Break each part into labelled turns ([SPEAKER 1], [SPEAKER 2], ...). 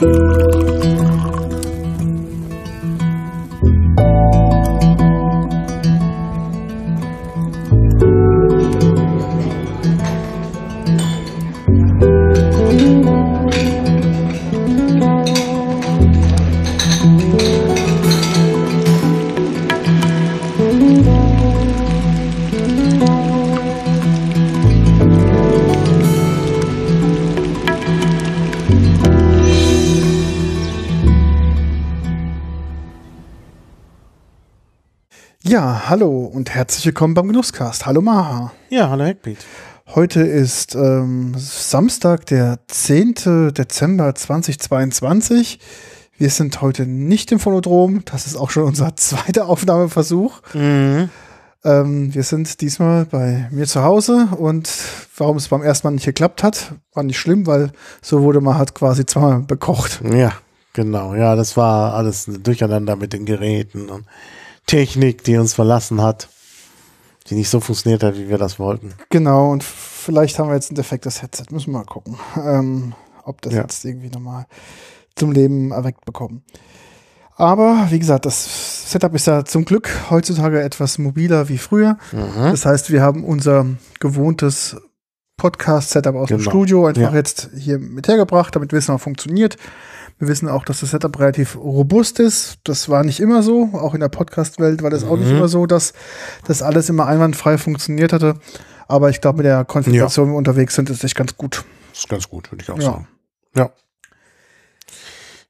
[SPEAKER 1] Ja, hallo und herzlich willkommen beim Genusscast. Hallo Maha.
[SPEAKER 2] Ja, hallo Heckbeat.
[SPEAKER 1] Heute ist ähm, Samstag, der 10. Dezember 2022. Wir sind heute nicht im Phonodrom. Das ist auch schon unser zweiter Aufnahmeversuch.
[SPEAKER 2] Mhm.
[SPEAKER 1] Ähm, wir sind diesmal bei mir zu Hause und warum es beim ersten Mal nicht geklappt hat, war nicht schlimm, weil so wurde man halt quasi zweimal bekocht.
[SPEAKER 2] Ja, genau. Ja, das war alles durcheinander mit den Geräten und Technik, die uns verlassen hat, die nicht so funktioniert hat, wie wir das wollten.
[SPEAKER 1] Genau, und vielleicht haben wir jetzt ein defektes Headset. Müssen wir mal gucken, ähm, ob das
[SPEAKER 2] Ja.
[SPEAKER 1] jetzt irgendwie nochmal zum Leben erweckt bekommen. Aber wie gesagt, das Setup ist ja zum Glück heutzutage etwas mobiler wie früher.
[SPEAKER 2] Mhm.
[SPEAKER 1] Das heißt, wir haben unser gewohntes Podcast-Setup aus dem
[SPEAKER 2] Genau.
[SPEAKER 1] Studio einfach
[SPEAKER 2] Ja.
[SPEAKER 1] jetzt hier mit hergebracht, damit wissen wir, funktioniert. Wir wissen auch, dass das Setup relativ robust ist. Das war nicht immer so. Auch in der Podcast-Welt war das auch nicht
[SPEAKER 2] Mhm.
[SPEAKER 1] immer so, dass das alles immer einwandfrei funktioniert hatte. Aber ich glaube, mit der Konfiguration, wie wir unterwegs sind, ist es echt ganz gut.
[SPEAKER 2] Das ist ganz gut, würde ich auch
[SPEAKER 1] Ja.
[SPEAKER 2] sagen. Ja.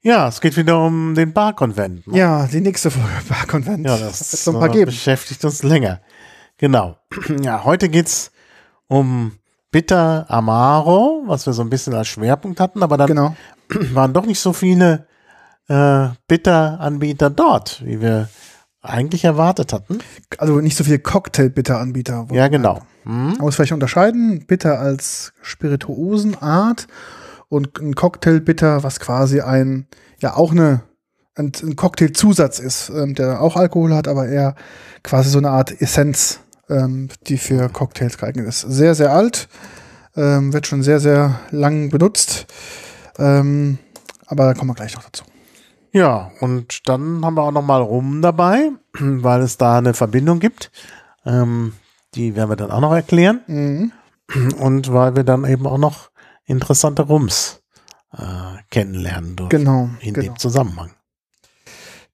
[SPEAKER 2] Ja, es geht wieder um den Barkonvent. ne?
[SPEAKER 1] Ja, die nächste Folge Barkonvent.
[SPEAKER 2] Ja, das
[SPEAKER 1] noch ein paar
[SPEAKER 2] äh,
[SPEAKER 1] geben.
[SPEAKER 2] beschäftigt uns länger. Genau. Ja, heute geht's um Bitter Amaro, was wir so ein bisschen als Schwerpunkt hatten, aber dann
[SPEAKER 1] Genau.
[SPEAKER 2] waren doch nicht so viele äh, Bitter-Anbieter dort, wie wir eigentlich erwartet hatten.
[SPEAKER 1] Also nicht so viele Cocktail-Bitter-Anbieter.
[SPEAKER 2] Ja, genau. Hm?
[SPEAKER 1] Man muss vielleicht unterscheiden, Bitter als Spirituosenart und ein Cocktail-Bitter, was quasi ein, ja auch eine, ein, ein Cocktailzusatz ist, ähm, der auch Alkohol hat, aber eher quasi so eine Art Essenz, ähm, die für Cocktails geeignet ist. Sehr, sehr alt, ähm, wird schon sehr, sehr lang benutzt, ähm, aber da kommen wir gleich noch dazu.
[SPEAKER 2] Ja, und dann haben wir auch noch mal Rum dabei, weil es da eine Verbindung gibt. Ähm, die werden wir dann auch noch erklären.
[SPEAKER 1] Mhm.
[SPEAKER 2] Und weil wir dann eben auch noch interessante Rums äh, kennenlernen dürfen
[SPEAKER 1] Genau,
[SPEAKER 2] in
[SPEAKER 1] genau.
[SPEAKER 2] dem Zusammenhang.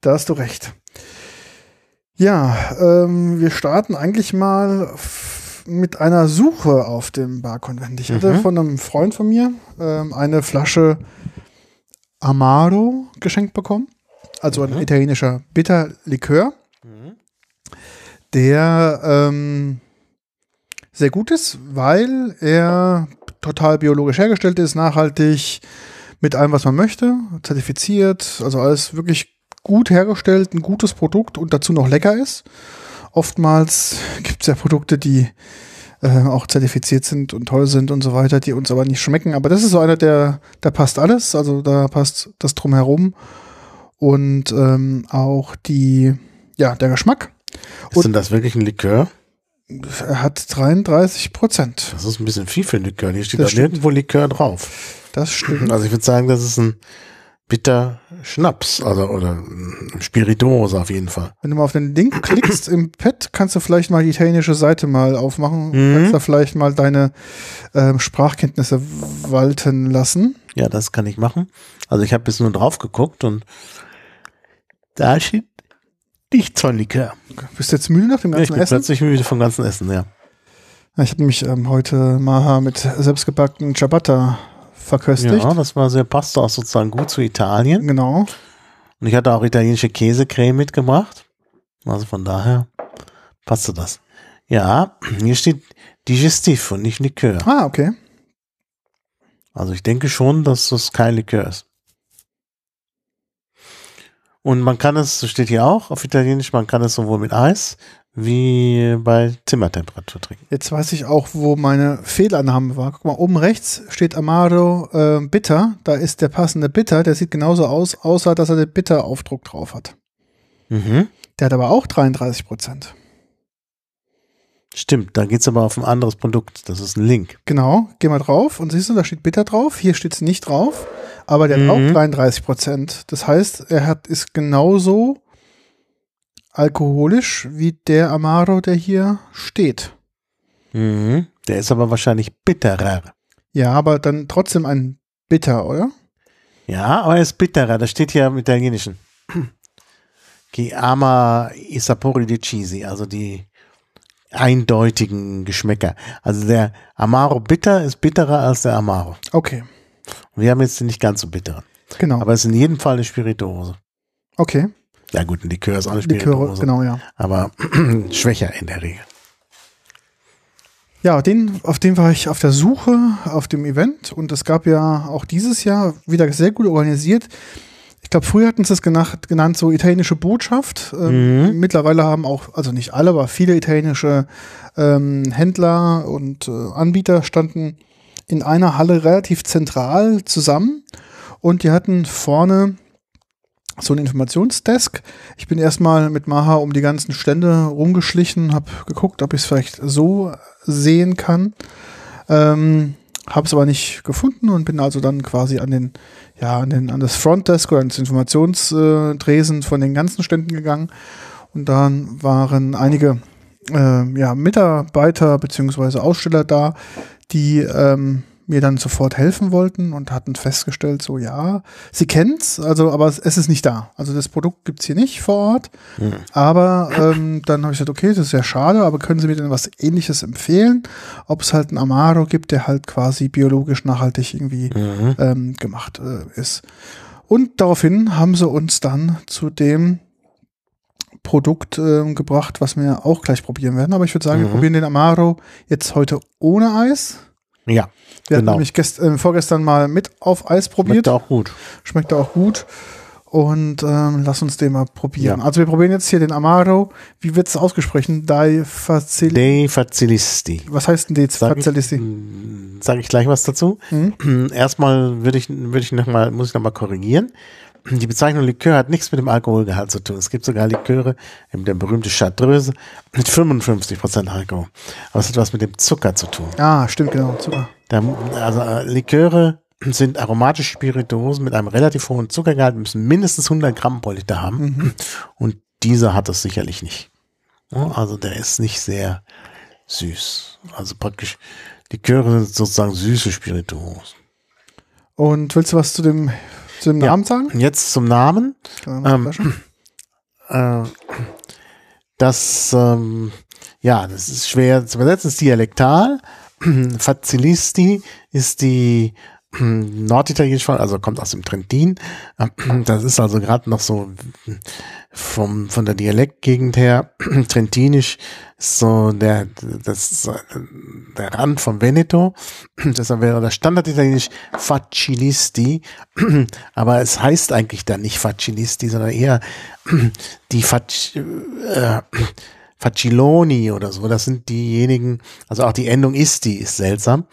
[SPEAKER 1] Da hast du recht. Ja, ähm, wir starten eigentlich mal mit einer Suche auf dem Barkonvent. Ich hatte
[SPEAKER 2] Mhm.
[SPEAKER 1] von einem Freund von mir ähm, eine Flasche Amaro geschenkt bekommen. Also ein
[SPEAKER 2] Mhm.
[SPEAKER 1] italienischer Bitterlikör, der ähm, sehr gut ist, weil er total biologisch hergestellt ist, nachhaltig, mit allem, was man möchte, zertifiziert, also alles wirklich gut hergestellt, ein gutes Produkt und dazu noch lecker ist. Oftmals gibt es ja Produkte, die äh, auch zertifiziert sind und toll sind und so weiter, die uns aber nicht schmecken. Aber das ist so einer, der, da passt alles, also da passt das drumherum und ähm, auch die, ja, der Geschmack.
[SPEAKER 2] Ist denn das wirklich ein Likör?
[SPEAKER 1] Er hat 33 Prozent.
[SPEAKER 2] Das ist ein bisschen viel für ein Likör. Hier steht da nirgendwo Likör drauf.
[SPEAKER 1] Das stimmt.
[SPEAKER 2] Also ich würde sagen, das ist ein bitter Schnaps, also oder ein Spirituose auf jeden Fall.
[SPEAKER 1] Wenn du mal auf den Link klickst im Pad, kannst du vielleicht mal die italienische Seite mal aufmachen.
[SPEAKER 2] Mhm.
[SPEAKER 1] Kannst da vielleicht mal deine ähm, Sprachkenntnisse walten lassen.
[SPEAKER 2] Ja, das kann ich machen. Also ich habe bis nur drauf geguckt und da steht nicht so ein Likör.
[SPEAKER 1] Bist du jetzt müde nach dem
[SPEAKER 2] Ja, ich
[SPEAKER 1] ganzen
[SPEAKER 2] bin
[SPEAKER 1] Essen?
[SPEAKER 2] plötzlich müde vom ganzen Essen, ja.
[SPEAKER 1] Ich habe mich ähm, heute Maha mit selbstgebackenen Ciabatta verköstigt.
[SPEAKER 2] Ja, das war sehr, passte auch sozusagen gut zu Italien.
[SPEAKER 1] Genau.
[SPEAKER 2] Und ich hatte auch italienische Käsecreme mitgebracht. Also von daher passte das. Ja, hier steht Digestiv und nicht Likör.
[SPEAKER 1] Ah, okay.
[SPEAKER 2] Also ich denke schon, dass das kein Likör ist. Und man kann es, so steht hier auch auf Italienisch, man kann es sowohl mit Eis wie bei Zimmertemperatur trinken.
[SPEAKER 1] Jetzt weiß ich auch, wo meine Fehlannahme war. Guck mal, oben rechts steht Amaro äh, Bitter. Da ist der passende Bitter. Der sieht genauso aus, außer dass er den Bitter-Aufdruck drauf hat.
[SPEAKER 2] Mhm.
[SPEAKER 1] Der hat aber auch 33 Prozent.
[SPEAKER 2] Stimmt, da geht's aber auf ein anderes Produkt. Das ist ein Link.
[SPEAKER 1] Genau, geh mal drauf und siehst du, da steht Bitter drauf. Hier steht es nicht drauf. aber der hat
[SPEAKER 2] Mhm.
[SPEAKER 1] auch 33 Prozent. Das heißt, er hat, ist genauso alkoholisch wie der Amaro, der hier steht.
[SPEAKER 2] Mhm. Der ist aber wahrscheinlich bitterer.
[SPEAKER 1] Ja, aber dann trotzdem ein Bitter, oder?
[SPEAKER 2] Ja, aber er ist bitterer. Das steht hier im Italienischen. Che ama i sapori decisi, also die eindeutigen Geschmäcker. Also der Amaro bitter ist bitterer als der Amaro.
[SPEAKER 1] Okay,
[SPEAKER 2] Und wir haben jetzt den nicht ganz so bitteren.
[SPEAKER 1] genau.
[SPEAKER 2] Aber es ist in jedem Fall eine Spirituose.
[SPEAKER 1] okay,
[SPEAKER 2] Ja gut, ein Likör ist auch eine Spirituose.
[SPEAKER 1] genau, ja.
[SPEAKER 2] Aber schwächer in der Regel.
[SPEAKER 1] Ja, den, auf den war ich auf der Suche auf dem Event und es gab ja auch dieses Jahr wieder sehr gut organisiert. Ich glaube, früher hatten sie es genannt, genannt so italienische Botschaft. Ähm,
[SPEAKER 2] Mhm.
[SPEAKER 1] Mittlerweile haben auch, also nicht alle, aber viele italienische ähm, Händler und äh, Anbieter standen in einer Halle relativ zentral zusammen und die hatten vorne so ein Informationsdesk. Ich bin erstmal mit Maha um die ganzen Stände rumgeschlichen, habe geguckt, ob ich es vielleicht so sehen kann. Ähm, habe es aber nicht gefunden und bin also dann quasi an den, ja, an den, an das Frontdesk oder ans Informationsdresen von den ganzen Ständen gegangen. Und dann waren einige äh, ja, Mitarbeiter beziehungsweise Aussteller da, die ähm, mir dann sofort helfen wollten und hatten festgestellt, so ja, sie kennt's, also aber es, ist nicht da. Also das Produkt gibt's hier nicht vor Ort.
[SPEAKER 2] Mhm.
[SPEAKER 1] Aber ähm, dann habe ich gesagt, okay, das ist ja schade, aber können Sie mir denn was ähnliches empfehlen? Ob es halt einen Amaro gibt, der halt quasi biologisch nachhaltig irgendwie
[SPEAKER 2] Mhm.
[SPEAKER 1] ähm, gemacht äh, ist. Und daraufhin haben sie uns dann zu dem Produkt ähm, gebracht, was wir auch gleich probieren werden. Aber ich würde sagen, wir
[SPEAKER 2] Mhm.
[SPEAKER 1] probieren den Amaro jetzt heute ohne Eis.
[SPEAKER 2] Ja,
[SPEAKER 1] Wir hatten
[SPEAKER 2] Genau.
[SPEAKER 1] nämlich gest äh, vorgestern mal mit auf Eis probiert.
[SPEAKER 2] schmeckt auch gut.
[SPEAKER 1] Schmeckt auch gut. Und ähm, lass uns den mal probieren.
[SPEAKER 2] Ja.
[SPEAKER 1] Also wir probieren jetzt hier den Amaro. Wie wird es ausgesprochen? Dai Facil
[SPEAKER 2] Dei Fazilisti.
[SPEAKER 1] Was heißt denn
[SPEAKER 2] ich,
[SPEAKER 1] Facilisti?
[SPEAKER 2] mm, sag ich gleich was dazu.
[SPEAKER 1] Mhm.
[SPEAKER 2] Erstmal würde ich, würde ich noch mal, muss ich nochmal korrigieren. Die Bezeichnung Likör hat nichts mit dem Alkoholgehalt zu tun. Es gibt sogar Liköre, eben der berühmte Chartreuse, mit 55% Alkohol. Aber es hat was mit dem Zucker zu tun.
[SPEAKER 1] Ah, stimmt, genau. Zucker.
[SPEAKER 2] Da, also äh, Liköre sind aromatische Spirituosen mit einem relativ hohen Zuckergehalt, müssen mindestens 100 Gramm pro Liter haben. Und dieser hat es sicherlich nicht. Also der ist nicht sehr süß. Also praktisch, Liköre sind sozusagen süße Spirituosen.
[SPEAKER 1] Und willst du was zu dem, zu dem
[SPEAKER 2] Ja.
[SPEAKER 1] Namen sagen?
[SPEAKER 2] Und Jetzt zum Namen. Ähm? Äh, das, ähm, ja, das ist schwer zu übersetzen, ist dialektal. Facilisti ist die norditalienische, also kommt aus dem Trentin. Das ist also gerade noch so vom, von der Dialektgegend her. Trentinisch so der, das der Rand vom Veneto. Deshalb wäre das Standarditalienisch Facilisti. Aber es heißt eigentlich dann nicht Facilisti, sondern eher die Fac, äh, Faciloni oder so. Das sind diejenigen, also auch die Endung isti ist seltsam.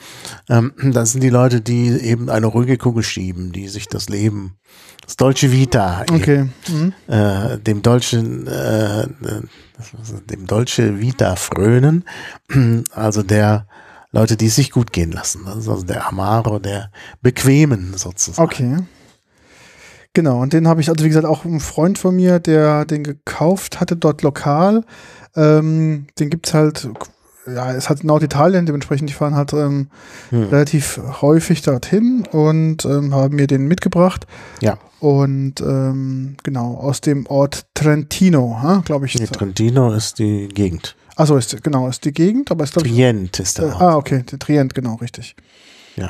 [SPEAKER 2] Ähm, das sind die Leute, die eben eine ruhige Kugel schieben, die sich das Leben, das Dolce Vita,
[SPEAKER 1] Okay. Mhm.
[SPEAKER 2] äh, dem Dolce, äh, dem Dolce Vita frönen. Also der Leute, die es sich gut gehen lassen. Das ist also der Amaro, der Bequemen sozusagen.
[SPEAKER 1] Okay. Genau, und den habe ich, also wie gesagt, auch ein Freund von mir, der den gekauft hatte, dort lokal. Ähm, den gibt's halt, ja, ist halt Norditalien, dementsprechend, die fahren halt ähm,
[SPEAKER 2] Hm.
[SPEAKER 1] relativ häufig dorthin und ähm, haben mir den mitgebracht.
[SPEAKER 2] Ja.
[SPEAKER 1] Und ähm, genau, aus dem Ort Trentino, glaube ich.
[SPEAKER 2] Nee, Trentino ist die Gegend.
[SPEAKER 1] Achso, ist, genau, ist die Gegend, aber ist, glaube ich,
[SPEAKER 2] Trient ist
[SPEAKER 1] Äh,
[SPEAKER 2] der Ort.
[SPEAKER 1] ah, okay, der Trient, genau, richtig.
[SPEAKER 2] Ja.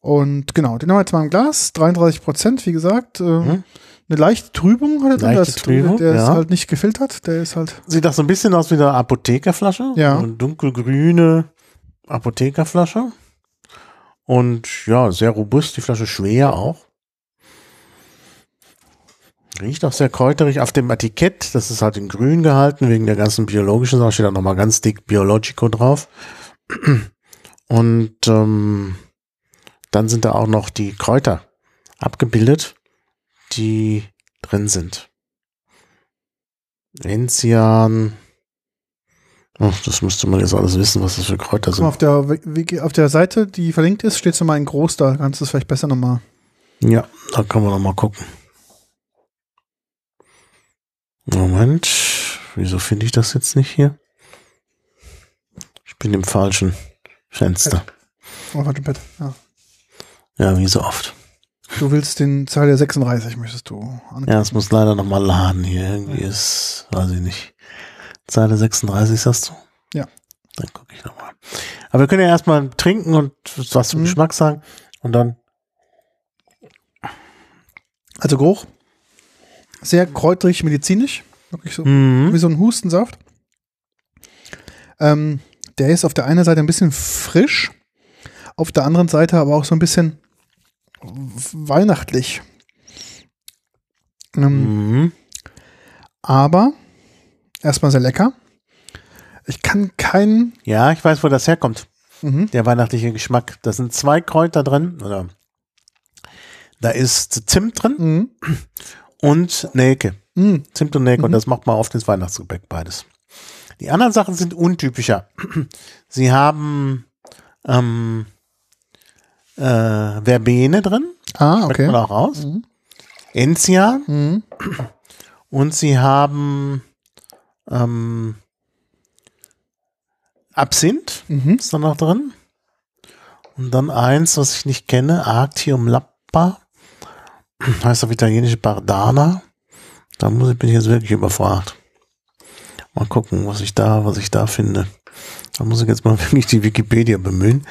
[SPEAKER 1] Und genau, den haben wir jetzt mal im Glas, 33 Prozent, wie gesagt. Äh,
[SPEAKER 2] Mhm.
[SPEAKER 1] Eine leichte Trübung hat er drin,
[SPEAKER 2] Leichte
[SPEAKER 1] das-
[SPEAKER 2] Trübung,
[SPEAKER 1] der ist
[SPEAKER 2] ja.
[SPEAKER 1] halt nicht gefiltert, der ist halt,
[SPEAKER 2] Sieht auch so ein bisschen aus wie eine Apothekerflasche.
[SPEAKER 1] Ja.
[SPEAKER 2] Eine dunkelgrüne Apothekerflasche. Und ja, sehr robust, die Flasche schwer auch. Riecht auch sehr kräuterig auf dem Etikett. Das ist halt in grün gehalten, wegen der ganzen biologischen Sache. Steht da nochmal ganz dick Biologico drauf. Und ähm, dann sind da auch noch die Kräuter abgebildet, die drin sind. Enzian. Ach, das müsste man jetzt alles wissen, was das für Kräuter sind.
[SPEAKER 1] auf der, auf der Seite, die verlinkt ist, steht es nochmal in groß, da kannst du es vielleicht besser nochmal.
[SPEAKER 2] Ja, da können wir noch mal gucken. Moment, wieso finde ich das jetzt nicht hier? Ich bin im falschen Fenster.
[SPEAKER 1] Oh, warte, Bett. Ja.
[SPEAKER 2] Ja, wie so oft.
[SPEAKER 1] Du willst den Zeile 36, möchtest du anklicken.
[SPEAKER 2] Ja, es muss leider noch mal laden hier. Irgendwie ist, weiß ich nicht. Zeile 36 sagst du?
[SPEAKER 1] Ja.
[SPEAKER 2] Dann gucke ich noch mal. Aber wir können ja erstmal trinken und was zum
[SPEAKER 1] Mhm.
[SPEAKER 2] Geschmack sagen und dann
[SPEAKER 1] Also Geruch. Sehr kräuterig, medizinisch. Wirklich so.
[SPEAKER 2] Mhm.
[SPEAKER 1] Wie so ein Hustensaft. Ähm, der ist auf der einen Seite ein bisschen frisch, auf der anderen Seite aber auch so ein bisschen weihnachtlich. Ähm,
[SPEAKER 2] Mhm.
[SPEAKER 1] Aber erstmal sehr lecker. Ich kann keinen.
[SPEAKER 2] Ja, ich weiß, wo das herkommt.
[SPEAKER 1] Mhm.
[SPEAKER 2] Der weihnachtliche Geschmack. Da sind zwei Kräuter drin. Oder da ist Zimt drin
[SPEAKER 1] Mhm.
[SPEAKER 2] und Nelke.
[SPEAKER 1] Mhm.
[SPEAKER 2] Zimt und Nelke. Und
[SPEAKER 1] Mhm.
[SPEAKER 2] das macht man oft ins Weihnachtsgebäck beides. Die anderen Sachen sind untypischer. Sie haben ähm, äh, Verbene drin.
[SPEAKER 1] Ah,
[SPEAKER 2] Schmeckt
[SPEAKER 1] okay.
[SPEAKER 2] man auch raus.
[SPEAKER 1] Mhm.
[SPEAKER 2] Enzian.
[SPEAKER 1] Mhm.
[SPEAKER 2] Und sie haben ähm, Absinth.
[SPEAKER 1] Mhm.
[SPEAKER 2] ist da noch drin. Und dann eins, was ich nicht kenne, Arctium Lappa. Heißt auf Italienisch Bardana. Da muss ich, bin ich jetzt wirklich überfragt. Mal gucken, was ich da, was ich da finde. Da muss ich jetzt mal wirklich die Wikipedia bemühen.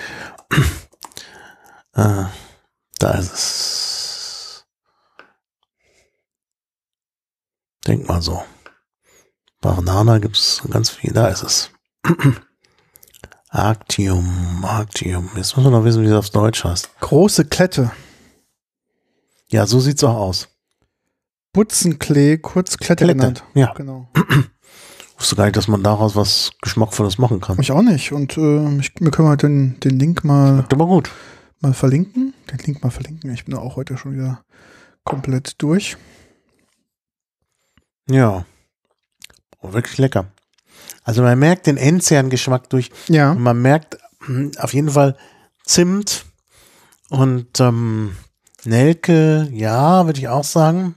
[SPEAKER 2] äh, da ist es. Denk mal so. Bardana gibt's ganz viel. Da ist es. Arctium, Arctium. Jetzt muss man noch wissen, wie das auf Deutsch heißt.
[SPEAKER 1] Große Klette.
[SPEAKER 2] Ja, so sieht's auch aus.
[SPEAKER 1] Butzenklee, kurz Klette,
[SPEAKER 2] Klette,
[SPEAKER 1] genannt.
[SPEAKER 2] ja.
[SPEAKER 1] Genau.
[SPEAKER 2] Wusste gar nicht, dass man daraus was Geschmackvolles machen kann.
[SPEAKER 1] Ich auch nicht. Und äh, ich, wir können mal den, den Link mal,
[SPEAKER 2] Aber gut.
[SPEAKER 1] Mal verlinken. Den Link mal verlinken. Ich bin da auch heute schon wieder komplett durch.
[SPEAKER 2] Ja. Oh, wirklich lecker. Also man merkt den Enzian-Geschmack durch.
[SPEAKER 1] Ja.
[SPEAKER 2] Und man merkt hm, auf jeden Fall Zimt und ähm, Nelke, ja, würde ich auch sagen.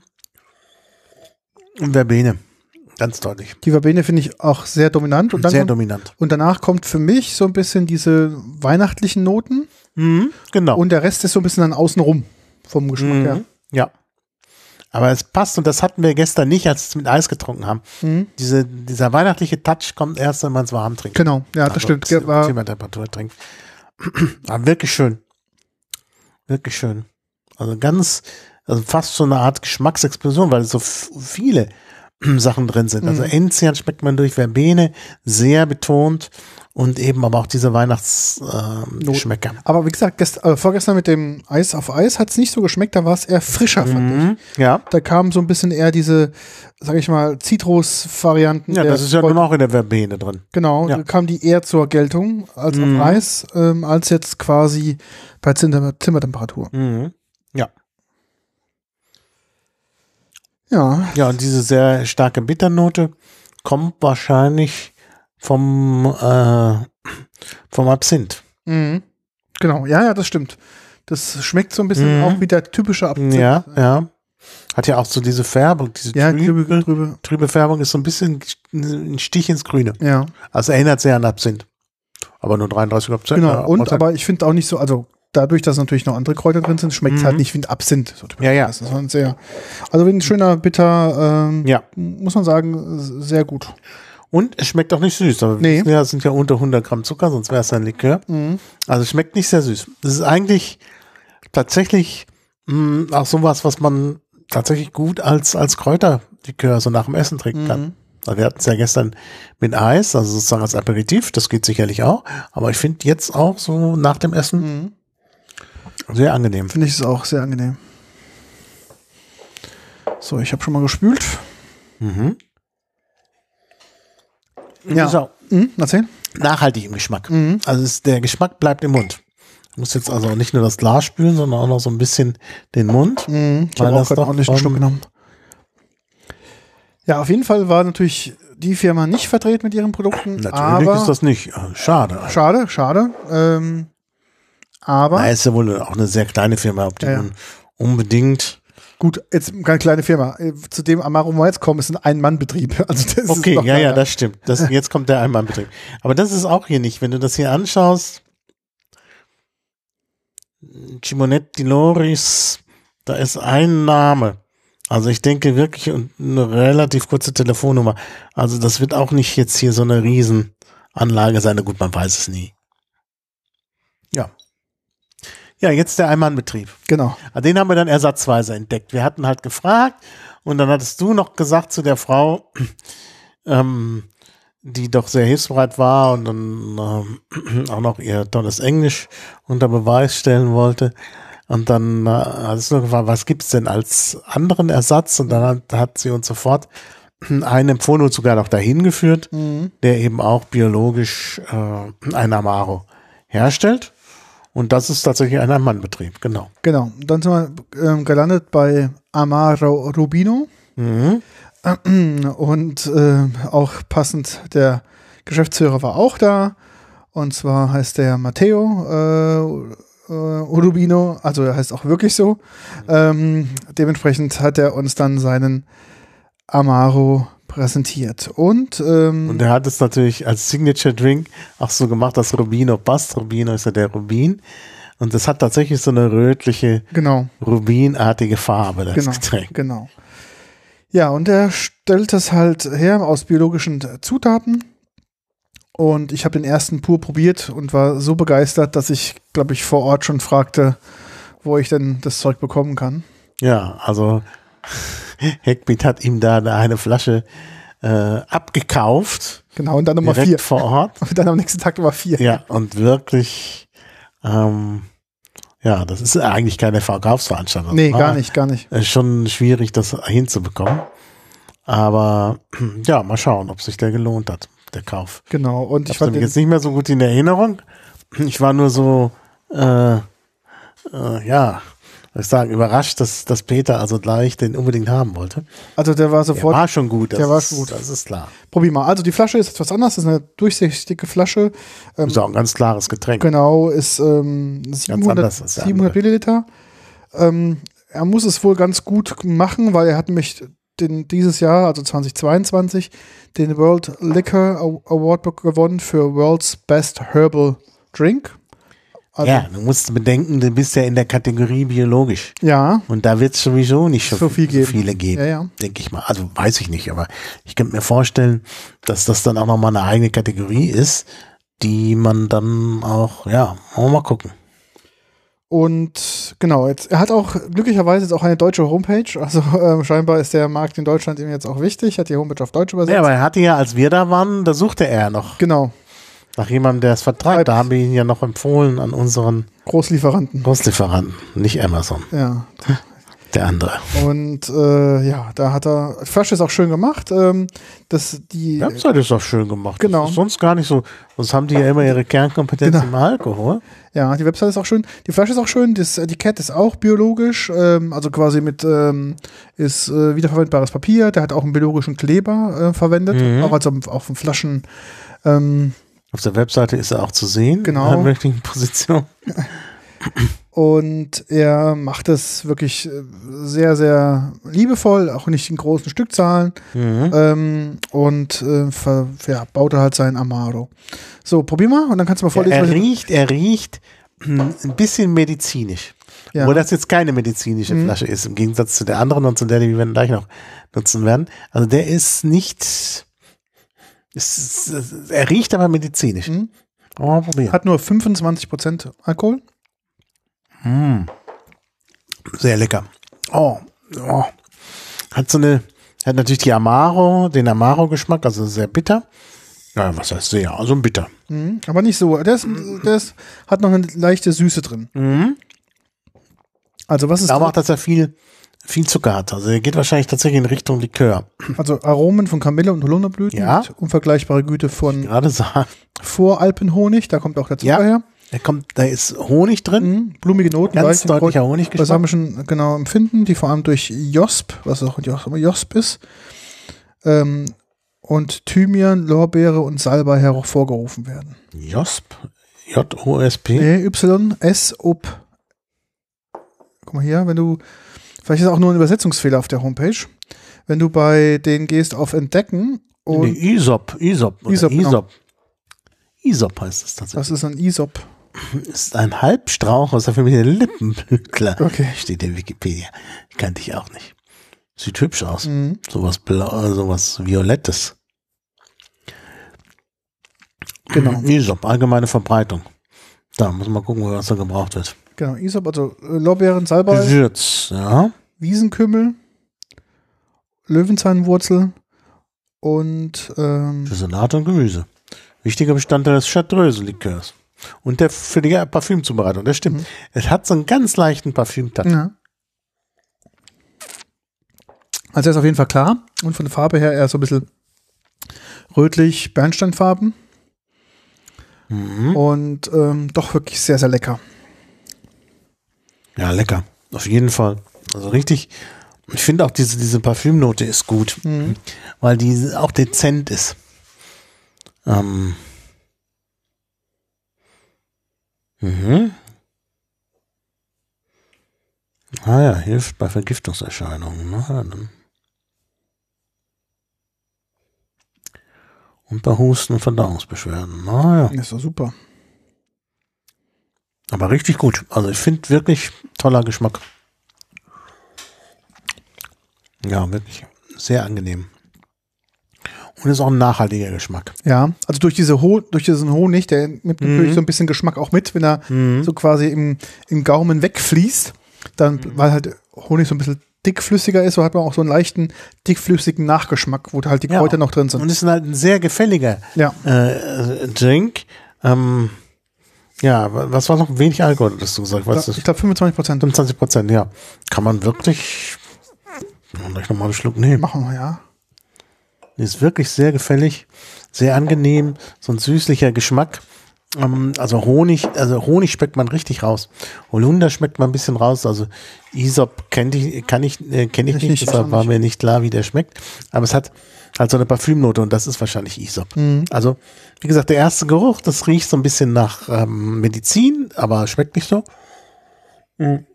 [SPEAKER 2] Und Verbene. Ganz deutlich.
[SPEAKER 1] Die Verbene finde ich auch sehr dominant. Und, dann
[SPEAKER 2] Sehr
[SPEAKER 1] kommt,
[SPEAKER 2] dominant.
[SPEAKER 1] und danach kommt für mich so ein bisschen diese weihnachtlichen Noten.
[SPEAKER 2] Mhm, genau.
[SPEAKER 1] Und der Rest ist so ein bisschen dann außenrum vom Geschmack
[SPEAKER 2] Mhm.
[SPEAKER 1] her.
[SPEAKER 2] Ja. Aber es passt und das hatten wir gestern nicht, als wir es mit Eis getrunken haben.
[SPEAKER 1] Mhm.
[SPEAKER 2] Diese, dieser weihnachtliche Touch kommt erst, wenn man es warm trinkt.
[SPEAKER 1] Genau, ja, das
[SPEAKER 2] Also,
[SPEAKER 1] stimmt.
[SPEAKER 2] z-
[SPEAKER 1] War,
[SPEAKER 2] Zimmertemperatur trinkt. Aber wirklich schön. Wirklich schön. Also ganz, also fast so eine Art Geschmacksexplosion, weil so f- viele Sachen drin sind. Also
[SPEAKER 1] Mhm.
[SPEAKER 2] Enzian schmeckt man durch Verbene sehr betont und eben aber auch diese Weihnachtsgeschmäcker. Äh,
[SPEAKER 1] aber wie gesagt, gest, äh, vorgestern mit dem Eis auf Eis hat es nicht so geschmeckt, da war es eher frischer, fand ich.
[SPEAKER 2] Mhm. Ja.
[SPEAKER 1] Da kam so ein bisschen eher diese, sag ich mal, Zitrus-Varianten.
[SPEAKER 2] Ja, das ist ja nun auch in der Verbene drin.
[SPEAKER 1] Genau,
[SPEAKER 2] Ja.
[SPEAKER 1] da kam die eher zur Geltung als
[SPEAKER 2] Mhm.
[SPEAKER 1] auf Eis, ähm, als jetzt quasi bei Zimmer Zimmertemperatur.
[SPEAKER 2] Mhm. Ja.
[SPEAKER 1] Ja,
[SPEAKER 2] und diese sehr starke Bitternote kommt wahrscheinlich vom, äh, vom Absinth.
[SPEAKER 1] mhm. genau, ja, ja, das stimmt. Das schmeckt so ein bisschen
[SPEAKER 2] Mhm.
[SPEAKER 1] auch wie der typische Absinth.
[SPEAKER 2] Ja, ja. Hat ja auch so diese Färbung, diese
[SPEAKER 1] Ja,
[SPEAKER 2] trübe,
[SPEAKER 1] drüber.
[SPEAKER 2] trübe Färbung ist so ein bisschen ein Stich ins Grüne.
[SPEAKER 1] Ja,
[SPEAKER 2] Also erinnert sehr an Absinth. Aber nur 33 Prozent.
[SPEAKER 1] genau. Und aber ich finde auch nicht so, also dadurch, dass natürlich noch andere Kräuter drin sind, schmeckt es
[SPEAKER 2] Mhm.
[SPEAKER 1] halt nicht wie ein Absinth. So.
[SPEAKER 2] Ja, ja.
[SPEAKER 1] Das ist ein sehr, also wie ein schöner Bitter, ähm,
[SPEAKER 2] Ja.
[SPEAKER 1] muss man sagen, sehr gut.
[SPEAKER 2] Und es schmeckt auch nicht süß. Aber
[SPEAKER 1] Nee.
[SPEAKER 2] ja, es sind ja unter 100 Gramm Zucker, sonst wäre es ein Likör.
[SPEAKER 1] Mhm.
[SPEAKER 2] Also es schmeckt nicht sehr süß. Das ist eigentlich tatsächlich mh, auch sowas, was man tatsächlich gut als, als Kräuterlikör so nach dem Essen trinken kann.
[SPEAKER 1] Mhm.
[SPEAKER 2] Also wir hatten es ja gestern mit Eis, also sozusagen als Aperitif, das geht sicherlich auch. Aber ich finde jetzt auch so nach dem Essen
[SPEAKER 1] Mhm.
[SPEAKER 2] Sehr angenehm.
[SPEAKER 1] Finde ich es auch sehr angenehm. So, ich habe schon mal gespült.
[SPEAKER 2] Mhm.
[SPEAKER 1] Ja.
[SPEAKER 2] Ist auch
[SPEAKER 1] Mhm, erzähl.
[SPEAKER 2] nachhaltig im Geschmack.
[SPEAKER 1] Mhm.
[SPEAKER 2] Also es, der Geschmack bleibt im Mund. Du musst jetzt also nicht nur das Glas spülen, sondern auch noch so ein bisschen den Mund.
[SPEAKER 1] Mhm, ich habe auch gerade ordentlich einen Schluck genommen. Ja, auf jeden Fall war natürlich die Firma nicht vertreten mit ihren Produkten.
[SPEAKER 2] Natürlich
[SPEAKER 1] aber
[SPEAKER 2] ist das nicht. Schade.
[SPEAKER 1] schade, schade. Ähm, aber
[SPEAKER 2] Na, ist ja wohl auch eine sehr kleine Firma, ob die
[SPEAKER 1] Ja,
[SPEAKER 2] unbedingt.
[SPEAKER 1] Gut, jetzt eine kleine Firma. Äh, Zu dem Amaro kommen, ist ein Ein-Mann-Betrieb. Also das
[SPEAKER 2] Okay,
[SPEAKER 1] ist
[SPEAKER 2] ja, ja, das stimmt. Das, jetzt kommt der Einmannbetrieb. Aber das ist auch hier nicht. Wenn du das hier anschaust, Chimonetti Loris, da ist ein Name. Also ich denke wirklich eine relativ kurze Telefonnummer. Also das wird auch nicht jetzt hier so eine Riesenanlage sein. Na gut, man weiß es nie. Ja. Ja, jetzt der Einmannbetrieb.
[SPEAKER 1] Genau.
[SPEAKER 2] Ah, Den haben wir dann ersatzweise entdeckt. Wir hatten halt gefragt und dann hattest du noch gesagt zu der Frau, ähm, die doch sehr hilfsbereit war und dann ähm, auch noch ihr tolles Englisch unter Beweis stellen wollte. Und dann äh, hattest du gefragt, was gibt's denn als anderen Ersatz? Und dann hat, hat sie uns sofort einen empfohlen und sogar noch dahin geführt,
[SPEAKER 1] Mhm.
[SPEAKER 2] der eben auch biologisch äh, ein Amaro herstellt. Und das ist tatsächlich ein Ein-Mann-Betrieb, genau.
[SPEAKER 1] Genau. Dann sind wir ähm, gelandet bei Amaro Rubino.
[SPEAKER 2] Mhm.
[SPEAKER 1] Und äh, auch passend, der Geschäftsführer war auch da. Und zwar heißt der Matteo äh, äh, Rubino, also er heißt auch wirklich so. Ähm, dementsprechend hat er uns dann seinen Amaro präsentiert. Und, ähm,
[SPEAKER 2] Und er hat es natürlich als Signature Drink auch so gemacht, dass Rubino passt. Rubino ist ja der Rubin. Und das hat tatsächlich so eine rötliche,
[SPEAKER 1] genau,
[SPEAKER 2] rubinartige Farbe, das
[SPEAKER 1] genau,
[SPEAKER 2] Getränk.
[SPEAKER 1] genau. Ja, und er stellt das halt her aus biologischen Zutaten. Und ich habe den ersten pur probiert und war so begeistert, dass ich, glaube ich, vor Ort schon fragte, wo ich denn das Zeug bekommen kann.
[SPEAKER 2] Ja, also Heckbeat hat ihm da eine Flasche äh, abgekauft,
[SPEAKER 1] Genau, und dann Nummer vier.
[SPEAKER 2] vor Ort.
[SPEAKER 1] Und dann am nächsten Tag Nummer vier.
[SPEAKER 2] Ja, und wirklich, ähm, ja, das ist eigentlich keine Verkaufsveranstaltung.
[SPEAKER 1] Nee, gar nicht, gar nicht.
[SPEAKER 2] Ist schon schwierig, das hinzubekommen. Aber ja, mal schauen, ob sich der gelohnt hat, der Kauf.
[SPEAKER 1] Genau. Und
[SPEAKER 2] Ich
[SPEAKER 1] ich fand
[SPEAKER 2] jetzt nicht mehr so gut in Erinnerung. Ich war nur so, äh, äh, ja, ich sagen, überrascht, dass, dass Peter also gleich den unbedingt haben wollte.
[SPEAKER 1] also der war
[SPEAKER 2] Der
[SPEAKER 1] sofort,
[SPEAKER 2] war schon gut. Das
[SPEAKER 1] der war schon gut.
[SPEAKER 2] Das ist klar.
[SPEAKER 1] probier mal. Also die Flasche ist etwas anders, das ist eine durchsichtige Flasche. Ähm,
[SPEAKER 2] Ist auch ein ganz klares Getränk.
[SPEAKER 1] Genau, ist ähm, 700,
[SPEAKER 2] anders als der
[SPEAKER 1] 700 Milliliter. Ähm, er muss es wohl ganz gut machen, weil er hat mich den, dieses Jahr, also 2022, den World Liquor Award gewonnen für World's Best Herbal Drink. Also,
[SPEAKER 2] ja, du musst bedenken, du bist ja in der Kategorie biologisch.
[SPEAKER 1] ja,
[SPEAKER 2] Und da wird es sowieso nicht so,
[SPEAKER 1] So viel geben.
[SPEAKER 2] viele geben,
[SPEAKER 1] ja, ja.
[SPEAKER 2] denke ich mal. Also weiß ich nicht, aber ich könnte mir vorstellen, dass das dann auch nochmal eine eigene Kategorie ist, die man dann auch, ja, mal gucken.
[SPEAKER 1] Und genau, jetzt, er hat auch glücklicherweise jetzt auch eine deutsche Homepage. Also ähm, scheinbar ist der Markt in Deutschland ihm jetzt auch wichtig, hat die Homepage auf Deutsch übersetzt.
[SPEAKER 2] Ja, aber er hatte ja, als wir da waren, da suchte er noch
[SPEAKER 1] genau,
[SPEAKER 2] nach jemandem, der es vertreibt. Da haben wir ihn ja noch empfohlen an unseren
[SPEAKER 1] Großlieferanten.
[SPEAKER 2] Großlieferanten, nicht Amazon,
[SPEAKER 1] Ja,
[SPEAKER 2] der andere.
[SPEAKER 1] Und äh, ja, da hat er. Flasche ist auch schön gemacht. Ähm, das, die,
[SPEAKER 2] Website ist auch schön gemacht.
[SPEAKER 1] Genau.
[SPEAKER 2] Sonst gar nicht so. Sonst haben die ja immer ihre Kernkompetenz
[SPEAKER 1] Genau.
[SPEAKER 2] im Alkohol.
[SPEAKER 1] ja, die Website ist auch schön. Die Flasche ist auch schön. Das Etikett ist auch biologisch. Ähm, also quasi mit ähm, ist äh, wiederverwendbares Papier. Der hat auch einen biologischen Kleber äh, verwendet.
[SPEAKER 2] Mhm.
[SPEAKER 1] Auch also auf den Flaschen. Ähm,
[SPEAKER 2] Auf der Webseite ist er auch zu sehen.
[SPEAKER 1] Genau.
[SPEAKER 2] In einer möglichen Position.
[SPEAKER 1] und er macht es wirklich äh, sehr, sehr liebevoll, auch nicht in großen Stückzahlen.
[SPEAKER 2] Mhm.
[SPEAKER 1] Ähm, und äh, ver, ja, baut er halt sein Amaro. So, probier mal und dann kannst du mal
[SPEAKER 2] Ja,
[SPEAKER 1] vorlesen.
[SPEAKER 2] er
[SPEAKER 1] was ich-
[SPEAKER 2] riecht, er riecht hm, ein bisschen medizinisch.
[SPEAKER 1] Ja.
[SPEAKER 2] Obwohl das jetzt keine medizinische
[SPEAKER 1] Mhm.
[SPEAKER 2] Flasche ist, im Gegensatz zu der anderen und zu der, die wir gleich noch nutzen werden. Also der ist nicht. Ist, ist, er riecht aber medizinisch.
[SPEAKER 1] Mhm.
[SPEAKER 2] Oh, probieren.
[SPEAKER 1] Hat nur 25% Alkohol.
[SPEAKER 2] Mm. Sehr lecker. Oh, oh. Hat so eine, hat natürlich die Amaro, den Amaro-Geschmack, also sehr bitter. Ja, was heißt sehr? Also ein bitter.
[SPEAKER 1] Mhm. Aber nicht so. Der ist, hat noch eine leichte Süße drin.
[SPEAKER 2] Mhm.
[SPEAKER 1] Also was ist
[SPEAKER 2] Da macht, dass er viel, viel Zucker hat. Also er geht wahrscheinlich tatsächlich in Richtung Likör.
[SPEAKER 1] Also Aromen von Kamille und Holunderblüten.
[SPEAKER 2] Ja.
[SPEAKER 1] Unvergleichbare Güte von. Voralpenhonig. Da kommt auch der Zucker
[SPEAKER 2] Ja.
[SPEAKER 1] her.
[SPEAKER 2] Da kommt, da ist Honig drin.
[SPEAKER 1] Mhm. Blumige Noten.
[SPEAKER 2] Ganz deutlicher Honiggeschmack.
[SPEAKER 1] balsamischen genau, Empfinden, die vor allem durch Josp, was auch Jos- Josp ist, ähm, und Thymian, Lorbeere und Salbei hervorgerufen werden.
[SPEAKER 2] Josp. J-O-S-P.
[SPEAKER 1] E, Y, S, Up, guck mal hier, wenn du, vielleicht ist auch nur ein Übersetzungsfehler auf der Homepage. Wenn du bei denen gehst auf Entdecken und
[SPEAKER 2] nee, Isop, Isop, oder
[SPEAKER 1] Isop, genau.
[SPEAKER 2] Isop. Isop heißt es tatsächlich.
[SPEAKER 1] das ist ein ISOP.
[SPEAKER 2] ist ein Halbstrauch aus der Familie Lippenblütler.
[SPEAKER 1] Okay.
[SPEAKER 2] Steht in Wikipedia. Kannte ich auch nicht. Sieht hübsch aus.
[SPEAKER 1] Mhm.
[SPEAKER 2] Sowas blau, sowas Violettes.
[SPEAKER 1] Genau.
[SPEAKER 2] Isop, allgemeine Verbreitung. Da muss man gucken, was da gebraucht wird.
[SPEAKER 1] Genau, ISOP, also äh, Lorbeeren, Salbei,
[SPEAKER 2] Gewürz, ja.
[SPEAKER 1] Wiesenkümmel, Löwenzahnwurzel und ähm,
[SPEAKER 2] Für Salat und Gemüse. Wichtiger Bestandteil des Chartreuse-Likörs. Und der für die Parfümzubereitung, das stimmt. Es hat so einen ganz leichten Parfüm-Touch.
[SPEAKER 1] ja. Also er ist auf jeden Fall klar und von der Farbe her eher so ein bisschen rötlich Bernsteinfarben
[SPEAKER 2] Mhm.
[SPEAKER 1] und ähm, doch wirklich sehr, sehr lecker.
[SPEAKER 2] Ja, lecker. Auf jeden Fall. Also richtig. Ich finde auch diese, diese Parfümnote ist gut,
[SPEAKER 1] Mhm.
[SPEAKER 2] weil die auch dezent ist. Ähm. Mhm. Ah ja, hilft bei Vergiftungserscheinungen. Ja, dann. Und bei Husten und Verdauungsbeschwerden. Na ja.
[SPEAKER 1] Ist doch super.
[SPEAKER 2] Aber richtig gut. Also ich finde wirklich toller Geschmack. Ja, wirklich sehr angenehm. Und ist auch ein nachhaltiger Geschmack.
[SPEAKER 1] Ja, also durch diese Ho durch diesen Honig, der nimmt natürlich so ein bisschen Geschmack auch mit, wenn er so quasi im, im Gaumen wegfließt, dann, weil halt Honig so ein bisschen dickflüssiger ist, so hat man auch so einen leichten, dickflüssigen Nachgeschmack, wo halt die
[SPEAKER 2] Ja.
[SPEAKER 1] Kräuter noch drin sind.
[SPEAKER 2] Und ist halt ein sehr gefälliger
[SPEAKER 1] Ja.
[SPEAKER 2] äh, Drink. Ähm, ja, wa- was war noch? Wenig Alkohol, hast du gesagt. Was
[SPEAKER 1] ich
[SPEAKER 2] ist
[SPEAKER 1] glaube 25 Prozent.
[SPEAKER 2] 25 Prozent, ja. Kann man wirklich gleich nochmal einen Schluck nehmen.
[SPEAKER 1] Machen wir, ja.
[SPEAKER 2] Ist wirklich sehr gefällig, sehr angenehm, so ein süßlicher Geschmack. Ähm, also Honig, also Honig schmeckt man richtig raus. Holunder schmeckt man ein bisschen raus. Also Isop kennt ich, kann ich, äh, kenne ich
[SPEAKER 1] Ich
[SPEAKER 2] nicht, deshalb war mir nicht klar, wie der schmeckt. Aber es hat halt so eine Parfümnote und das ist wahrscheinlich Isop.
[SPEAKER 1] Mhm.
[SPEAKER 2] Also, wie gesagt, der erste Geruch, das riecht so ein bisschen nach ähm, Medizin, aber schmeckt nicht so. Mhm.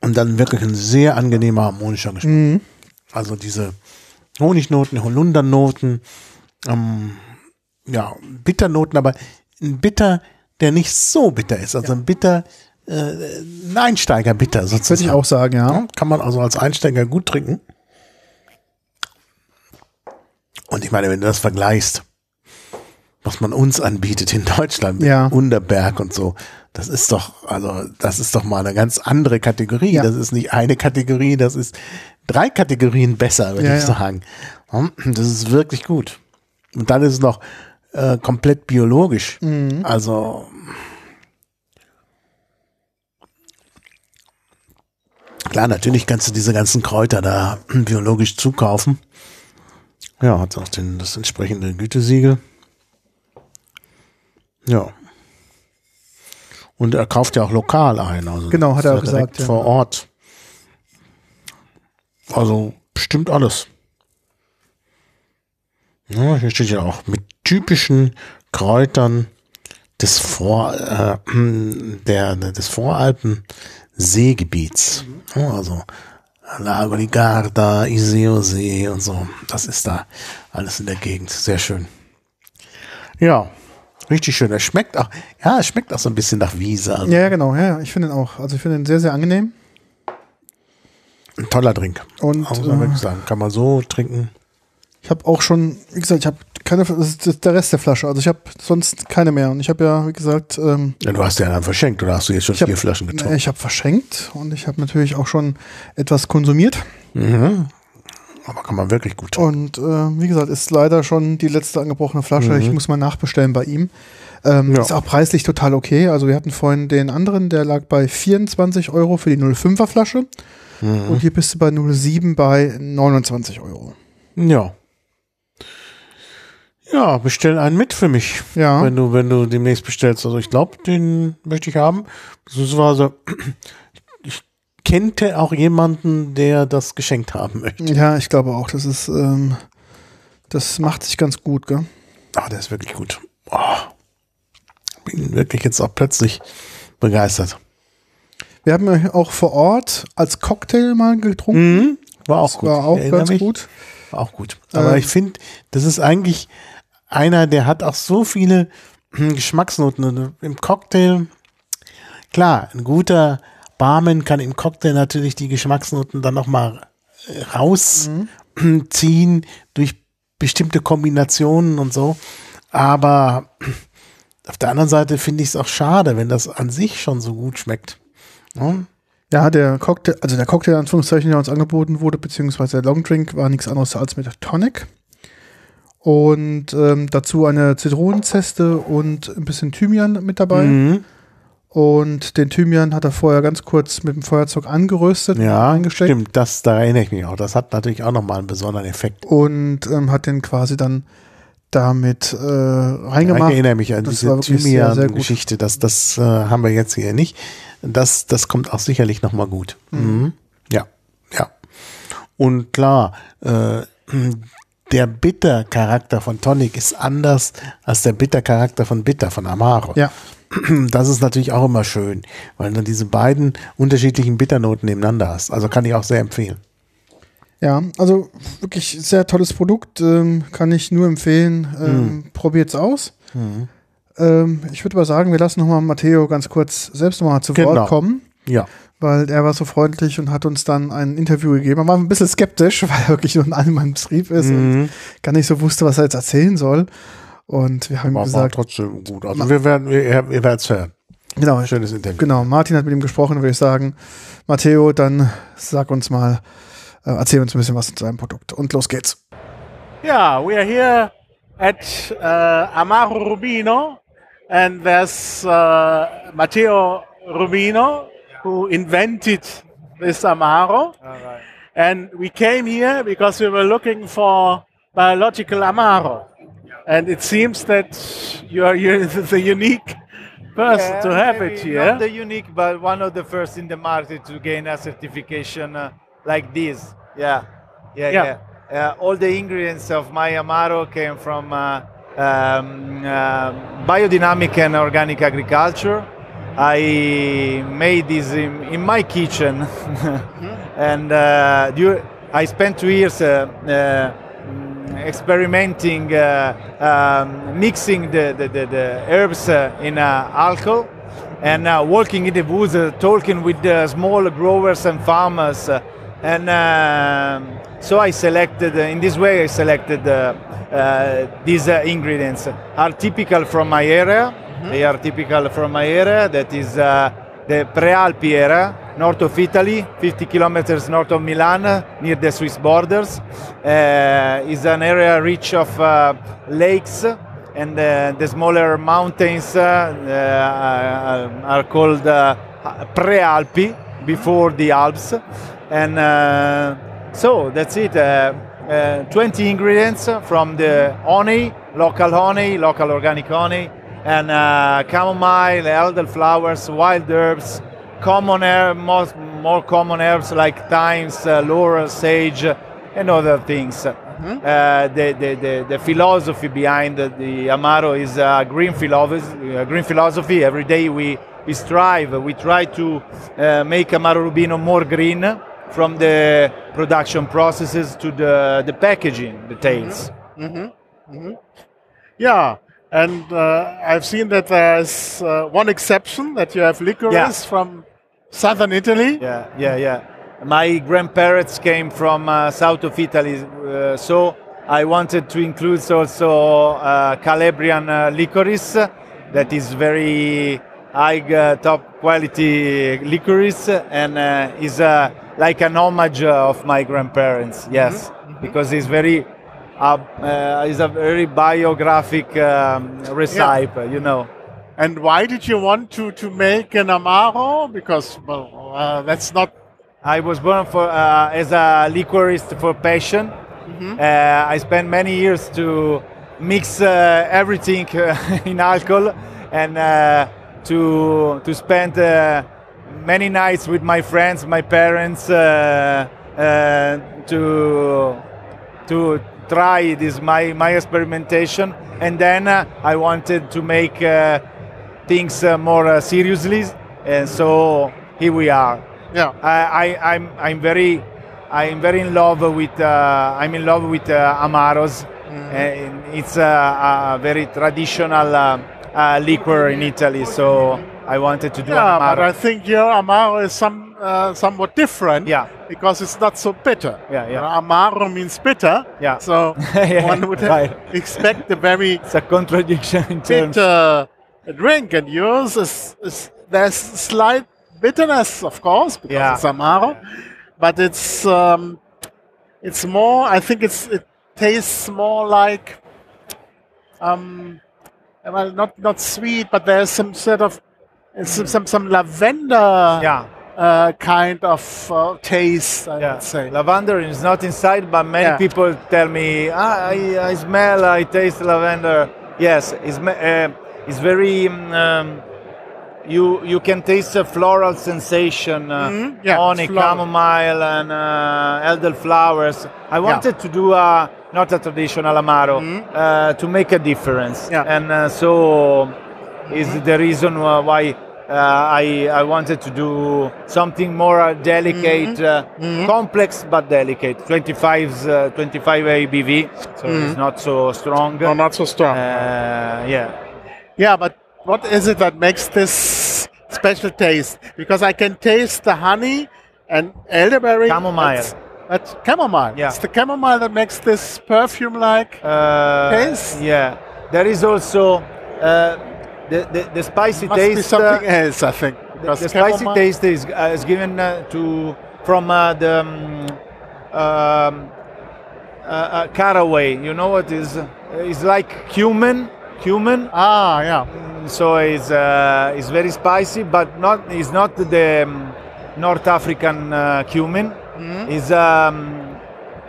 [SPEAKER 2] Und dann wirklich ein sehr angenehmer harmonischer Geschmack.
[SPEAKER 1] Mhm.
[SPEAKER 2] Also diese Honignoten, Holundernoten, ähm, ja, Bitternoten, aber ein Bitter, der nicht so bitter ist. Also ein Bitter, äh, ein Einsteiger-Bitter
[SPEAKER 1] Würde
[SPEAKER 2] sozusagen.
[SPEAKER 1] ich auch sagen, ja.
[SPEAKER 2] Ja, kann man also als Einsteiger gut trinken. Und ich meine, wenn du das vergleichst, was man uns anbietet in Deutschland mit
[SPEAKER 1] Ja.
[SPEAKER 2] Unterberg und so, das ist doch, also das ist doch mal eine ganz andere Kategorie.
[SPEAKER 1] Ja.
[SPEAKER 2] Das ist nicht eine Kategorie, das ist drei Kategorien besser, würde
[SPEAKER 1] Ja,
[SPEAKER 2] ich sagen. Hm, Das ist wirklich gut. Und dann ist es noch äh, komplett biologisch.
[SPEAKER 1] Mhm.
[SPEAKER 2] Also Klar, natürlich kannst du diese ganzen Kräuter da biologisch zukaufen. Ja, hat auch den, das entsprechende Gütesiegel. Ja. Und er kauft ja auch lokal ein. Also
[SPEAKER 1] Genau, hat er auch gesagt, ja.
[SPEAKER 2] Vor Ort. Also bestimmt alles. Ja, hier steht ja auch mit typischen Kräutern des Vor, äh, der, des Voralpen Seegebiets. Also Lago di Garda, Iseo-See und so. Das ist da alles in der Gegend. Sehr schön. Ja, richtig schön. Er schmeckt auch, ja, es schmeckt auch so ein bisschen nach Wiese. Also
[SPEAKER 1] Ja, genau, ja, ich finde ihn auch. Also ich finde ihn sehr, sehr angenehm.
[SPEAKER 2] ein toller Drink.
[SPEAKER 1] Und
[SPEAKER 2] man
[SPEAKER 1] äh,
[SPEAKER 2] sagen. Kann man so trinken.
[SPEAKER 1] ich habe auch schon, wie gesagt, ich habe keine, das ist der Rest der Flasche. Also ich habe sonst keine mehr. Und ich habe ja, wie gesagt, ähm,
[SPEAKER 2] Ja, du hast ja dann verschenkt oder hast du jetzt schon
[SPEAKER 1] hab-
[SPEAKER 2] vier Flaschen getrunken?
[SPEAKER 1] ich habe verschenkt und ich habe natürlich auch schon etwas konsumiert.
[SPEAKER 2] Mhm. Aber kann man wirklich gut trinken.
[SPEAKER 1] Und äh, wie gesagt, ist leider schon die letzte angebrochene Flasche. Ich muss mal nachbestellen bei ihm. Ähm,
[SPEAKER 2] Ja.
[SPEAKER 1] Ist auch preislich total okay. Also wir hatten vorhin den anderen, der lag bei 24 Euro für die 05er Flasche. Und hier bist du bei 07 bei 29 Euro.
[SPEAKER 2] Ja. Ja, bestell einen mit für mich.
[SPEAKER 1] Ja.
[SPEAKER 2] Wenn du, wenn du demnächst bestellst. Also ich glaube, den möchte ich haben. Beziehungsweise ich kennte auch jemanden, der das geschenkt haben möchte.
[SPEAKER 1] Ja, ich glaube auch. Das ist, ähm, das macht sich ganz gut, gell?
[SPEAKER 2] Ah, der ist wirklich gut. Oh. Bin wirklich jetzt auch plötzlich begeistert.
[SPEAKER 1] Wir haben ja auch vor Ort als Cocktail mal getrunken.
[SPEAKER 2] Mhm. War auch
[SPEAKER 1] Das
[SPEAKER 2] gut.
[SPEAKER 1] war auch ganz
[SPEAKER 2] mich.
[SPEAKER 1] gut.
[SPEAKER 2] War auch gut. Aber
[SPEAKER 1] Ähm,
[SPEAKER 2] ich finde, das ist eigentlich einer, der hat auch so viele hm, Geschmacksnoten. Und Im Cocktail, klar, ein guter Barman kann im Cocktail natürlich die Geschmacksnoten dann nochmal rausziehen durch bestimmte Kombinationen und so. Aber auf der anderen Seite finde ich es auch schade, wenn das an sich schon so gut schmeckt. Ja?
[SPEAKER 1] Ja, der Cocktail, also der Cocktail, in Anführungszeichen, der uns angeboten wurde, beziehungsweise der Longdrink, war nichts anderes als mit Tonic. Und ähm, dazu eine Zitronenzeste und ein bisschen Thymian mit dabei.
[SPEAKER 2] Mhm.
[SPEAKER 1] Und den Thymian hat er vorher ganz kurz mit dem Feuerzeug angeröstet,
[SPEAKER 2] Ja,
[SPEAKER 1] eingesteckt
[SPEAKER 2] stimmt, das, da erinnere ich mich auch. Das hat natürlich auch nochmal einen besonderen Effekt.
[SPEAKER 1] und ähm, hat den quasi dann damit äh,
[SPEAKER 2] Ja,
[SPEAKER 1] reingemacht.
[SPEAKER 2] ich erinnere mich an
[SPEAKER 1] Das
[SPEAKER 2] diese. Thymian-Geschichte. Das, das äh, haben wir jetzt hier nicht. Das, das kommt auch sicherlich nochmal gut. Mhm. Ja, ja. Und klar, äh, der Bitter-Charakter von Tonic ist anders als der Bitter-Charakter von Bitter, von Amaro.
[SPEAKER 1] Ja,
[SPEAKER 2] Das ist natürlich auch immer schön, weil du diese beiden unterschiedlichen Bitternoten nebeneinander hast. Also kann ich auch sehr empfehlen.
[SPEAKER 1] ja, also wirklich sehr tolles Produkt, ähm, kann ich nur empfehlen. Ähm, Probiert's aus. Ähm, ich würde aber sagen, wir lassen nochmal Matteo ganz kurz selbst nochmal zu
[SPEAKER 2] Genau.
[SPEAKER 1] Wort kommen,
[SPEAKER 2] Ja.
[SPEAKER 1] Weil er war so freundlich und hat uns dann ein Interview gegeben. Er war ein bisschen skeptisch, weil er wirklich nur in allem im Betrieb ist und
[SPEAKER 2] Mhm.
[SPEAKER 1] gar nicht so wusste, was er jetzt erzählen soll. Und wir haben ihm
[SPEAKER 2] War, war
[SPEAKER 1] gesagt,
[SPEAKER 2] trotzdem gut. Also wir werden, wir, ihr werdet es hören.
[SPEAKER 1] genau,
[SPEAKER 2] Schönes Interview.
[SPEAKER 1] genau, Martin hat mit ihm gesprochen, würde ich sagen, Matteo, dann sag uns mal, äh, erzähl uns ein bisschen was zu seinem Produkt. Und los geht's.
[SPEAKER 3] Yeah, we are here at uh, Amaro Rubino, and there's uh, Matteo Rubino who invented this Amaro. And we came here because we were looking for biological Amaro. And it seems that you are u- the unique person
[SPEAKER 4] Yeah,
[SPEAKER 3] to have it here.
[SPEAKER 4] Not the unique, but one of the first in the market to gain a certification uh, like this. Yeah, yeah,
[SPEAKER 3] Yeah.
[SPEAKER 4] yeah. Uh, all the ingredients of my Amaro came from uh, um, uh, biodynamic and organic agriculture. I made this in, in my kitchen, and uh, I spent two years uh, uh, mm, experimenting, uh, um, mixing the, the, the, the herbs uh, in uh, alcohol and walking in the woods, talking with the small growers and farmers. and so I selected, in this way, I selected uh, uh, these ingredients. Are typical from my area. They are typical from my area, that is uh, the Prealpi area, north of Italy, 50 kilometers north of Milan, near the Swiss borders. Uh, is an area rich of uh, lakes and uh, the smaller mountains uh, uh, are called Prealpi, before the Alps. And so that's it. Uh, 20 ingredients from the honey, local honey, local organic honey, and uh, chamomile, elderflowers, wild herbs, common herb, most, more common herbs like thymes, uh, laurel, sage, and other things. Uh, the, the, the, the philosophy behind the, the Amaro is uh, green philosophy. Green philosophy. Every day we, we strive, we try to uh, make Amaro Rubino more green from the production processes to the, the packaging details.
[SPEAKER 3] Yeah, and uh, I've seen that there's uh, one exception that you have licorice
[SPEAKER 4] Yeah.
[SPEAKER 3] from southern Italy.
[SPEAKER 4] Yeah, yeah, yeah. My grandparents came from uh, south of Italy, uh, so I wanted to include also uh, Calabrian uh, licorice that is very high uh, top quality licorice and uh, is uh, like an homage uh, of my grandparents. Yes, because it's very uh, is a very biographic um, recipe, you know.
[SPEAKER 3] And why did you want to, to make an Amaro? Because well, uh, that's not.
[SPEAKER 4] I was born for uh, as a liquorist for passion. Uh, I spent many years to mix uh, everything uh, in alcohol and uh, to to spend uh, many nights with my friends, my parents, uh, uh, to to try this my my experimentation. And then uh, I wanted to make uh, things uh, more uh, seriously, and so here we are.
[SPEAKER 5] Yeah.
[SPEAKER 4] I, I, I'm, I'm very, I'm very in love with, uh, I'm in love with uh, Amaros. And it's a, a very traditional uh, uh, liquor in Italy, so I wanted to do
[SPEAKER 2] Yeah,
[SPEAKER 4] Amaro.
[SPEAKER 2] but I think your Amaro is some uh, somewhat different.
[SPEAKER 4] Yeah.
[SPEAKER 2] Because it's not so bitter.
[SPEAKER 4] Yeah, yeah.
[SPEAKER 2] Uh, Amaro means bitter.
[SPEAKER 4] Yeah.
[SPEAKER 2] So
[SPEAKER 4] Yeah,
[SPEAKER 2] one would
[SPEAKER 4] right.
[SPEAKER 2] expect a very
[SPEAKER 4] it's a contradiction in terms.
[SPEAKER 2] bitter drink, and yours is, is there's slight bitterness, of course, because
[SPEAKER 4] Yeah.
[SPEAKER 2] it's Amaro, but it's um, it's more. I think it's it tastes more like um, well, not not sweet, but there's some sort of some some, some lavender
[SPEAKER 4] Yeah.
[SPEAKER 2] Uh, kind of uh, taste. I
[SPEAKER 4] Yeah,
[SPEAKER 2] would say.
[SPEAKER 4] lavender is not inside, but many
[SPEAKER 2] Yeah.
[SPEAKER 4] people tell me, ah, I, I smell, I taste lavender. Yes, it's, uh, it's very. mm, Um, you you can taste a floral sensation, uh,
[SPEAKER 2] Mhm, yeah, it's floral.
[SPEAKER 4] chamomile, and uh, elderflowers. I wanted to do a not a traditional amaro uh, to make a difference,
[SPEAKER 2] Mm-hmm. Yeah. Mm-hmm.
[SPEAKER 4] and uh, so is the reason why I I wanted to do something more uh, delicate,
[SPEAKER 2] Mm-hmm.
[SPEAKER 4] uh, complex but delicate. 25's, uh, 25 ABV, so it's not so strong.
[SPEAKER 2] Mm-hmm. No, not so strong.
[SPEAKER 4] Uh, yeah.
[SPEAKER 2] Yeah, but what is it that makes this special taste? Because I can taste the honey and elderberry.
[SPEAKER 4] Chamomile.
[SPEAKER 2] That's, that's chamomile.
[SPEAKER 4] Yeah.
[SPEAKER 2] It's the chamomile that makes this perfume-like.
[SPEAKER 4] Uh,
[SPEAKER 2] Taste?
[SPEAKER 4] Yeah. There is also uh, the, the the spicy
[SPEAKER 2] Must be
[SPEAKER 4] taste.
[SPEAKER 2] something
[SPEAKER 4] uh,
[SPEAKER 2] else, I think.
[SPEAKER 4] the, the spicy taste is, uh, is given uh, to from uh, the um, um, uh, uh, caraway. You know what is? It's like cumin. Cumin.
[SPEAKER 2] Ah, yeah.
[SPEAKER 4] so it's uh, it's very spicy, but not it's not the um, North African uh, cumin. It's um,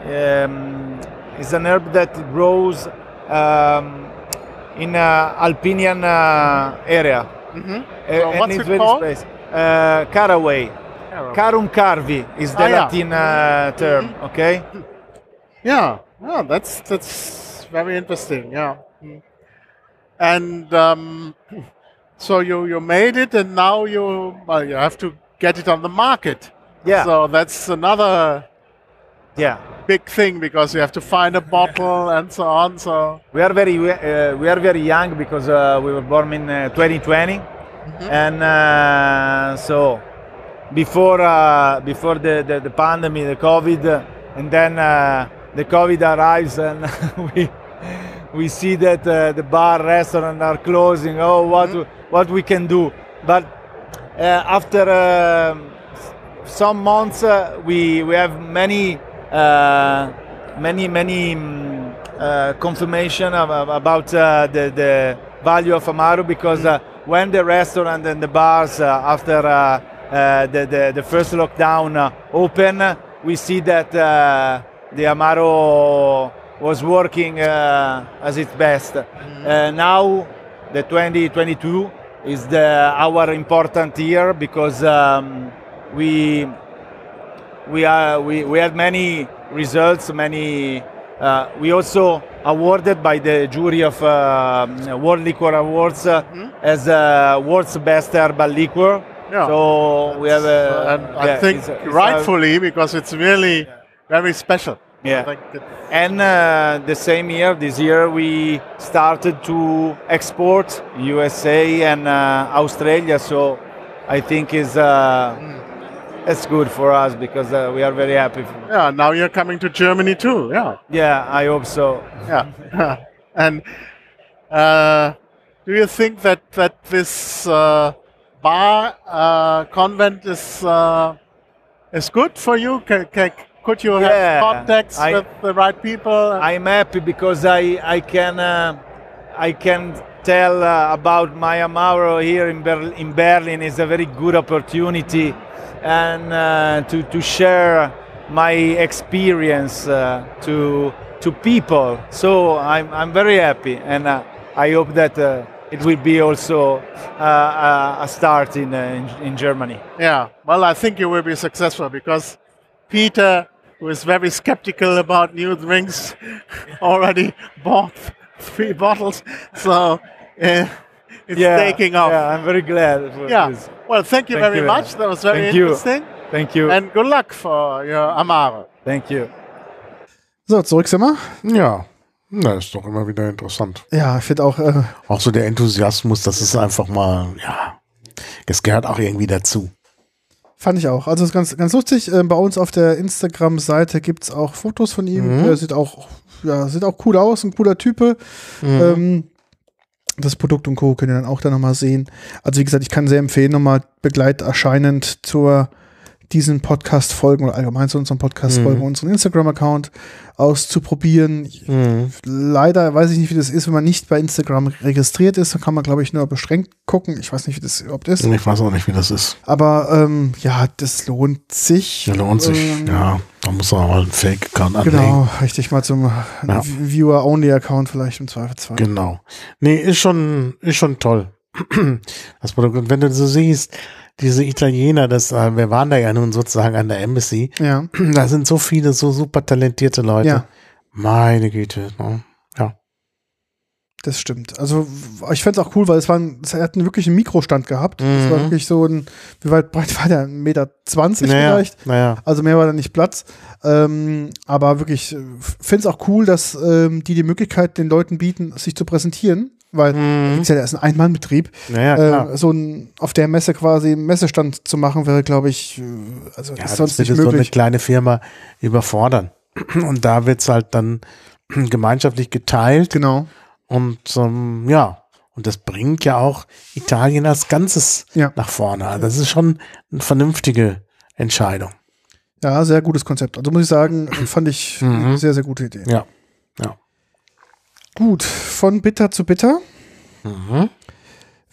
[SPEAKER 4] um, it's an herb that grows um, in uh, Alpinian uh, area.
[SPEAKER 2] Mhm.
[SPEAKER 4] Uh,
[SPEAKER 2] So
[SPEAKER 4] and
[SPEAKER 2] what's it called?
[SPEAKER 4] Uh, caraway. Carum carvi is the
[SPEAKER 2] Ah, yeah.
[SPEAKER 4] Latin uh, term. Okay.
[SPEAKER 2] Yeah. Yeah, that's that's very interesting. Yeah. Mm. And um, so you you made it, and now you well you have to get it on the market.
[SPEAKER 4] Yeah.
[SPEAKER 2] So that's another
[SPEAKER 4] Yeah.
[SPEAKER 2] Big thing because you have to find a bottle and so on. So
[SPEAKER 4] We are very uh, we are very young because uh, we were born in uh, 2020, and uh, so before uh, before the, the the pandemic, the COVID, and then uh, the COVID arrives, and we we see that uh, the bar, restaurant are closing. Oh, what what we can do? But uh, after um some months, uh, we we have many many many mm, uh, confirmation of, of- about uh, the the value of Amaro because uh, when the restaurant and the bars uh, after uh, uh, the, the the first lockdown uh, open, uh, we see that uh, the Amaro was working uh, as its best. Uh, now the 2022 is the our important year because um, we we are we, we had many results many uh, we also awarded by the jury of uh, world liquor awards uh, as uh, world's best herbal liquor
[SPEAKER 2] Yeah.
[SPEAKER 4] so we have a,
[SPEAKER 2] and I think
[SPEAKER 4] it's it's a-
[SPEAKER 2] rightfully because it's really very special.
[SPEAKER 4] Yeah.
[SPEAKER 2] I think it-
[SPEAKER 4] And uh, the same year, this year, we started to export USA and uh, Australia. So I think is uh, it's good for us because uh, we are very happy.
[SPEAKER 2] yeah. Now you're coming to Germany too. Yeah.
[SPEAKER 4] Yeah, I hope so.
[SPEAKER 2] Yeah. and uh, do you think that that this uh, bar uh, convent is uh, is good for you? Can, could you
[SPEAKER 4] Yeah,
[SPEAKER 2] have contacts
[SPEAKER 4] I-
[SPEAKER 2] with the right people?
[SPEAKER 4] I'm happy because I I can uh, I can tell uh, about my Amaro here in, Ber- in Berlin is a very good opportunity and uh, to to share my experience uh, to to people. So I'm I'm very happy and uh, I hope that uh, it will be also uh, a- start in, in in Germany.
[SPEAKER 2] yeah. Well, I think you will be successful because Peter, who is very skeptical about new drinks, already bought three bottles. So uh,
[SPEAKER 3] it's
[SPEAKER 4] yeah,
[SPEAKER 3] taking off.
[SPEAKER 4] Yeah, I'm very glad. For
[SPEAKER 3] Yeah.
[SPEAKER 4] This.
[SPEAKER 3] Well, thank you
[SPEAKER 4] Thank
[SPEAKER 3] very
[SPEAKER 4] you.
[SPEAKER 3] much. That was very
[SPEAKER 4] Thank you.
[SPEAKER 3] interesting.
[SPEAKER 4] Thank you.
[SPEAKER 3] And good luck for your Amaro.
[SPEAKER 4] Thank you.
[SPEAKER 1] So, zurück sind wir.
[SPEAKER 2] Ja, na, ist doch immer wieder interessant.
[SPEAKER 1] Ja, ich finde auch, äh,
[SPEAKER 2] Auch so der Enthusiasmus, das ist einfach mal, ja, es gehört auch irgendwie dazu.
[SPEAKER 1] Fand ich auch. Also ist ganz, ganz lustig. Äh, bei uns auf der Instagram-Seite gibt es auch Fotos von ihm.
[SPEAKER 2] Mhm.
[SPEAKER 1] Er sieht auch, ja, sieht auch cool aus, ein cooler Type. Ähm, das Produkt und Co. könnt ihr dann auch da nochmal sehen. Also wie gesagt, ich kann sehr empfehlen, nochmal begleiterscheinend zur diesen Podcast folgen oder allgemein zu unserem Podcast
[SPEAKER 2] Mhm.
[SPEAKER 1] folgen, unseren Instagram-Account auszuprobieren.
[SPEAKER 2] Mhm.
[SPEAKER 1] leider weiß ich nicht, wie das ist, wenn man nicht bei Instagram registriert ist. Dann kann man, glaube ich, nur beschränkt gucken. Ich weiß nicht, wie das überhaupt ist.
[SPEAKER 2] Ich weiß auch nicht, wie das ist.
[SPEAKER 1] Aber ähm, ja, das lohnt sich.
[SPEAKER 2] Ja, lohnt sich.
[SPEAKER 1] Ähm,
[SPEAKER 2] Ja, da muss man mal einen Fake-Account anlegen.
[SPEAKER 1] Genau, richtig mal zum
[SPEAKER 2] Ja.
[SPEAKER 1] Viewer-Only-Account vielleicht im Zweifelsfall.
[SPEAKER 2] Genau. Nee, ist schon, ist schon toll. Das Produkt. Und wenn du so siehst, diese Italiener, das, äh, wir waren da ja nun sozusagen an der Embassy,
[SPEAKER 1] Ja,
[SPEAKER 2] da sind so viele so super talentierte Leute.
[SPEAKER 1] Ja.
[SPEAKER 2] Meine Güte. Ne? Ja.
[SPEAKER 1] das stimmt. Also ich fände es auch cool, weil es war ein, es hat einen wirklich einen Mikrostand gehabt. Es war
[SPEAKER 2] Mhm.
[SPEAKER 1] wirklich so ein, wie weit breit war der? Ein Meter zwanzig
[SPEAKER 2] Naja,
[SPEAKER 1] vielleicht.
[SPEAKER 2] naja.
[SPEAKER 1] Also mehr war da nicht Platz. Ähm, aber wirklich, finde es auch cool, dass ähm, die die Möglichkeit den Leuten bieten, sich zu präsentieren. Weil,
[SPEAKER 2] Mhm.
[SPEAKER 1] das ist ein Ein-Mann-Betrieb.
[SPEAKER 2] Naja, klar.
[SPEAKER 1] Äh, so ein, auf der Messe quasi einen Messestand zu machen, wäre, glaube ich, äh, also
[SPEAKER 2] ja,
[SPEAKER 1] ist
[SPEAKER 2] das
[SPEAKER 1] sonst
[SPEAKER 2] wird
[SPEAKER 1] nicht
[SPEAKER 2] so eine
[SPEAKER 1] möglich.
[SPEAKER 2] kleine Firma überfordern. Und da wird's halt dann gemeinschaftlich geteilt.
[SPEAKER 1] Genau.
[SPEAKER 2] Und ähm, ja, und das bringt ja auch Italien als Ganzes
[SPEAKER 1] Ja.
[SPEAKER 2] nach vorne. Also Das ist schon eine vernünftige Entscheidung.
[SPEAKER 1] Ja, sehr gutes Konzept. Also muss ich sagen, fand ich
[SPEAKER 2] Mhm.
[SPEAKER 1] eine sehr, sehr gute Idee.
[SPEAKER 2] Ja. Ja.
[SPEAKER 1] Gut, von bitter zu bitter.
[SPEAKER 2] Mhm.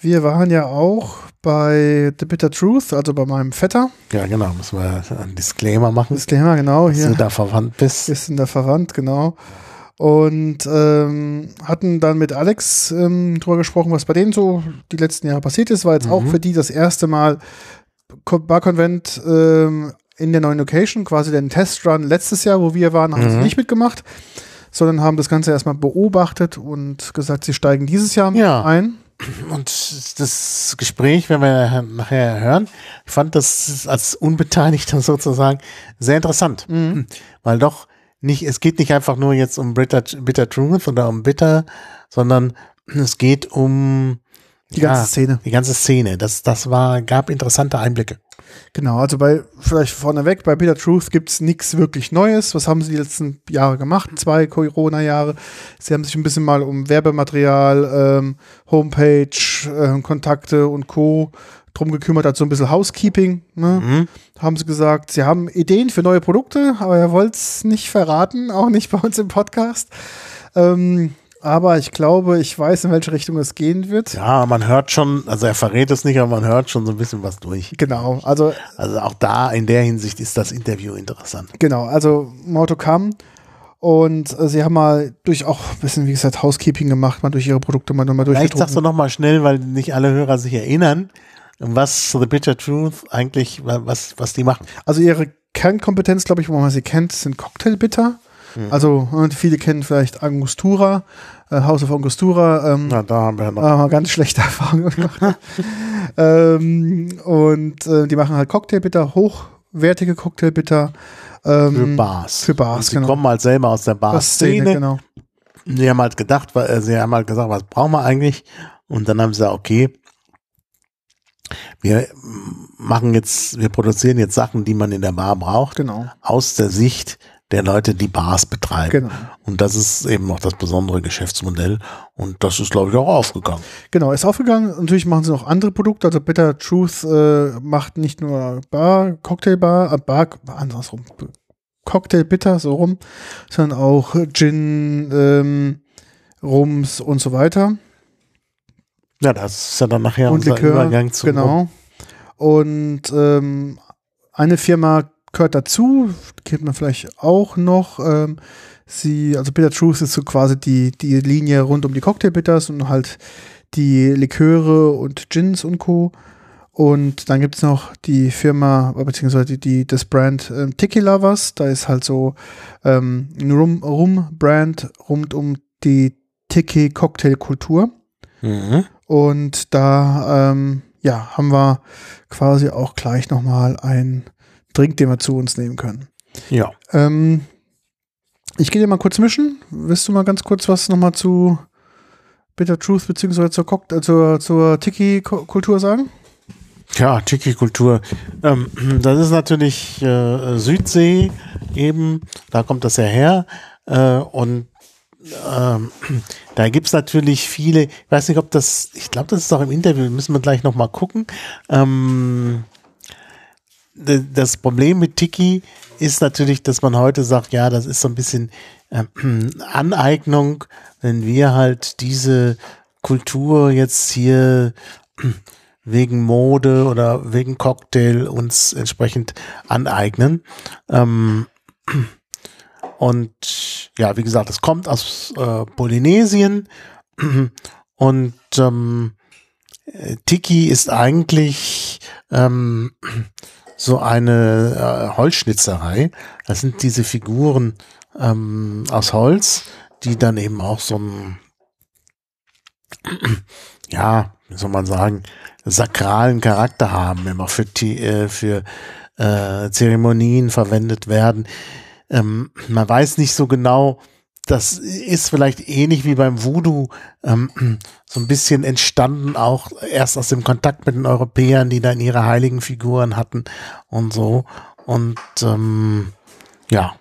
[SPEAKER 1] Wir waren ja auch bei The Bitter Truth, also bei meinem Vetter.
[SPEAKER 2] Ja, genau. Müssen wir einen Disclaimer machen,
[SPEAKER 1] Disclaimer, genau,
[SPEAKER 2] dass
[SPEAKER 1] hier
[SPEAKER 2] du da verwandt bist.
[SPEAKER 1] ist in der Verwandt, genau. Und ähm, hatten dann mit Alex ähm, drüber gesprochen, was bei denen so die letzten Jahre passiert ist. War jetzt auch
[SPEAKER 2] Mhm.
[SPEAKER 1] für die das erste Mal Ko- Bar-Convent ähm, in der neuen Location, quasi den Testrun letztes Jahr, wo wir waren, haben sie
[SPEAKER 2] Mhm.
[SPEAKER 1] nicht mitgemacht, sondern haben das Ganze erstmal beobachtet und gesagt, sie steigen dieses Jahr
[SPEAKER 2] Ja.
[SPEAKER 1] ein.
[SPEAKER 2] Und das Gespräch, wenn wir nachher hören, ich fand das als Unbeteiligter sozusagen sehr interessant.
[SPEAKER 1] Mhm.
[SPEAKER 2] Weil doch nicht, es geht nicht einfach nur jetzt um Bitter, Bitter Truth oder um Bitter, sondern es geht um
[SPEAKER 1] Die ganze Szene.
[SPEAKER 2] Die ganze Szene. Das, das war, gab interessante Einblicke.
[SPEAKER 1] Genau, also bei, vielleicht vorneweg, bei Bitter Truth gibt es nichts wirklich Neues. Was haben sie die letzten Jahre gemacht? Zwei Corona-Jahre. Sie haben sich ein bisschen mal um Werbematerial, ähm, Homepage, ähm, Kontakte und Co. drum gekümmert, hat so ein bisschen Housekeeping, ne?
[SPEAKER 2] Mhm.
[SPEAKER 1] haben sie gesagt. Sie haben Ideen für neue Produkte, aber er wollte es nicht verraten, auch nicht bei uns im Podcast. Ähm, aber ich glaube, ich weiß, in welche Richtung es gehen wird.
[SPEAKER 2] Ja, man hört schon, also er verrät es nicht, aber man hört schon so ein bisschen was durch.
[SPEAKER 1] Genau, also
[SPEAKER 2] Also auch da in der Hinsicht ist das Interview interessant.
[SPEAKER 1] Genau, also More to come. Und äh, sie haben mal durch auch ein bisschen, wie gesagt, Housekeeping gemacht, mal durch ihre Produkte mal nochmal
[SPEAKER 2] Vielleicht sagst du
[SPEAKER 1] durchgedrungen.
[SPEAKER 2] noch mal schnell, weil nicht alle Hörer sich erinnern, was The Bitter Truth eigentlich, wa- was, was die machen.
[SPEAKER 1] Also ihre Kernkompetenz, glaube ich, wo man sie kennt, sind Cocktailbitter. Also äh, viele kennen vielleicht Angostura, äh, House of Angostura. Ähm,
[SPEAKER 2] Na, da haben wir noch.
[SPEAKER 1] wir ganz schlechte Erfahrungen gemacht. ähm, und äh, die machen halt Cocktailbitter, hochwertige Cocktailbitter. Ähm,
[SPEAKER 2] Für Bars.
[SPEAKER 1] Für Bars,
[SPEAKER 2] Und sie
[SPEAKER 1] genau.
[SPEAKER 2] kommen halt selber aus der
[SPEAKER 1] Bar-Szene, genau.
[SPEAKER 2] Sie haben halt gedacht, weil, äh, sie haben halt gesagt, was brauchen wir eigentlich? Und dann haben sie gesagt, okay, wir machen jetzt, wir produzieren jetzt Sachen, die man in der Bar braucht,
[SPEAKER 1] Genau.
[SPEAKER 2] aus der Sicht der Leute, die Bars betreiben.
[SPEAKER 1] Genau.
[SPEAKER 2] Und das ist eben auch das besondere Geschäftsmodell. Und das ist, glaube ich, auch aufgegangen.
[SPEAKER 1] Genau, ist aufgegangen. Natürlich machen sie noch andere Produkte. Also Bitter Truth äh, macht nicht nur Bar, Cocktailbar, äh, Bar, andersrum, Cocktail Bitter, so rum, sondern auch Gin, ähm, Rums und so weiter.
[SPEAKER 2] Ja, das ist ja dann nachher
[SPEAKER 1] und
[SPEAKER 2] unser
[SPEAKER 1] Likör.
[SPEAKER 2] Übergang zu
[SPEAKER 1] Genau. Und ähm, eine Firma gehört dazu, kennt man vielleicht auch noch. Ähm, sie, also Bitter Truth ist so quasi die, die Linie rund um die Cocktailbitters und halt die Liköre und Gins und Co. Und dann gibt es noch die Firma, beziehungsweise die, die, das Brand ähm, Tiki Lovers. Da ist halt so ähm, ein Rum- Rum-Brand rund um die Tiki-Cocktail-Kultur.
[SPEAKER 2] Mhm.
[SPEAKER 1] Und da ähm, ja, haben wir quasi auch gleich nochmal einen Drink, den wir zu uns nehmen können.
[SPEAKER 2] Ja.
[SPEAKER 1] Ähm, ich gehe dir mal kurz mischen. Willst du mal ganz kurz was nochmal zu Bitter Truth beziehungsweise zur, Cock äh, zur, zur Tiki-Kultur sagen?
[SPEAKER 2] Ja, Tiki-Kultur. Ähm, das ist natürlich äh, Südsee eben, da kommt das ja her. Äh, und ähm, da gibt's natürlich viele, ich weiß nicht, ob das, ich glaube, das ist auch im Interview, müssen wir gleich nochmal gucken. Ähm, das Problem mit Tiki ist natürlich, dass man heute sagt, ja, das ist so ein bisschen ähm, Aneignung, wenn wir halt diese Kultur jetzt hier wegen Mode oder wegen Cocktail uns entsprechend aneignen. Ähm, und ja, wie gesagt, es kommt aus äh, Polynesien und ähm, äh, Tiki ist eigentlich ähm, so eine äh, Holzschnitzerei. Das sind diese Figuren ähm, aus Holz, die dann eben auch so ein, ja, wie soll man sagen, sakralen Charakter haben, immer für, äh, für äh, Zeremonien verwendet werden. Ähm, man weiß nicht so genau, das ist vielleicht ähnlich wie beim Voodoo ähm, so ein bisschen entstanden, auch erst aus dem Kontakt mit den Europäern, die dann ihre heiligen Figuren hatten und so. Und ähm, ja.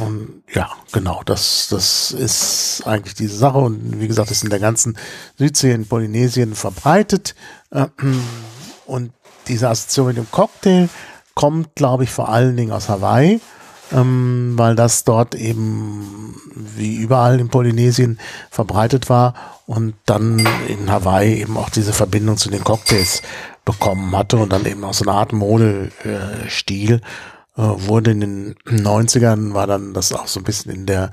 [SPEAKER 2] Und ja, genau, das, das ist eigentlich diese Sache. Und wie gesagt, ist in der ganzen Südsee in Polynesien verbreitet. Äh, Und diese Assoziation mit dem Cocktail kommt, glaube ich, vor allen Dingen aus Hawaii ähm, weil das dort eben wie überall in Polynesien verbreitet war und dann in Hawaii eben auch diese Verbindung zu den Cocktails bekommen hatte und dann eben auch so eine Art Modestil äh, wurde in den 90ern, war dann das auch so ein bisschen in der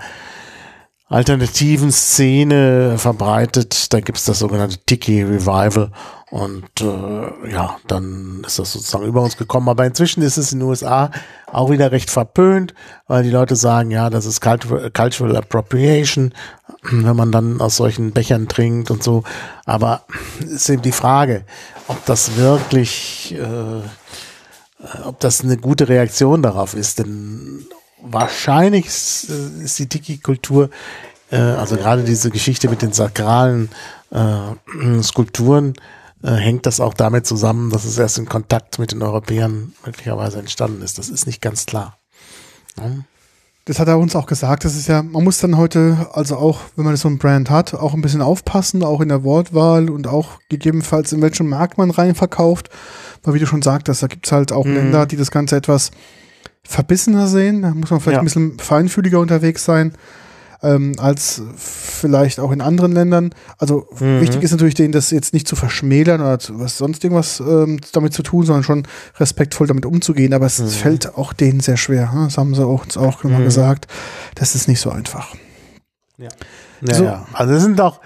[SPEAKER 2] alternativen Szene verbreitet. Da gibt's das sogenannte Tiki Revival und äh, ja, dann ist das sozusagen über uns gekommen. Aber inzwischen ist es in den USA auch wieder recht verpönt, weil die Leute sagen, ja, das ist Cultural, Appropriation, wenn man dann aus solchen Bechern trinkt und so. Aber ist eben die Frage, ob das wirklich, äh, ob das eine gute Reaktion darauf ist. Denn wahrscheinlich ist, äh, ist die Tiki-Kultur, äh, also gerade diese Geschichte mit den sakralen äh, Skulpturen, äh, hängt das auch damit zusammen, dass es erst in Kontakt mit den Europäern möglicherweise entstanden ist. Das ist nicht ganz klar.
[SPEAKER 1] Das hat er uns auch gesagt. Das ist ja, man muss dann heute, also auch, wenn man so ein Brand hat, auch ein bisschen aufpassen, auch in der Wortwahl und auch gegebenenfalls in welchem Markt man rein verkauft. Weil wie du schon sagtest, da gibt's halt auch
[SPEAKER 2] Mhm.
[SPEAKER 1] Länder, die das Ganze etwas verbissener sehen. Da muss man vielleicht
[SPEAKER 2] Ja.
[SPEAKER 1] ein bisschen feinfühliger unterwegs sein. Ähm, als vielleicht auch in anderen Ländern. Also
[SPEAKER 2] Mhm.
[SPEAKER 1] wichtig ist natürlich denen, das jetzt nicht zu verschmälern oder zu, was sonst irgendwas ähm, damit zu tun, sondern schon respektvoll damit umzugehen. Aber es
[SPEAKER 2] Mhm.
[SPEAKER 1] fällt auch denen sehr schwer. hm? Das haben sie auch, uns auch
[SPEAKER 2] Mhm.
[SPEAKER 1] gesagt. Das ist nicht so einfach.
[SPEAKER 2] Ja,
[SPEAKER 1] So.
[SPEAKER 2] ja. Also es sind auch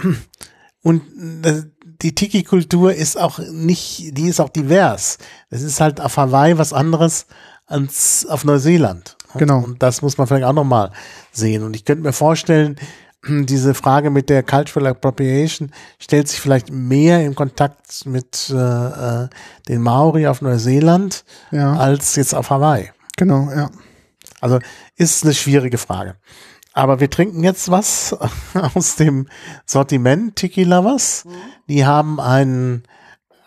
[SPEAKER 2] und das, die Tiki-Kultur ist auch nicht, die ist auch divers. Es ist halt auf Hawaii was anderes als auf Neuseeland.
[SPEAKER 1] Genau.
[SPEAKER 2] Und das muss man vielleicht auch nochmal sehen. Und ich könnte mir vorstellen, diese Frage mit der Cultural Appropriation stellt sich vielleicht mehr in Kontakt mit äh, äh, den Maori auf Neuseeland
[SPEAKER 1] Ja,
[SPEAKER 2] als jetzt auf Hawaii.
[SPEAKER 1] genau, ja.
[SPEAKER 2] Also ist eine schwierige Frage. Aber wir trinken jetzt was aus dem Sortiment Tiki Lovers. Die haben einen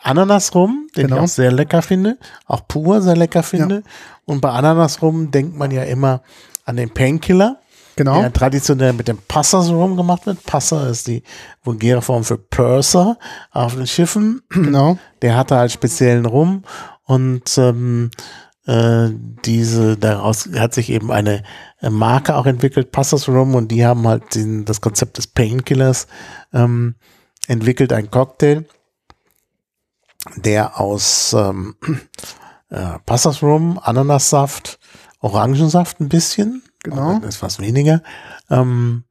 [SPEAKER 2] Ananasrum, den
[SPEAKER 1] Genau.
[SPEAKER 2] ich auch sehr lecker finde, auch pur sehr lecker finde. Und bei Ananasrum denkt man ja immer an den Painkiller,
[SPEAKER 1] Genau.
[SPEAKER 2] der traditionell mit dem Passers Rum gemacht wird. Passer ist die vulgäre Form für Purser auf den Schiffen.
[SPEAKER 1] Genau.
[SPEAKER 2] Der hatte halt speziellen Rum und ähm, äh, diese daraus hat sich eben eine äh, Marke auch entwickelt, Passers Rum, und die haben halt den, das Konzept des Painkillers ähm, entwickelt, ein Cocktail, der aus ähm, äh, Passers Rum, Ananassaft, Orangensaft ein bisschen,
[SPEAKER 1] Genau.
[SPEAKER 2] aber etwas weniger, ähm,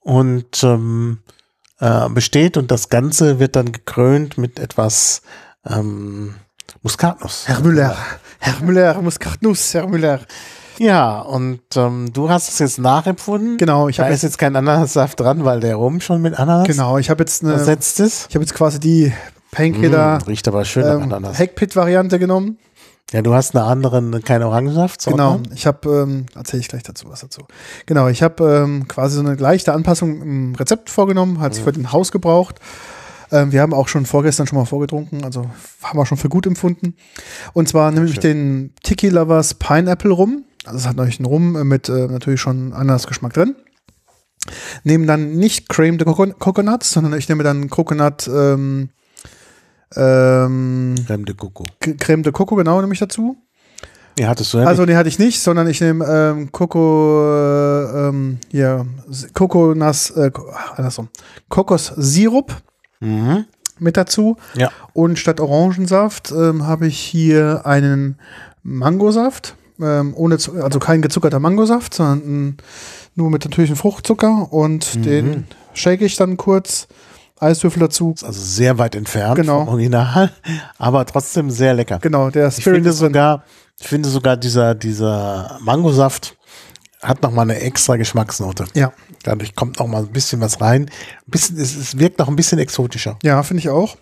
[SPEAKER 2] und ähm, äh, besteht und das Ganze wird dann gekrönt mit etwas ähm, Muskatnuss.
[SPEAKER 1] Herr Müller. Herr Müller, Muskatnuss, Herr Müller.
[SPEAKER 2] Ja, und ähm, du hast es jetzt nachempfunden.
[SPEAKER 1] Genau, ich habe
[SPEAKER 2] ist jetzt kein Ananassaft dran, weil der Rum schon mit Ananas
[SPEAKER 1] genau, ich habe jetzt eine,
[SPEAKER 2] ersetzt ist.
[SPEAKER 1] ich habe jetzt quasi die Painkiller
[SPEAKER 2] Mm, riecht aber schön
[SPEAKER 1] ähm,
[SPEAKER 2] Ananas.
[SPEAKER 1] Heckpit-Variante genommen.
[SPEAKER 2] Ja, du hast eine andere, keine Orangensaft.
[SPEAKER 1] Genau, ich habe, ähm, erzähle ich gleich dazu was dazu. Genau, ich habe ähm, quasi so eine leichte Anpassung im Rezept vorgenommen, hat für den Haus gebraucht. Ähm, wir haben auch schon vorgestern schon mal vorgetrunken, also haben wir schon für gut empfunden. Und zwar nehme ich den Tiki Lovers Pineapple Rum. Also es hat natürlich einen Rum mit äh, natürlich schon Ananasgeschmack drin. Nehme dann nicht Creme de Coco Coconut, sondern ich nehme dann Coconut ähm, ähm,
[SPEAKER 2] Creme de Coco.
[SPEAKER 1] Creme de Coco, genau, nehme ich dazu.
[SPEAKER 2] Ja, hattest du ja
[SPEAKER 1] Also, den hatte ich nicht, sondern ich nehme ähm, Coco, äh, ähm, S- Kokonas, äh, andersrum, Kokossirup.
[SPEAKER 2] Mhm.
[SPEAKER 1] mit dazu.
[SPEAKER 2] Ja.
[SPEAKER 1] Und statt Orangensaft ähm, habe ich hier einen Mangosaft, ähm, ohne, also kein gezuckerter Mangosaft, sondern nur mit natürlichem Fruchtzucker und
[SPEAKER 2] Mhm.
[SPEAKER 1] den shake ich dann kurz, Eiswürfel dazu.
[SPEAKER 2] Ist also sehr weit entfernt
[SPEAKER 1] Genau.
[SPEAKER 2] vom Original, aber trotzdem sehr lecker.
[SPEAKER 1] Genau, der
[SPEAKER 2] Ich
[SPEAKER 1] Spirit
[SPEAKER 2] finde
[SPEAKER 1] ist drin.
[SPEAKER 2] sogar, ich finde sogar dieser, dieser Mangosaft hat noch mal eine extra Geschmacksnote.
[SPEAKER 1] Ja,
[SPEAKER 2] Dadurch kommt noch mal ein bisschen was rein. Ein bisschen, es, es wirkt noch ein bisschen exotischer.
[SPEAKER 1] ja, finde ich auch.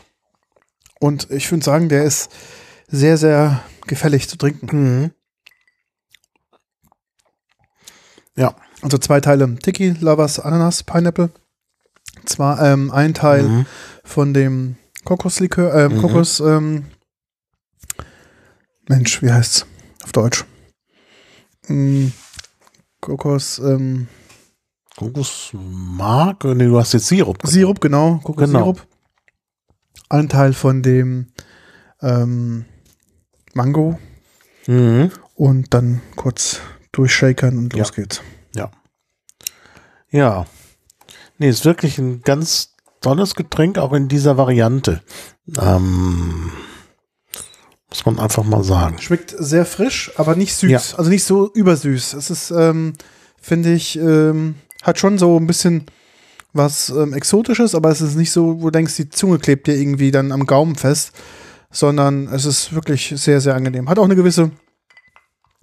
[SPEAKER 1] Und ich würde sagen, der ist sehr, sehr gefällig zu trinken.
[SPEAKER 2] Mhm. Ja.
[SPEAKER 1] Also zwei Teile Tiki, Lovers, Ananas, Pineapple. Zwar ähm, ein Teil
[SPEAKER 2] Mhm.
[SPEAKER 1] von dem Kokoslikör, ähm,
[SPEAKER 2] Mhm.
[SPEAKER 1] Kokos, ähm, Mensch, wie heißt's auf Deutsch? Mm, Kokos, ähm,
[SPEAKER 2] Kokosmark? Nee, du hast jetzt Sirup. genommen.
[SPEAKER 1] Sirup, genau, Kokossirup.
[SPEAKER 2] Genau.
[SPEAKER 1] Ein Teil von dem ähm, Mango
[SPEAKER 2] Mhm.
[SPEAKER 1] und dann kurz durchshakern und
[SPEAKER 2] Ja.
[SPEAKER 1] los geht's.
[SPEAKER 2] Ja. Nee, ist wirklich ein ganz tolles Getränk, auch in dieser Variante. Ähm, muss man einfach mal sagen.
[SPEAKER 1] Schmeckt sehr frisch, aber nicht süß.
[SPEAKER 2] Ja.
[SPEAKER 1] Also nicht so übersüß. Es ist, ähm, finde ich, ähm, hat schon so ein bisschen was ähm, Exotisches, aber es ist nicht so, wo du denkst, die Zunge klebt dir irgendwie dann am Gaumen fest, sondern es ist wirklich sehr, sehr angenehm. Hat auch eine gewisse,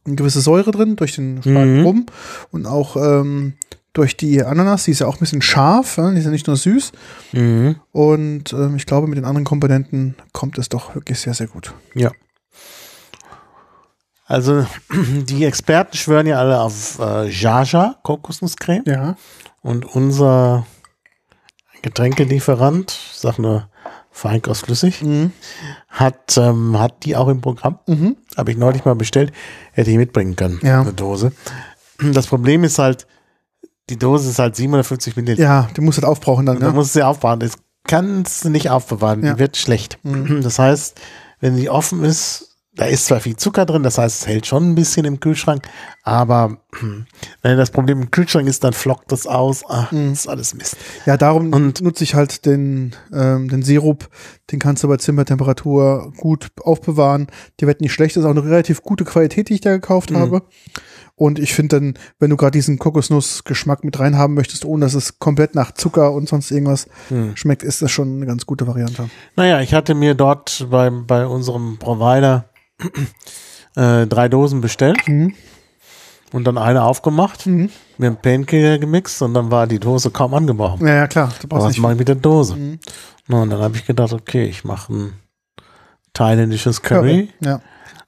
[SPEAKER 1] eine gewisse Säure drin durch den starken
[SPEAKER 2] Mhm.
[SPEAKER 1] Rum und auch ähm, durch die Ananas, die ist ja auch ein bisschen scharf, ja? die ist ja nicht nur süß.
[SPEAKER 2] Mhm.
[SPEAKER 1] Und ähm, ich glaube, mit den anderen Komponenten kommt es doch wirklich sehr, sehr gut.
[SPEAKER 2] Ja. Also die Experten schwören ja alle auf äh, Jaja Kokosnusscreme
[SPEAKER 1] Ja.
[SPEAKER 2] und unser Getränkelieferant, ich sag nur Feinkost flüssig,
[SPEAKER 1] Mhm.
[SPEAKER 2] hat, ähm, hat die auch im Programm.
[SPEAKER 1] Mhm.
[SPEAKER 2] Habe ich neulich mal bestellt, hätte ich mitbringen können,
[SPEAKER 1] Ja.
[SPEAKER 2] eine Dose. Das Problem ist halt, die Dose ist halt 750 Milliliter.
[SPEAKER 1] Ja, du musst halt aufbrauchen dann,
[SPEAKER 2] Und Da musst du sie aufbewahren. Das kannst du nicht aufbewahren.
[SPEAKER 1] Ja.
[SPEAKER 2] Die wird schlecht.
[SPEAKER 1] Mhm.
[SPEAKER 2] Das heißt, wenn die offen ist, da ist zwar viel Zucker drin, das heißt, es hält schon ein bisschen im Kühlschrank, aber wenn das Problem im Kühlschrank ist, dann flockt das aus. Ach,
[SPEAKER 1] Mhm.
[SPEAKER 2] das ist alles Mist.
[SPEAKER 1] Ja, darum
[SPEAKER 2] Und-
[SPEAKER 1] nutze ich halt den, ähm, den Sirup. Den kannst du bei Zimmertemperatur gut aufbewahren. Der wird nicht schlecht. Das ist auch eine relativ gute Qualität, die ich da gekauft
[SPEAKER 2] Mhm.
[SPEAKER 1] habe. Und ich finde dann, wenn du gerade diesen Kokosnussgeschmack mit reinhaben möchtest, ohne dass es komplett nach Zucker und sonst irgendwas
[SPEAKER 2] Mhm.
[SPEAKER 1] schmeckt, ist das schon eine ganz gute Variante.
[SPEAKER 2] Naja, ich hatte mir dort bei, bei unserem Provider äh, drei Dosen bestellt
[SPEAKER 1] Mhm.
[SPEAKER 2] und dann eine aufgemacht,
[SPEAKER 1] Mhm.
[SPEAKER 2] mir einen Pancake gemixt und dann war die Dose kaum angebrochen.
[SPEAKER 1] Ja, ja, klar. Du brauchst
[SPEAKER 2] Was
[SPEAKER 1] nicht
[SPEAKER 2] mache ich mit der Dose?
[SPEAKER 1] Mhm.
[SPEAKER 2] Na, und dann habe ich gedacht, okay, ich mache ein thailändisches Curry.
[SPEAKER 1] Ja.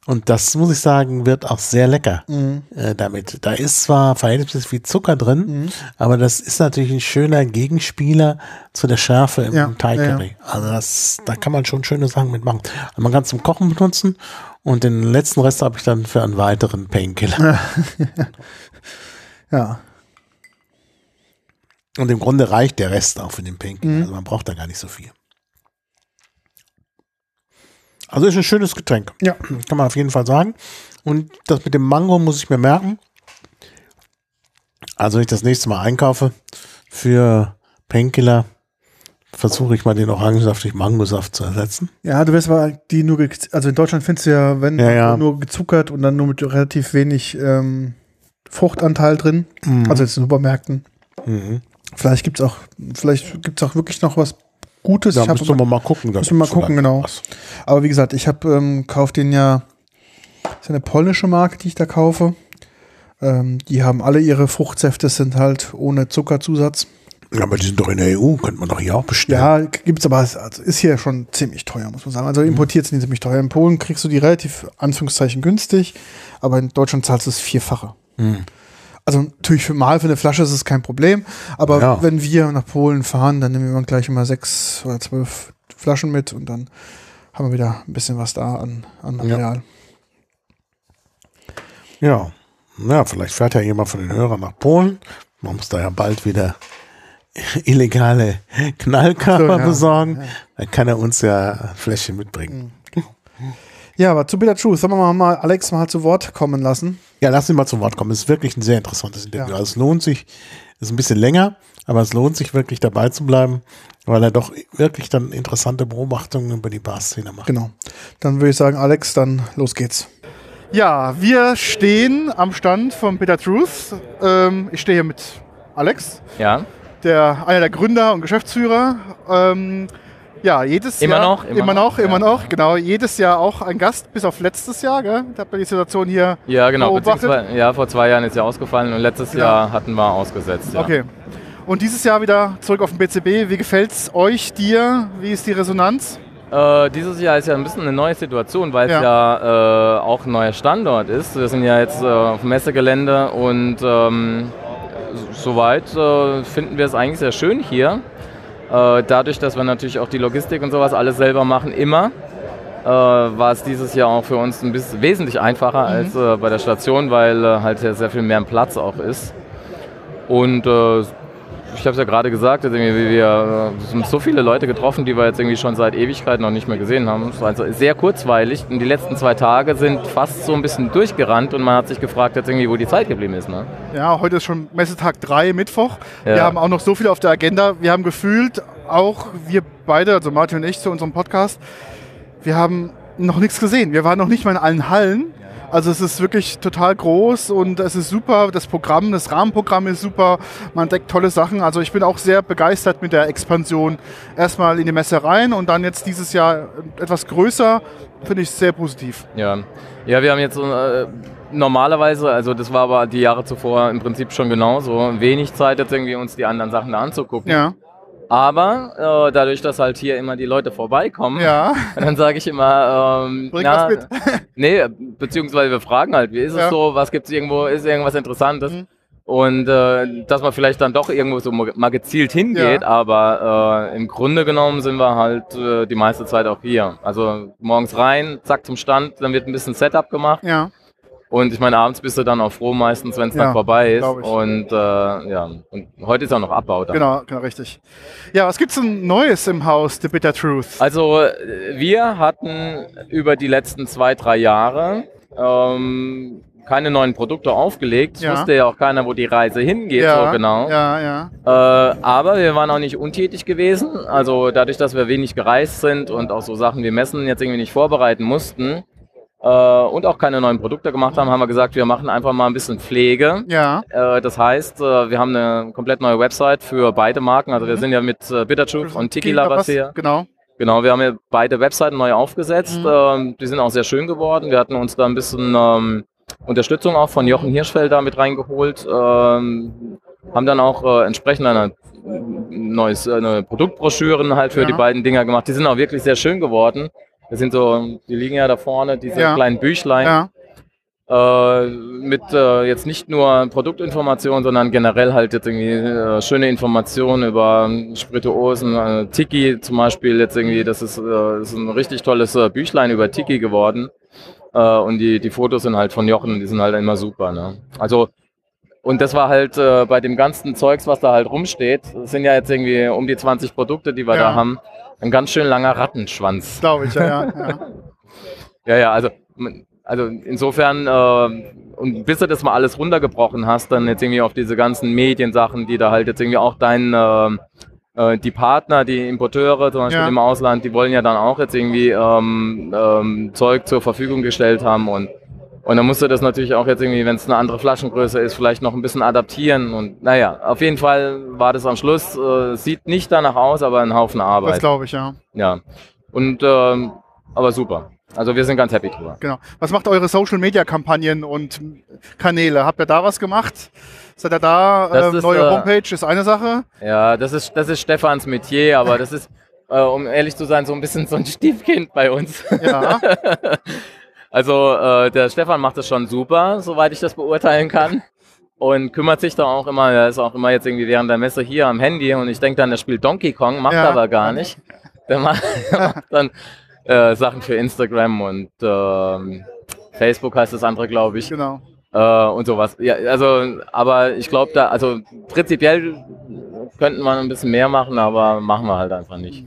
[SPEAKER 2] Und das, muss ich sagen, wird auch sehr lecker
[SPEAKER 1] Mhm.
[SPEAKER 2] äh, damit. Da ist zwar verhältnismäßig viel Zucker drin,
[SPEAKER 1] Mhm.
[SPEAKER 2] aber das ist natürlich ein schöner Gegenspieler zu der Schärfe im,
[SPEAKER 1] Ja,
[SPEAKER 2] Thai Curry. Also das, da kann man schon schöne Sachen mitmachen. Und man kann es zum Kochen benutzen und den letzten Rest habe ich dann für einen weiteren Painkiller.
[SPEAKER 1] Ja.
[SPEAKER 2] Und im Grunde reicht der Rest auch für den Painkiller.
[SPEAKER 1] Mhm.
[SPEAKER 2] Also man braucht da gar nicht so viel. Also ist ein schönes Getränk.
[SPEAKER 1] Ja.
[SPEAKER 2] Kann man auf jeden Fall sagen. Und das mit dem Mango muss ich mir merken. Also wenn ich das nächste Mal einkaufe für Painkiller, versuche ich mal den Orangensaft durch Mangosaft zu ersetzen.
[SPEAKER 1] Ja, du wirst aber die nur, also in Deutschland findest du ja, wenn
[SPEAKER 2] Ja, ja.
[SPEAKER 1] nur gezuckert und dann nur mit relativ wenig ähm, Fruchtanteil drin,
[SPEAKER 2] Mhm.
[SPEAKER 1] also jetzt in Supermärkten.
[SPEAKER 2] Mhm.
[SPEAKER 1] Vielleicht gibt's auch, vielleicht gibt's auch wirklich noch was Gutes.
[SPEAKER 2] Da müssen wir mal gucken.
[SPEAKER 1] müssen wir mal gucken, genau.
[SPEAKER 2] was.
[SPEAKER 1] aber wie gesagt, ich habe ähm, kauf den ja, das ist eine polnische Marke, die ich da kaufe. Ähm, die haben alle ihre Fruchtsäfte, sind halt ohne Zuckerzusatz.
[SPEAKER 2] Ja, aber die sind doch in der EU, könnte man doch hier auch bestellen.
[SPEAKER 1] Ja, gibt's aber, also ist hier schon ziemlich teuer, muss man sagen. Also importiert sind die ziemlich teuer. In Polen kriegst du die relativ, Anführungszeichen, günstig, aber in Deutschland zahlst du das Vierfache.
[SPEAKER 2] Hm.
[SPEAKER 1] Also natürlich für mal für eine Flasche ist es kein Problem, aber
[SPEAKER 2] Ja.
[SPEAKER 1] wenn wir nach Polen fahren, dann nehmen wir gleich immer sechs oder zwölf Flaschen mit und dann haben wir wieder ein bisschen was da an, an Material.
[SPEAKER 2] Ja. Ja, vielleicht fährt ja jemand von den Hörern nach Polen. Man muss da ja bald wieder illegale Knallkörper
[SPEAKER 1] So, ja.
[SPEAKER 2] besorgen. Dann kann er uns ja Fläschchen mitbringen.
[SPEAKER 1] Ja, aber zu Bitter Truth, sollen wir mal, mal Alex mal zu Wort kommen lassen?
[SPEAKER 2] Ja, lass ihn mal zu Wort kommen. Es ist wirklich ein sehr interessantes Interview.
[SPEAKER 1] Ja.
[SPEAKER 2] Also es lohnt sich, ist ein bisschen länger, aber es lohnt sich wirklich dabei zu bleiben, weil er doch wirklich dann interessante Beobachtungen über die Bar-Szene macht.
[SPEAKER 1] Genau. Dann würde ich sagen, Alex, dann los geht's.
[SPEAKER 6] Ja, wir stehen am Stand von Bitter Truth. Ähm, ich stehe hier mit Alex,
[SPEAKER 7] Ja,
[SPEAKER 6] der, einer der Gründer und Geschäftsführer. Ähm, ja, jedes
[SPEAKER 7] Immer
[SPEAKER 6] Jahr.
[SPEAKER 7] noch, immer
[SPEAKER 6] Immer noch,
[SPEAKER 7] noch,
[SPEAKER 6] immer
[SPEAKER 7] ja.
[SPEAKER 6] noch. Genau, jedes Jahr auch ein Gast, bis auf letztes Jahr. Gell? Da hat man die Situation hier
[SPEAKER 7] ja genau.
[SPEAKER 6] beobachtet.
[SPEAKER 7] Ja, vor zwei Jahren ist ja ausgefallen und letztes
[SPEAKER 6] Genau.
[SPEAKER 7] Jahr hatten wir ausgesetzt. Ja.
[SPEAKER 6] Okay. Und dieses Jahr wieder zurück auf den BCB. Wie gefällt's euch, dir? Wie ist die Resonanz?
[SPEAKER 7] Äh, dieses Jahr ist ja ein bisschen eine neue Situation, weil es
[SPEAKER 6] Ja.
[SPEAKER 7] ja, äh, auch ein neuer Standort ist. Wir sind ja jetzt äh, auf dem Messegelände und ähm, soweit äh, finden wir es eigentlich sehr schön hier. Äh, dadurch, dass wir natürlich auch die Logistik und sowas alles selber machen, immer, äh, war es dieses Jahr auch für uns ein bisschen wesentlich einfacher als äh, bei der Station, weil halt ja sehr viel mehr Platz auch ist. Und ich habe es ja gerade gesagt, also wir äh, sind so viele Leute getroffen, die wir jetzt irgendwie schon seit Ewigkeiten noch nicht mehr gesehen haben. Es war also sehr kurzweilig. Und die letzten zwei Tage sind fast so ein bisschen durchgerannt und man hat sich gefragt, jetzt irgendwie, wo die Zeit geblieben ist. Ne?
[SPEAKER 6] Ja, heute ist schon Messetag 3, Mittwoch.
[SPEAKER 7] Ja.
[SPEAKER 6] Wir haben auch noch so viel auf der Agenda. Wir haben gefühlt, auch wir beide, also Martin und ich zu unserem Podcast, wir haben noch nichts gesehen. Wir waren noch nicht mal in allen Hallen. Also es ist wirklich total groß und es ist super. Das Programm, das Rahmenprogramm ist super. Man entdeckt tolle Sachen. Also ich bin auch sehr begeistert mit der Expansion. Erstmal in die Messe rein und dann jetzt dieses Jahr etwas größer. Finde ich sehr positiv.
[SPEAKER 7] Ja. ja, wir haben jetzt äh, normalerweise, also das war aber die Jahre zuvor im Prinzip schon genauso, wenig Zeit jetzt irgendwie uns die anderen Sachen da anzugucken.
[SPEAKER 6] Ja,
[SPEAKER 7] Aber äh, dadurch, dass halt hier immer die Leute vorbeikommen,
[SPEAKER 6] ja.
[SPEAKER 7] dann sage ich immer, ähm,
[SPEAKER 6] Bring
[SPEAKER 7] na,
[SPEAKER 6] was mit.
[SPEAKER 7] nee, beziehungsweise wir fragen halt, wie ist
[SPEAKER 6] Ja.
[SPEAKER 7] es so, was gibt's irgendwo, ist irgendwas Interessantes?
[SPEAKER 6] Mhm.
[SPEAKER 7] Und äh, dass man vielleicht dann doch irgendwo so mal gezielt hingeht,
[SPEAKER 6] Ja.
[SPEAKER 7] aber äh, im Grunde genommen sind wir halt äh, die meiste Zeit auch hier. Also morgens rein, zack zum Stand, dann wird ein bisschen Setup gemacht.
[SPEAKER 6] Ja,
[SPEAKER 7] Und ich meine, abends bist du dann auch froh meistens, wenn es
[SPEAKER 6] Ja,
[SPEAKER 7] dann vorbei ist.
[SPEAKER 6] ich.
[SPEAKER 7] Und äh, ja, und heute ist auch noch Abbau da.
[SPEAKER 6] genau, genau, richtig. Ja, was gibt's denn Neues im Haus The Bitter Truth?
[SPEAKER 7] Also wir hatten über die letzten zwei, drei Jahre ähm, keine neuen Produkte aufgelegt. Es
[SPEAKER 6] Ja.
[SPEAKER 7] wusste ja auch keiner, wo die Reise hingeht, so genau.
[SPEAKER 6] Ja, ja.
[SPEAKER 7] Äh, aber wir waren auch nicht untätig gewesen. Also dadurch, dass wir wenig gereist sind und auch so Sachen wie Messen jetzt irgendwie nicht vorbereiten mussten und auch keine neuen Produkte gemacht haben, haben wir gesagt, wir machen einfach mal ein bisschen Pflege.
[SPEAKER 6] Ja,
[SPEAKER 7] Äh, das heißt, äh, wir haben eine komplett neue Website für beide Marken. Also wir sind ja mit äh, Bitter Truth und Tiki Lovers hier.
[SPEAKER 6] Genau.
[SPEAKER 7] Genau, wir haben ja beide Webseiten neu aufgesetzt.
[SPEAKER 6] Mhm.
[SPEAKER 7] Ähm, die sind auch sehr schön geworden. Wir hatten uns da ein bisschen ähm, Unterstützung auch von Jochen Hirschfelder mit reingeholt. Ähm, haben dann auch äh, entsprechend eine, neues, eine Produktbroschüren halt für
[SPEAKER 6] Ja.
[SPEAKER 7] die beiden Dinger gemacht. Die sind auch wirklich sehr schön geworden. Das sind so, die liegen ja da vorne, diese
[SPEAKER 6] Ja.
[SPEAKER 7] kleinen Büchlein.
[SPEAKER 6] Ja,
[SPEAKER 7] Äh, mit äh, jetzt nicht nur Produktinformationen, sondern generell halt jetzt irgendwie äh, schöne Informationen über ähm, Spirituosen. Äh, Tiki zum Beispiel jetzt irgendwie, das ist, äh, das ist ein richtig tolles äh, Büchlein über Tiki geworden. Äh, und die, die Fotos sind halt von Jochen, die sind halt immer super. Ne? Also und das war halt äh, bei dem ganzen Zeugs, was da halt rumsteht, das sind ja jetzt irgendwie um die 20 Produkte, die wir
[SPEAKER 6] Ja.
[SPEAKER 7] da haben, ein ganz schön langer Rattenschwanz.
[SPEAKER 6] glaube ich, ja, ja. ja.
[SPEAKER 7] Ja, ja, also, also insofern, äh, und bis du das mal alles runtergebrochen hast, dann jetzt irgendwie auf diese ganzen Mediensachen, die da halt jetzt irgendwie auch dein, äh, äh, die Partner, die Importeure zum Beispiel
[SPEAKER 6] Ja.
[SPEAKER 7] im Ausland, die wollen ja dann auch jetzt irgendwie ähm, ähm, Zeug zur Verfügung gestellt haben und und dann musst du das natürlich auch jetzt irgendwie, wenn es eine andere Flaschengröße ist, vielleicht noch ein bisschen adaptieren. Und naja, auf jeden Fall war das am Schluss, äh, sieht nicht danach aus, aber ein Haufen Arbeit.
[SPEAKER 6] Das glaube ich, ja.
[SPEAKER 7] Ja. Und ähm, aber super. Also wir sind ganz happy drüber.
[SPEAKER 1] Genau. Was macht eure Social-Media-Kampagnen und Kanäle? Habt ihr da was gemacht? Seid ihr da? Ähm,
[SPEAKER 7] ist,
[SPEAKER 1] neue
[SPEAKER 7] äh,
[SPEAKER 1] Homepage ist eine Sache.
[SPEAKER 7] Ja, das ist, das ist Stefans Metier, aber das ist, äh, um ehrlich zu sein, so ein bisschen so ein Stiefkind bei uns.
[SPEAKER 1] Ja,
[SPEAKER 7] Also äh, der Stefan macht das schon super, soweit ich das beurteilen kann. Und kümmert sich da auch immer, er ist auch immer jetzt irgendwie während der Messe hier am Handy und ich denke dann, der spielt Donkey Kong, macht
[SPEAKER 1] Ja.
[SPEAKER 7] er aber gar nicht. Der macht, der macht dann äh, Sachen für Instagram und ähm, Facebook heißt das andere, glaube ich,
[SPEAKER 1] genau.
[SPEAKER 7] äh, und sowas. Ja, also, aber ich glaube da, also prinzipiell könnten wir ein bisschen mehr machen, aber machen wir halt einfach nicht.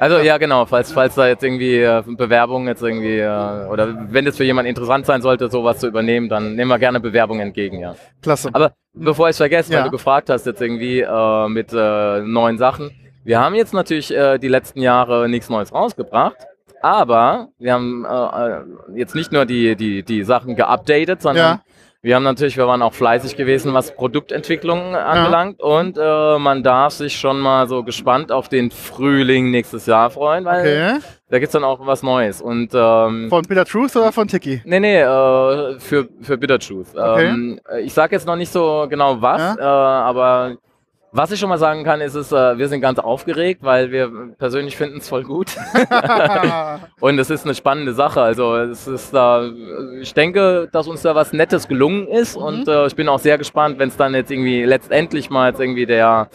[SPEAKER 7] Also ja genau, falls, falls da jetzt irgendwie äh, Bewerbungen jetzt irgendwie äh, oder wenn es für jemanden interessant sein sollte, sowas zu übernehmen, dann nehmen wir gerne Bewerbungen entgegen, ja.
[SPEAKER 1] Klasse.
[SPEAKER 7] Aber bevor ich es vergesse,
[SPEAKER 1] Ja.
[SPEAKER 7] weil du gefragt hast jetzt irgendwie äh, mit äh, neuen Sachen. Wir haben jetzt natürlich äh, die letzten Jahre nichts Neues rausgebracht, aber wir haben äh, äh, jetzt nicht nur die, die, die Sachen geupdatet, sondern
[SPEAKER 1] Ja.
[SPEAKER 7] Wir haben natürlich, wir waren auch fleißig gewesen, was Produktentwicklung anbelangt und äh, man darf sich schon mal so gespannt auf den Frühling nächstes Jahr freuen, weil
[SPEAKER 1] Okay.
[SPEAKER 7] da gibt's dann auch was Neues und ähm,
[SPEAKER 1] Von Bitter Truth oder von Tiki?
[SPEAKER 7] Nee, nee, äh, für, für Bitter Truth.
[SPEAKER 1] Okay.
[SPEAKER 7] Ähm, ich sage jetzt noch nicht so genau was,
[SPEAKER 1] Ja?
[SPEAKER 7] äh, aber was ich schon mal sagen kann, ist, es, äh, wir sind ganz aufgeregt, weil wir persönlich finden es voll gut. Und es ist eine spannende Sache. Also es ist da, ich denke, dass uns da was Nettes gelungen ist und äh, ich bin auch sehr gespannt, wenn es dann jetzt irgendwie letztendlich mal jetzt irgendwie der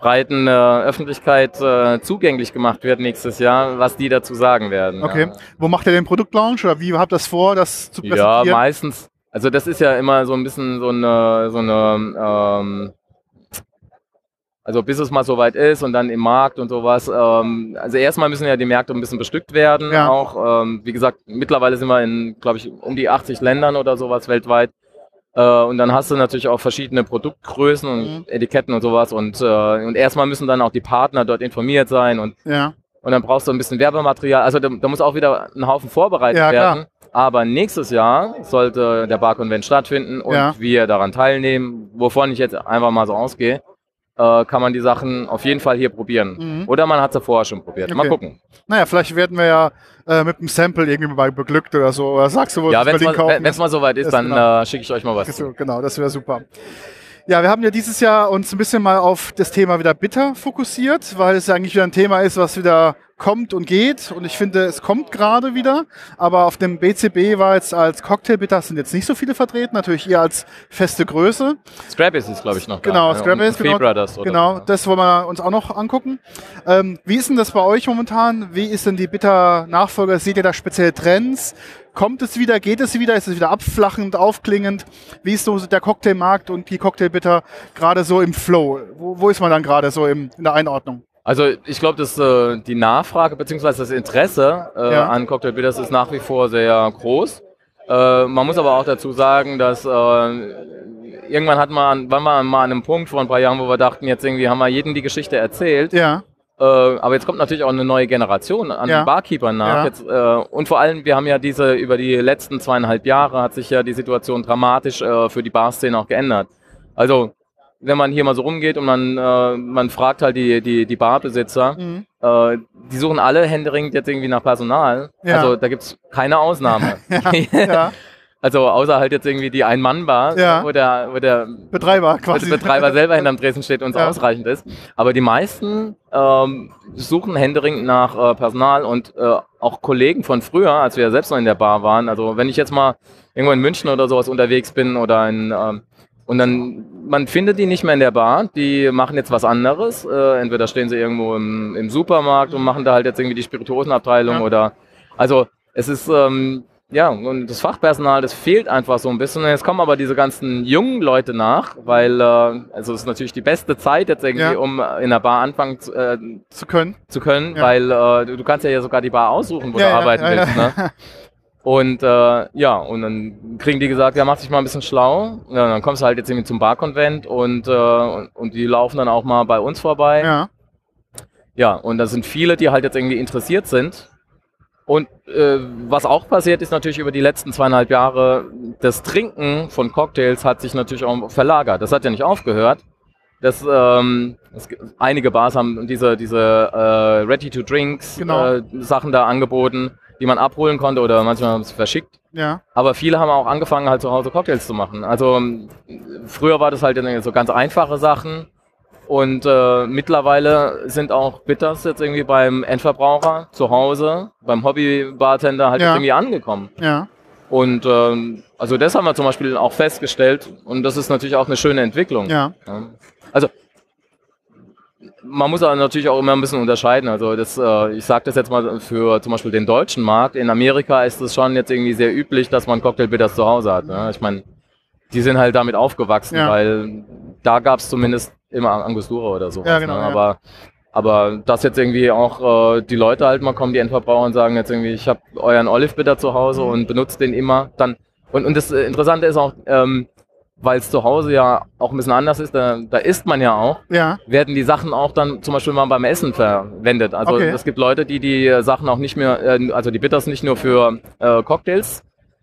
[SPEAKER 7] breiten äh, Öffentlichkeit äh, zugänglich gemacht wird nächstes Jahr, was die dazu sagen werden.
[SPEAKER 1] Okay.
[SPEAKER 7] Ja.
[SPEAKER 1] Wo macht ihr den Produktlaunch oder wie habt ihr das vor, das zu
[SPEAKER 7] Ja,
[SPEAKER 1] präsentieren?
[SPEAKER 7] meistens. Also das ist ja immer so ein bisschen so eine, so eine ähm, also bis es mal soweit ist und dann im Markt und sowas. Ähm, also erstmal müssen ja die Märkte ein bisschen bestückt werden.
[SPEAKER 1] Ja.
[SPEAKER 7] Auch, ähm, wie gesagt, mittlerweile sind wir in, glaube ich, um die 80 Ländern oder sowas weltweit. Äh, und dann hast du natürlich auch verschiedene Produktgrößen und
[SPEAKER 1] Mhm.
[SPEAKER 7] Etiketten und sowas. Und, äh, und erstmal müssen dann auch die Partner dort informiert sein und
[SPEAKER 1] Ja.
[SPEAKER 7] und dann brauchst du ein bisschen Werbematerial. Also da, da muss auch wieder ein Haufen vorbereitet
[SPEAKER 1] Ja,
[SPEAKER 7] werden. Aber nächstes Jahr sollte der Bar-Convent stattfinden und wir daran teilnehmen, wovon ich jetzt einfach mal so ausgehe, äh, kann man die Sachen auf jeden Fall hier probieren.
[SPEAKER 1] Mhm.
[SPEAKER 7] Oder man hat sie vorher schon probiert. Mal
[SPEAKER 1] Okay.
[SPEAKER 7] gucken.
[SPEAKER 1] Naja, vielleicht werden wir ja äh, mit einem Sample irgendwie mal beglückt oder so. Oder sagst du, wo
[SPEAKER 7] Ja, wenn es
[SPEAKER 1] Berlin
[SPEAKER 7] mal,
[SPEAKER 1] kaufen?
[SPEAKER 7] wenn's mal soweit ist,
[SPEAKER 1] Das
[SPEAKER 7] dann
[SPEAKER 1] genau.
[SPEAKER 7] äh, schicke ich euch mal was. Zu.
[SPEAKER 1] genau, das wäre super. Ja, wir haben ja dieses Jahr uns ein bisschen mal auf das Thema wieder bitter fokussiert, weil es ja eigentlich wieder ein Thema ist, was wieder kommt und geht. Und ich finde, es kommt gerade wieder. Aber auf dem BCB war jetzt als Cocktailbitter sind jetzt nicht so viele vertreten, natürlich eher als feste Größe.
[SPEAKER 7] Scrappies ist, glaube ich, noch
[SPEAKER 1] Genau,
[SPEAKER 7] da.
[SPEAKER 1] Scrappies,
[SPEAKER 7] Free
[SPEAKER 1] genau.
[SPEAKER 7] Brothers. Oder
[SPEAKER 1] Genau,
[SPEAKER 7] so.
[SPEAKER 1] das wollen wir uns auch noch angucken. Ähm, wie ist denn das bei euch momentan? Wie ist denn die Bitter-Nachfolger? Seht ihr da spezielle Trends? Kommt es wieder? Geht es wieder? Ist es wieder abflachend, aufklingend? Wie ist so der Cocktailmarkt und die Cocktailbitter gerade so im Flow? Wo, wo ist man dann gerade so im, in der Einordnung?
[SPEAKER 7] Also ich glaube, dass äh, die Nachfrage bzw. das Interesse äh,
[SPEAKER 1] Ja.
[SPEAKER 7] an Cocktail Bitters ist nach wie vor sehr groß. Äh, man muss aber auch dazu sagen, dass äh, irgendwann hat man, waren wir mal an einem Punkt vor ein paar Jahren, wo wir dachten, jetzt irgendwie haben wir jedem die Geschichte erzählt.
[SPEAKER 1] Ja,
[SPEAKER 7] Äh, aber jetzt kommt natürlich auch eine neue Generation an
[SPEAKER 1] Ja.
[SPEAKER 7] Barkeepern nach.
[SPEAKER 1] Ja.
[SPEAKER 7] Jetzt, äh, und vor allem, wir haben ja diese, über die letzten zweieinhalb Jahre hat sich ja die Situation dramatisch äh, für die Barszene auch geändert. Also, wenn man hier mal so rumgeht und man, äh, man fragt halt die, die, die Barbesitzer,
[SPEAKER 1] Mhm.
[SPEAKER 7] äh, die suchen alle händeringend jetzt irgendwie nach Personal.
[SPEAKER 1] Ja.
[SPEAKER 7] Also da gibt's keine Ausnahme.
[SPEAKER 1] ja.
[SPEAKER 7] also außer halt jetzt irgendwie die Ein-Mann-Bar,
[SPEAKER 1] Ja.
[SPEAKER 7] wo der, wo der
[SPEAKER 1] Betreiber quasi.
[SPEAKER 7] Betreiber selber hinterm Tresen steht und es
[SPEAKER 1] Ja.
[SPEAKER 7] ausreichend ist. Aber die meisten ähm, suchen händeringend nach äh, Personal und äh, auch Kollegen von früher, als wir selbst noch in der Bar waren. Also wenn ich jetzt mal irgendwo in München oder sowas unterwegs bin oder in ähm, und dann, man findet die nicht mehr in der Bar, die machen jetzt was anderes. Äh, entweder stehen sie irgendwo im, im Supermarkt und machen da halt jetzt irgendwie die Spirituosenabteilung
[SPEAKER 1] Ja.
[SPEAKER 7] oder, also es ist, ähm, ja, und das Fachpersonal, das fehlt einfach so ein bisschen. Und jetzt kommen aber diese ganzen jungen Leute nach, weil, äh, also es ist natürlich die beste Zeit jetzt irgendwie,
[SPEAKER 1] Ja.
[SPEAKER 7] um in der Bar anfangen zu, äh,
[SPEAKER 1] zu können.
[SPEAKER 7] zu können,
[SPEAKER 1] Ja.
[SPEAKER 7] weil äh, du, kannst ja sogar die Bar aussuchen, wo
[SPEAKER 1] Ja,
[SPEAKER 7] du arbeiten willst. Ne? Und äh, ja, und dann kriegen die gesagt, ja, mach dich mal ein bisschen schlau. Ja, dann kommst du halt jetzt irgendwie zum Barkonvent und, äh, und, und die laufen dann auch mal bei uns vorbei. Ja.
[SPEAKER 1] Ja.
[SPEAKER 7] und da sind viele, die halt jetzt irgendwie interessiert sind. Und äh, was auch passiert ist natürlich über die letzten zweieinhalb Jahre, das Trinken von Cocktails hat sich natürlich auch verlagert. Das hat ja nicht aufgehört. Das, ähm, gibt- einige Bars haben diese, diese äh, Ready-to-Drinks
[SPEAKER 1] Genau.
[SPEAKER 7] äh, Sachen da angeboten, die man abholen konnte oder manchmal haben es verschickt.
[SPEAKER 1] Ja.
[SPEAKER 7] Aber viele haben auch angefangen, halt zu Hause Cocktails zu machen. Also ähm, früher war das halt so ganz einfache Sachen. Und äh, mittlerweile sind auch Bitters jetzt irgendwie beim Endverbraucher zu Hause, beim Hobby-Bartender halt
[SPEAKER 1] Ja.
[SPEAKER 7] irgendwie angekommen.
[SPEAKER 1] Ja.
[SPEAKER 7] Und ähm, also das haben wir zum Beispiel auch festgestellt. Und das ist natürlich auch eine schöne Entwicklung.
[SPEAKER 1] Ja.
[SPEAKER 7] Also man muss aber natürlich auch immer ein bisschen unterscheiden. Also das, äh, ich sage das jetzt mal für zum Beispiel den deutschen Markt. In Amerika ist es schon jetzt irgendwie sehr üblich, dass man Cocktailbitters zu Hause hat. Ne? Ich meine, die sind halt damit aufgewachsen,
[SPEAKER 1] Ja.
[SPEAKER 7] weil da gab es zumindest immer Angostura oder so.
[SPEAKER 1] Ja, genau,
[SPEAKER 7] Ne?
[SPEAKER 1] ja.
[SPEAKER 7] Aber aber dass jetzt irgendwie auch äh, die Leute halt mal kommen, die Endverbraucher und sagen jetzt irgendwie, ich habe euren Olive Bitter zu Hause
[SPEAKER 1] Mhm.
[SPEAKER 7] und benutzt den immer, dann und, und das Interessante ist auch, ähm, weil es zu Hause ja auch ein bisschen anders ist, da, da isst man ja auch,
[SPEAKER 1] Ja.
[SPEAKER 7] werden die Sachen auch dann zum Beispiel mal beim Essen verwendet. Also
[SPEAKER 1] Okay.
[SPEAKER 7] es gibt Leute, die die Sachen auch nicht mehr, äh, also die Bitters nicht nur für äh, Cocktails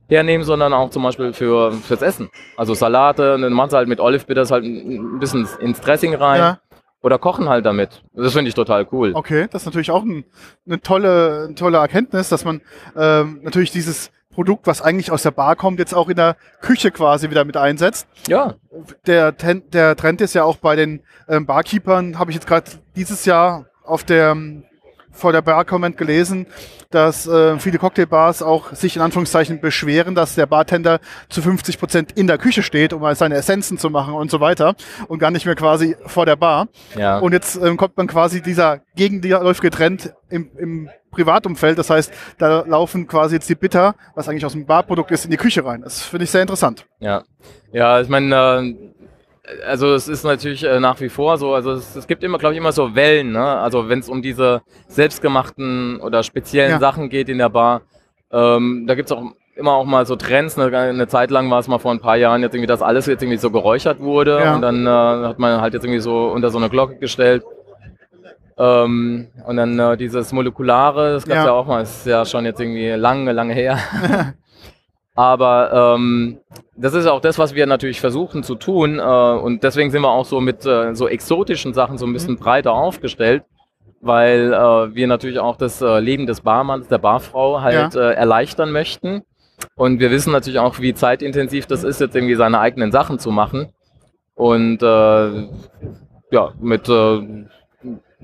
[SPEAKER 7] hernehmen, sondern auch zum Beispiel für fürs Essen. Also Salate, dann machen sie halt mit Olive Bitters halt ein ein bisschen ins Dressing rein
[SPEAKER 1] Ja.
[SPEAKER 7] oder kochen halt damit. Das finde ich total cool.
[SPEAKER 1] Okay, das ist natürlich auch ein, eine tolle, eine tolle Erkenntnis, dass man ähm, natürlich dieses Produkt, was eigentlich aus der Bar kommt, jetzt auch in der Küche quasi wieder mit einsetzt.
[SPEAKER 7] Ja,
[SPEAKER 1] Der, Ten, der Trend ist ja auch bei den ähm, Barkeepern, habe ich jetzt gerade dieses Jahr auf der vor der Bar-Comment gelesen, dass äh, viele Cocktailbars auch sich in Anführungszeichen beschweren, dass der Bartender zu 50 Prozent in der Küche steht, um mal seine Essenzen zu machen und so weiter und gar nicht mehr quasi vor der Bar.
[SPEAKER 7] ja.
[SPEAKER 1] Und jetzt ähm, kommt man quasi dieser gegenläufige Trend im, im Privatumfeld. Das heißt, da laufen quasi jetzt die Bitter, was eigentlich aus dem Barprodukt ist, in die Küche rein. Das finde ich sehr interessant.
[SPEAKER 7] Ja, ja, ich meine, äh, also es ist natürlich äh, nach wie vor so, also es, es gibt immer, glaube ich, immer so Wellen, ne? Also wenn es um diese selbstgemachten oder speziellen
[SPEAKER 1] Ja.
[SPEAKER 7] Sachen geht in der Bar, ähm, da gibt's auch immer auch mal so Trends. Eine, eine Zeit lang war es mal vor ein paar Jahren jetzt irgendwie, dass alles jetzt irgendwie so geräuchert wurde
[SPEAKER 1] Ja.
[SPEAKER 7] und dann äh, hat man halt jetzt irgendwie so unter so eine Glocke gestellt. Ähm, und dann äh, dieses Molekulare, das gab's
[SPEAKER 1] Ja.
[SPEAKER 7] ja. auch mal, ist ja schon jetzt irgendwie lange, lange her. Aber ähm, das ist auch das, was wir natürlich versuchen zu tun. Äh, und deswegen sind wir auch so mit äh, so exotischen Sachen so ein bisschen breiter aufgestellt, weil äh, wir natürlich auch das äh, Leben des Barmanns, der Barfrau halt äh, erleichtern möchten. Und wir wissen natürlich auch, wie zeitintensiv das ist, jetzt irgendwie seine eigenen Sachen zu machen. Und ja, mit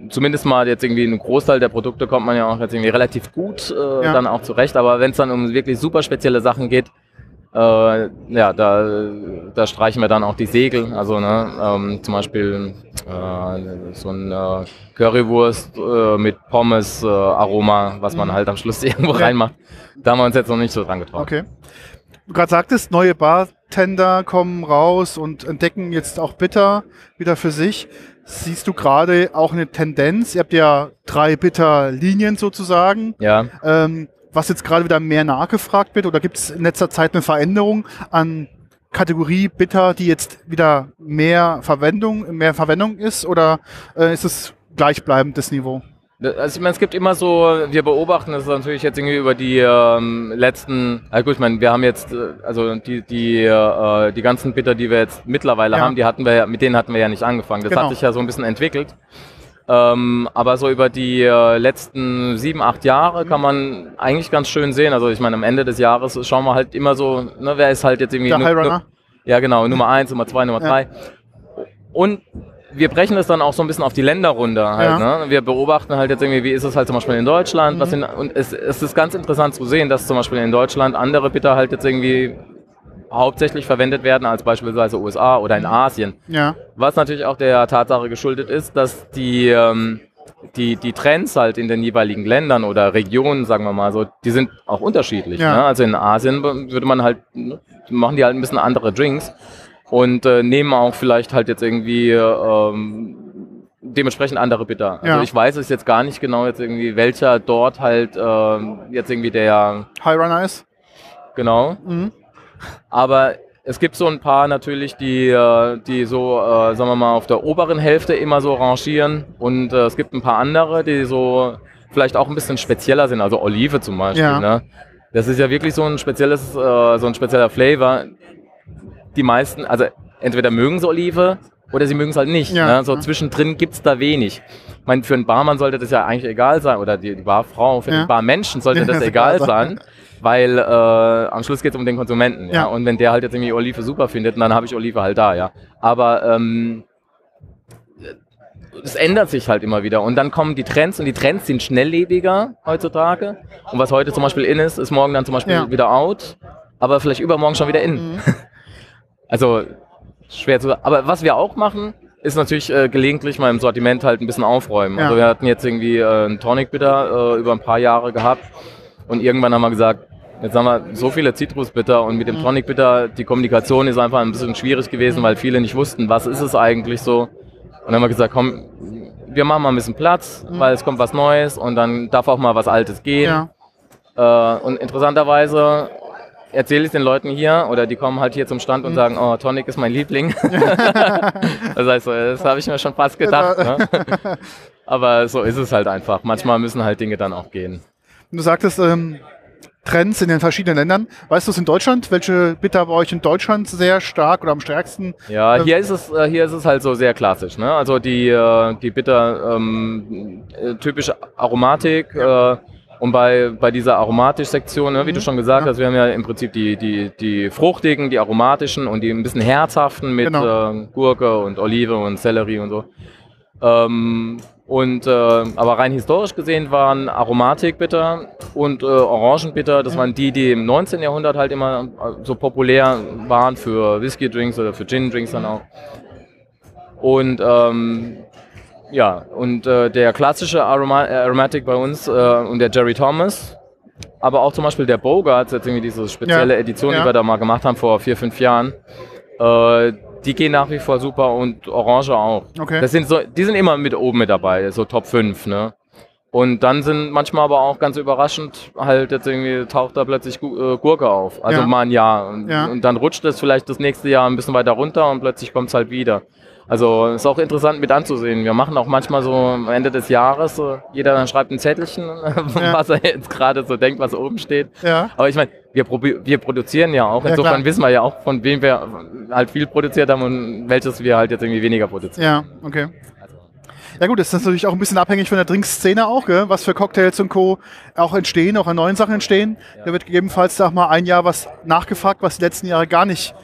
[SPEAKER 7] zumindest mal jetzt irgendwie einen Großteil der Produkte kommt man ja auch jetzt irgendwie relativ gut äh,
[SPEAKER 1] Ja.
[SPEAKER 7] dann auch zurecht. Aber wenn es dann um wirklich super spezielle Sachen geht, äh, ja, da, da streichen wir dann auch die Segel. Also ne, ähm, zum Beispiel äh, so ein äh, Currywurst äh, mit Pommes äh, Aroma, was man
[SPEAKER 1] Mhm.
[SPEAKER 7] halt am Schluss irgendwo
[SPEAKER 1] Ja.
[SPEAKER 7] reinmacht. Da haben wir uns jetzt noch nicht so dran getraut.
[SPEAKER 1] Okay. Du gerade sagtest, neue Bartender kommen raus und entdecken jetzt auch Bitter wieder für sich. Siehst du gerade auch eine Tendenz? Ihr habt ja drei Bitter-Linien sozusagen.
[SPEAKER 7] Ja.
[SPEAKER 1] ähm, was jetzt gerade wieder mehr nachgefragt wird? Oder gibt es in letzter Zeit eine Veränderung an Kategorie Bitter, die jetzt wieder mehr Verwendung, mehr Verwendung ist? Oder äh, ist es gleichbleibend das Niveau?
[SPEAKER 7] Also ich meine, es gibt immer so, wir beobachten das natürlich jetzt irgendwie über die ähm, letzten, also gut, ich meine, wir haben jetzt, äh, also die, die, äh, die ganzen Bitter, die wir jetzt mittlerweile
[SPEAKER 1] Ja.
[SPEAKER 7] haben, die hatten wir ja, mit denen hatten wir ja nicht angefangen. Das
[SPEAKER 1] Genau.
[SPEAKER 7] hat sich ja so ein bisschen entwickelt. Ähm, aber so über die äh, letzten sieben, acht Jahre kann man eigentlich ganz schön sehen. Also ich meine, am Ende des Jahres schauen wir halt immer so, ne, wer ist halt jetzt irgendwie
[SPEAKER 1] Der High Runner?
[SPEAKER 7] ja, genau. Nummer eins, Nummer zwei, Nummer
[SPEAKER 1] Ja.
[SPEAKER 7] drei. Und wir brechen das dann auch so ein bisschen auf die Länder runter. Halt,
[SPEAKER 1] Ja.
[SPEAKER 7] ne? Wir beobachten halt jetzt irgendwie, wie ist es halt zum Beispiel in Deutschland.
[SPEAKER 1] Mhm.
[SPEAKER 7] Was in, und es, es ist ganz interessant zu sehen, dass zum Beispiel in Deutschland andere Bitter halt jetzt irgendwie hauptsächlich verwendet werden als beispielsweise USA oder
[SPEAKER 1] Mhm.
[SPEAKER 7] in Asien.
[SPEAKER 1] Ja,
[SPEAKER 7] Was natürlich auch der Tatsache geschuldet ist, dass die, ähm, die, die Trends halt in den jeweiligen Ländern oder Regionen, sagen wir mal so, die sind auch unterschiedlich.
[SPEAKER 1] Ja.
[SPEAKER 7] Ne? Also in Asien würde man halt, ne, machen die halt ein bisschen andere Drinks und äh, nehmen auch vielleicht halt jetzt irgendwie ähm, dementsprechend andere Bitter. Also
[SPEAKER 1] Ja.
[SPEAKER 7] ich weiß es jetzt gar nicht genau jetzt irgendwie, welcher dort halt ähm, jetzt irgendwie der,
[SPEAKER 1] High Runner ist.
[SPEAKER 7] genau,
[SPEAKER 1] Mhm.
[SPEAKER 7] aber es gibt so ein paar natürlich, die, äh, die so, äh, sagen wir mal, auf der oberen Hälfte immer so rangieren. Und äh, es gibt ein paar andere, die so vielleicht auch ein bisschen spezieller sind. Also Olive zum Beispiel.
[SPEAKER 1] Ja.
[SPEAKER 7] Ne? Das ist ja wirklich so ein spezielles, äh, so ein spezieller Flavor. Die meisten, also entweder mögen sie Olive oder sie mögen es halt nicht.
[SPEAKER 1] Ja.
[SPEAKER 7] Ne? So zwischendrin gibt's da wenig. Ich meine, für einen Barmann sollte das ja eigentlich egal sein, oder die, die Barfrau, für
[SPEAKER 1] Ja.
[SPEAKER 7] den Barmenschen sollte
[SPEAKER 1] Ja,
[SPEAKER 7] das
[SPEAKER 1] das
[SPEAKER 7] egal
[SPEAKER 1] sein.
[SPEAKER 7] weil äh, am Schluss geht's um den Konsumenten. Ja? Und wenn der halt jetzt irgendwie Olive super findet, dann habe ich Olive halt da, ja. Aber ähm, es ändert sich halt immer wieder. Und dann kommen die Trends und die Trends sind schnelllebiger heutzutage. Und was heute zum Beispiel in ist, ist morgen dann zum Beispiel wieder out, aber vielleicht übermorgen schon wieder in. Also schwer zu sagen. Aber was wir auch machen, ist natürlich äh, gelegentlich mal im Sortiment halt ein bisschen aufräumen.
[SPEAKER 1] Ja.
[SPEAKER 7] Also wir hatten jetzt irgendwie äh, einen Tonic Bitter äh, über ein paar Jahre gehabt und irgendwann haben wir gesagt, jetzt haben wir so viele Zitrusbitter und mit dem Tonic Bitter, die Kommunikation ist einfach ein bisschen schwierig gewesen, weil viele nicht wussten, was ist es eigentlich so. Und dann haben wir gesagt, komm, wir machen mal ein bisschen Platz, weil es kommt was Neues und dann darf auch mal was Altes gehen.
[SPEAKER 1] Ja.
[SPEAKER 7] Äh, und interessanterweise erzähle ich den Leuten hier oder die kommen halt hier zum Stand und sagen, oh, Tonic ist mein Liebling. das heißt, das habe ich mir schon fast gedacht. Ne? Aber so ist es halt einfach. Manchmal müssen halt Dinge dann auch gehen.
[SPEAKER 1] Du sagtest ähm, Trends in den verschiedenen Ländern. Weißt du es in Deutschland? Welche Bitter bei euch in Deutschland sehr stark oder am stärksten?
[SPEAKER 7] Ja,
[SPEAKER 1] Ähm,
[SPEAKER 7] hier ist es, äh, hier ist es halt so sehr klassisch. Ne? Also die, äh, die Bitter ähm, äh, typische Aromatik. Äh, und bei, bei dieser Aromatisch-Sektion, ne, wie du schon gesagt
[SPEAKER 1] Mhm. ja.
[SPEAKER 7] hast, wir haben ja im Prinzip die, die, die fruchtigen, die aromatischen und die ein bisschen herzhaften mit
[SPEAKER 1] Genau.
[SPEAKER 7] äh, Gurke und Olive und Sellerie und so. Ähm, und äh, aber rein historisch gesehen waren Aromatikbitter und äh, Orangenbitter, das waren die, die im 19. Jahrhundert halt immer äh, so populär waren für Whisky-Drinks oder für Gin-Drinks dann auch. Und ähm, ja, und äh, der klassische Aroma Aromatic bei uns äh, und der Jerry Thomas, aber auch zum Beispiel der Bogart, jetzt irgendwie diese spezielle
[SPEAKER 1] Ja,
[SPEAKER 7] Edition,
[SPEAKER 1] ja.
[SPEAKER 7] die wir da mal gemacht haben vor vier, fünf Jahren, äh, die gehen nach wie vor super und Orange auch.
[SPEAKER 1] Okay.
[SPEAKER 7] Das sind so, die sind immer mit oben mit dabei, so Top 5, ne? Und dann sind manchmal aber auch ganz überraschend halt jetzt irgendwie taucht da plötzlich äh, Gurke auf. Also
[SPEAKER 1] Ja.
[SPEAKER 7] mal ein Jahr. Und, und dann rutscht es vielleicht das nächste Jahr ein bisschen weiter runter und plötzlich kommt es halt wieder. Also ist auch interessant mit anzusehen. Wir machen auch manchmal so am Ende des Jahres, so, jeder dann schreibt ein Zettelchen, was er jetzt gerade so denkt, was oben steht.
[SPEAKER 1] Ja.
[SPEAKER 7] Aber ich meine, wir, wir produzieren ja auch.
[SPEAKER 1] Ja,
[SPEAKER 7] Insofern
[SPEAKER 1] klar.
[SPEAKER 7] wissen wir ja auch, von wem wir halt viel produziert haben und welches wir halt jetzt irgendwie weniger produzieren.
[SPEAKER 1] Ja, okay. Ja gut, das ist natürlich auch ein bisschen abhängig von der Trinkszene auch, gell? was für Cocktails und Co. auch entstehen, auch an neuen Sachen entstehen. Da wird gegebenenfalls sag mal ein Jahr was nachgefragt, was die letzten Jahre gar nicht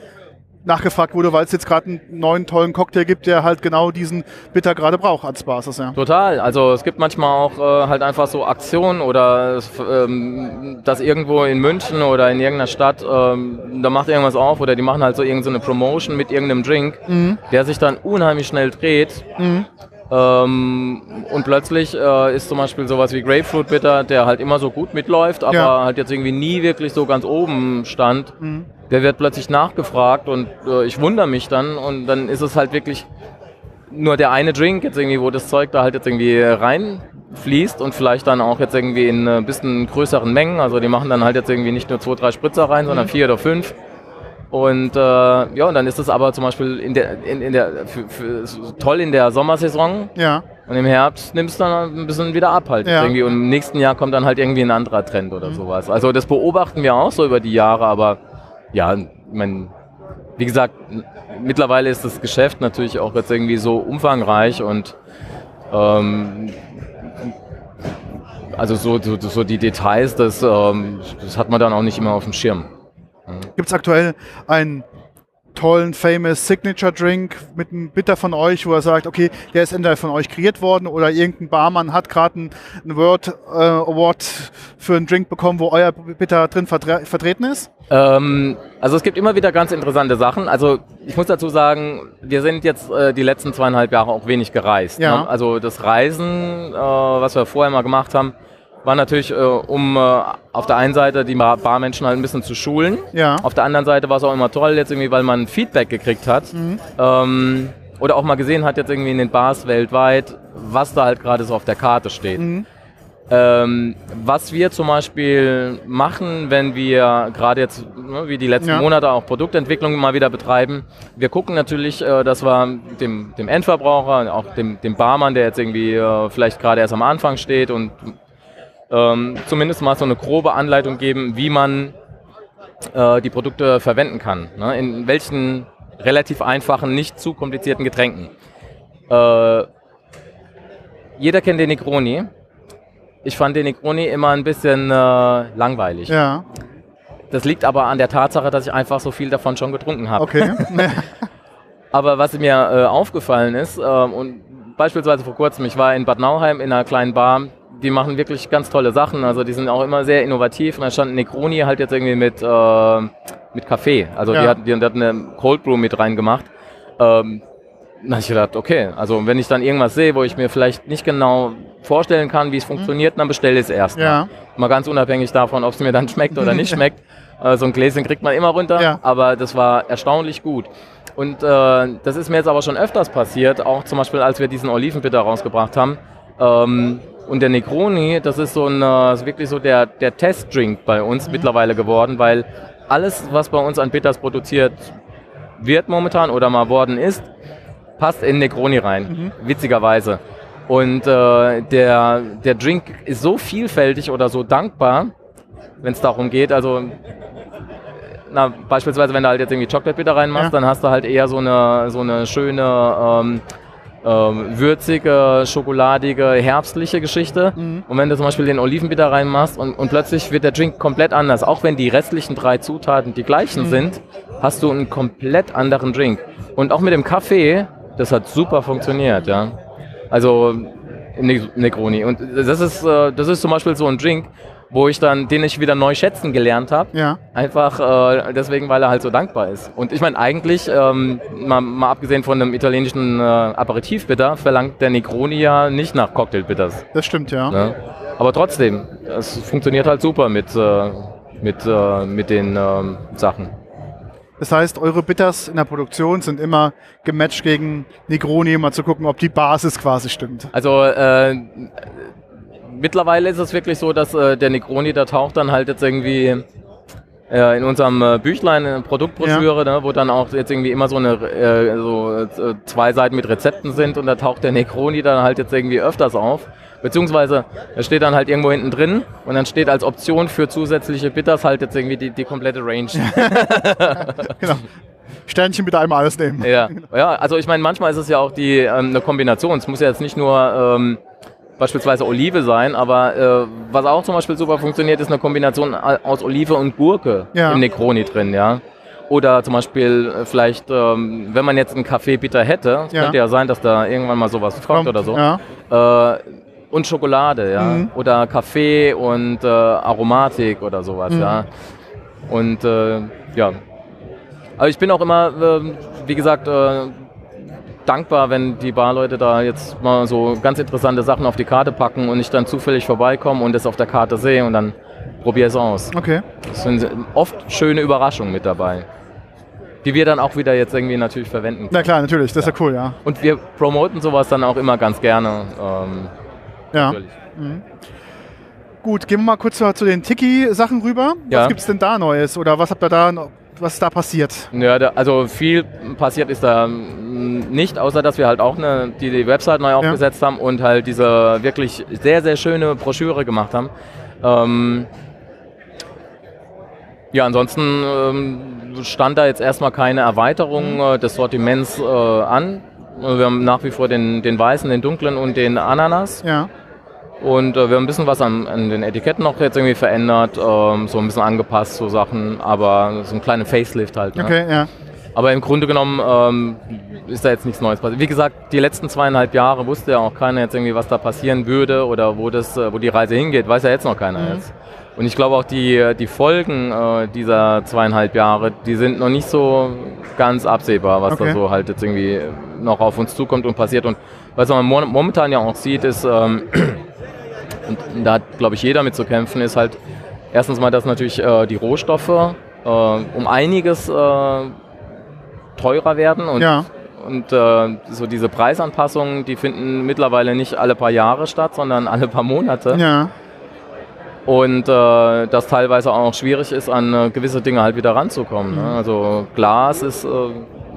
[SPEAKER 1] nachgefragt wurde, weil es jetzt gerade einen neuen tollen Cocktail gibt, der halt genau diesen Bitter gerade braucht als Basis. Ja.
[SPEAKER 7] Total. Also es gibt manchmal auch äh, halt einfach so Aktionen oder ähm, dass irgendwo in München oder in irgendeiner Stadt, ähm, da macht irgendwas auf oder die machen halt so irgendeine Promotion mit irgendeinem Drink, der sich dann unheimlich schnell dreht. Ähm, und plötzlich äh, ist zum Beispiel sowas wie Grapefruit Bitter, der halt immer so gut mitläuft, aber
[SPEAKER 1] Ja.
[SPEAKER 7] halt jetzt irgendwie nie wirklich so ganz oben stand. Der wird plötzlich nachgefragt und äh, ich wundere mich dann und dann ist es halt wirklich nur der eine Drink jetzt irgendwie, wo das Zeug da halt jetzt irgendwie reinfließt und vielleicht dann auch jetzt irgendwie in ein bisschen größeren Mengen. Also die machen dann halt jetzt irgendwie nicht nur zwei, drei Spritzer rein, sondern vier oder fünf. Und äh, ja, und dann ist es aber zum Beispiel in der, in, in der für, für, toll in der Sommersaison
[SPEAKER 1] Ja,
[SPEAKER 7] und im Herbst nimmst du dann ein bisschen wieder ab halt
[SPEAKER 1] Ja.
[SPEAKER 7] irgendwie und im nächsten Jahr kommt dann halt irgendwie ein anderer Trend oder sowas. Also das beobachten wir auch so über die Jahre, aber ja, ich mein, wie gesagt, mittlerweile ist das Geschäft natürlich auch jetzt irgendwie so umfangreich und ähm, also so, so, so die Details, das, ähm, das hat man dann auch nicht immer auf dem Schirm.
[SPEAKER 1] Gibt es aktuell einen tollen, famous Signature Drink mit einem Bitter von euch, wo er sagt, okay, der ist entweder von euch kreiert worden oder irgendein Barmann hat gerade einen, einen World äh, Award für einen Drink bekommen, wo euer Bitter drin vertre vertreten ist?
[SPEAKER 7] Ähm, also es gibt immer wieder ganz interessante Sachen. Also ich muss dazu sagen, wir sind jetzt äh, die letzten zweieinhalb Jahre auch wenig gereist.
[SPEAKER 1] Ja.
[SPEAKER 7] Ne? Also das Reisen, äh, was wir vorher mal gemacht haben, war natürlich, äh, um äh, auf der einen Seite die Bar- Barmenschen halt ein bisschen zu schulen.
[SPEAKER 1] Ja.
[SPEAKER 7] Auf der anderen Seite war es auch immer toll, jetzt irgendwie, weil man Feedback gekriegt hat. Ähm, oder auch mal gesehen hat, jetzt irgendwie in den Bars weltweit, was da halt gerade so auf der Karte steht. Ähm, was wir zum Beispiel machen, wenn wir gerade jetzt, ne, wie die letzten
[SPEAKER 1] Ja.
[SPEAKER 7] Monate auch Produktentwicklung mal wieder betreiben, wir gucken natürlich, äh, dass wir dem, dem Endverbraucher, auch dem, dem Barmann, der jetzt irgendwie äh, vielleicht gerade erst am Anfang steht und ähm, zumindest mal so eine grobe Anleitung geben, wie man äh, die Produkte verwenden kann. Ne? In welchen relativ einfachen, nicht zu komplizierten Getränken. Äh, jeder kennt den Negroni. Ich fand den Negroni immer ein bisschen äh, langweilig.
[SPEAKER 6] Ja,
[SPEAKER 7] Das liegt aber an der Tatsache, dass ich einfach so viel davon schon getrunken habe.
[SPEAKER 6] okay.
[SPEAKER 7] Aber was mir äh, aufgefallen ist, ähm, und beispielsweise vor kurzem, ich war in Bad Nauheim in einer kleinen Bar, die machen wirklich ganz tolle Sachen. Also die sind auch immer sehr innovativ. Und da stand ein Negroni halt jetzt irgendwie mit, äh, mit Kaffee. Also die,
[SPEAKER 6] Ja.
[SPEAKER 7] hat, die, die hat eine Cold Brew mit reingemacht. Ähm, dann habe ich gedacht, okay, also wenn ich dann irgendwas sehe, wo ich mir vielleicht nicht genau vorstellen kann, wie es funktioniert, dann bestelle ich es erst.
[SPEAKER 6] Mhm. Ja.
[SPEAKER 7] Mal ganz unabhängig davon, ob es mir dann schmeckt oder nicht schmeckt. Äh, so ein Gläschen kriegt man immer runter,
[SPEAKER 6] Ja.
[SPEAKER 7] aber das war erstaunlich gut. Und äh, das ist mir jetzt aber schon öfters passiert, auch zum Beispiel, als wir diesen Olivenbitter rausgebracht haben. Ähm, und der Negroni, das ist so ein, äh, ist wirklich so der, der Testdrink bei uns
[SPEAKER 6] Mhm.
[SPEAKER 7] mittlerweile geworden, weil alles, was bei uns an Bitters produziert wird momentan oder mal worden ist, passt in Negroni rein, witzigerweise. Und äh, der, der Drink ist so vielfältig oder so dankbar, wenn es darum geht. Also na, beispielsweise, wenn du halt jetzt irgendwie Chocolate Bitter reinmachst,
[SPEAKER 6] Ja.
[SPEAKER 7] dann hast du halt eher so eine, so eine schöne, ähm, ähm, würzige, schokoladige, herbstliche Geschichte.
[SPEAKER 6] Mhm.
[SPEAKER 7] Und wenn du zum Beispiel den Olivenbitter reinmachst und, und plötzlich wird der Drink komplett anders, auch wenn die restlichen drei Zutaten die gleichen
[SPEAKER 6] Mhm.
[SPEAKER 7] sind, hast du einen komplett anderen Drink. Und auch mit dem Kaffee, das hat super funktioniert, ja. Also Ne- Negroni. Und das ist, äh, das ist zum Beispiel so ein Drink, wo ich dann, den ich wieder neu schätzen gelernt habe.
[SPEAKER 6] Ja.
[SPEAKER 7] Einfach äh, deswegen, weil er halt so dankbar ist. Und ich meine, eigentlich, ähm, mal, mal abgesehen von einem italienischen äh, Aperitivbitter, verlangt der Negroni ja nicht nach Cocktailbitters.
[SPEAKER 6] Das stimmt, ja.
[SPEAKER 7] Ne? Aber trotzdem, es funktioniert halt super mit, äh, mit, äh, mit den ähm, Sachen.
[SPEAKER 6] Das heißt, eure Bitters in der Produktion sind immer gematcht gegen Negroni, um mal zu gucken, ob die Basis quasi stimmt.
[SPEAKER 7] Also äh, mittlerweile ist es wirklich so, dass äh, der Negroni, der taucht dann halt jetzt irgendwie äh, in unserem äh, Büchlein, Produktbroschüre, ne, wo dann auch jetzt irgendwie immer so eine äh, so äh, zwei Seiten mit Rezepten sind und da taucht der Negroni dann halt jetzt irgendwie öfters auf. Beziehungsweise er steht dann halt irgendwo hinten drin und dann steht als Option für zusätzliche Bitters halt jetzt irgendwie die, die komplette Range.
[SPEAKER 6] Genau. Sternchen bitte einmal alles nehmen.
[SPEAKER 7] Ja, ja also ich meine, manchmal ist es ja auch die, ähm, eine Kombination. Es muss ja jetzt nicht nur ähm, beispielsweise Olive sein, aber äh, was auch zum Beispiel super funktioniert, ist eine Kombination aus Olive und Gurke
[SPEAKER 6] Ja.
[SPEAKER 7] im Negroni drin, ja. Oder zum Beispiel äh, vielleicht, ähm, wenn man jetzt einen Kaffee bitter hätte, es
[SPEAKER 6] Ja.
[SPEAKER 7] könnte ja sein, dass da irgendwann mal sowas kommt oder so.
[SPEAKER 6] Ja.
[SPEAKER 7] Äh, und Schokolade, ja.
[SPEAKER 6] Mhm.
[SPEAKER 7] Oder Kaffee und äh, Aromatik oder sowas,
[SPEAKER 6] Mhm.
[SPEAKER 7] ja. Und äh, ja. Aber ich bin auch immer, ähm, wie gesagt, äh, dankbar, wenn die Barleute da jetzt mal so ganz interessante Sachen auf die Karte packen und ich dann zufällig vorbeikomme und es auf der Karte sehe und dann probiere es aus.
[SPEAKER 6] Okay.
[SPEAKER 7] Es sind oft schöne Überraschungen mit dabei, die wir dann auch wieder jetzt irgendwie natürlich verwenden können.
[SPEAKER 6] Na klar, natürlich. Das ist ja cool, ja.
[SPEAKER 7] Und wir promoten sowas dann auch immer ganz gerne. Ähm,
[SPEAKER 6] Ja.
[SPEAKER 7] natürlich.
[SPEAKER 6] Gut, gehen wir mal kurz zu den Tiki-Sachen rüber.
[SPEAKER 7] Ja.
[SPEAKER 6] Was gibt's denn da Neues? Oder was habt ihr da, was ist da passiert?
[SPEAKER 7] Ja, da, also viel passiert ist da mm, nicht, außer dass wir halt auch eine, die, die Website neu aufgesetzt haben und halt diese wirklich sehr, sehr schöne Broschüre gemacht haben. Ähm, ja, ansonsten ähm, stand da jetzt erstmal keine Erweiterung äh, des Sortiments äh, an. Wir haben nach wie vor den, den weißen, den dunklen und den Ananas.
[SPEAKER 6] Ja.
[SPEAKER 7] Und äh, wir haben ein bisschen was an, an den Etiketten noch jetzt irgendwie verändert, ähm, so ein bisschen angepasst, so Sachen, aber so ein kleiner Facelift halt. Ne?
[SPEAKER 6] Okay, ja.
[SPEAKER 7] Aber im Grunde genommen ähm, ist da jetzt nichts Neues passiert. Wie gesagt, die letzten zweieinhalb Jahre wusste ja auch keiner jetzt irgendwie, was da passieren würde oder wo, das, äh, wo die Reise hingeht, weiß ja jetzt noch keiner jetzt. Und ich glaube auch die, die Folgen äh, dieser zweieinhalb Jahre, die sind noch nicht so ganz absehbar, was
[SPEAKER 6] Okay.
[SPEAKER 7] da so halt jetzt irgendwie noch auf uns zukommt und passiert. Und was man mo- momentan ja auch sieht, ist, ähm, und da hat, glaube ich, jeder mit zu kämpfen, ist halt erstens mal, dass natürlich äh, die Rohstoffe äh, um einiges äh, teurer werden und,
[SPEAKER 6] Ja.
[SPEAKER 7] und äh, so diese Preisanpassungen, die finden mittlerweile nicht alle paar Jahre statt, sondern alle paar Monate.
[SPEAKER 6] Ja.
[SPEAKER 7] Und äh, das teilweise auch schwierig ist, an äh, gewisse Dinge halt wieder ranzukommen. Ne? Also Glas ist äh,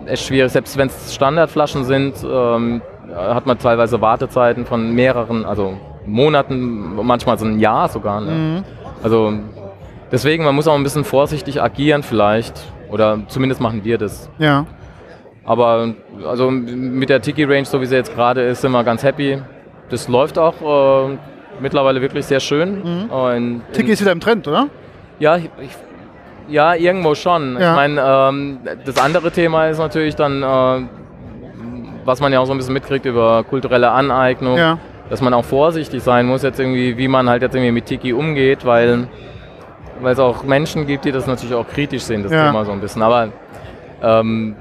[SPEAKER 7] echt schwierig, selbst wenn es Standardflaschen sind, ähm, hat man teilweise Wartezeiten von mehreren, also Monaten, manchmal so ein Jahr sogar. Ne? Also deswegen, man muss auch ein bisschen vorsichtig agieren vielleicht. Oder zumindest machen wir das.
[SPEAKER 6] Ja.
[SPEAKER 7] Aber also mit der Tiki-Range, so wie sie jetzt gerade ist, sind wir ganz happy. Das läuft auch äh, mittlerweile wirklich sehr schön. Und
[SPEAKER 6] Tiki ist wieder im Trend, oder?
[SPEAKER 7] ja, ich, ja, irgendwo schon.
[SPEAKER 6] Ja.
[SPEAKER 7] Ich meine, ähm, das andere Thema ist natürlich dann, äh, was man ja auch so ein bisschen mitkriegt über kulturelle Aneignung,
[SPEAKER 6] Ja.
[SPEAKER 7] Dass man auch vorsichtig sein muss, jetzt irgendwie, wie man halt jetzt irgendwie mit Tiki umgeht, weil, weil es auch Menschen gibt, die das natürlich auch kritisch sehen, das
[SPEAKER 6] Ja.
[SPEAKER 7] Thema so ein bisschen. Aber ähm,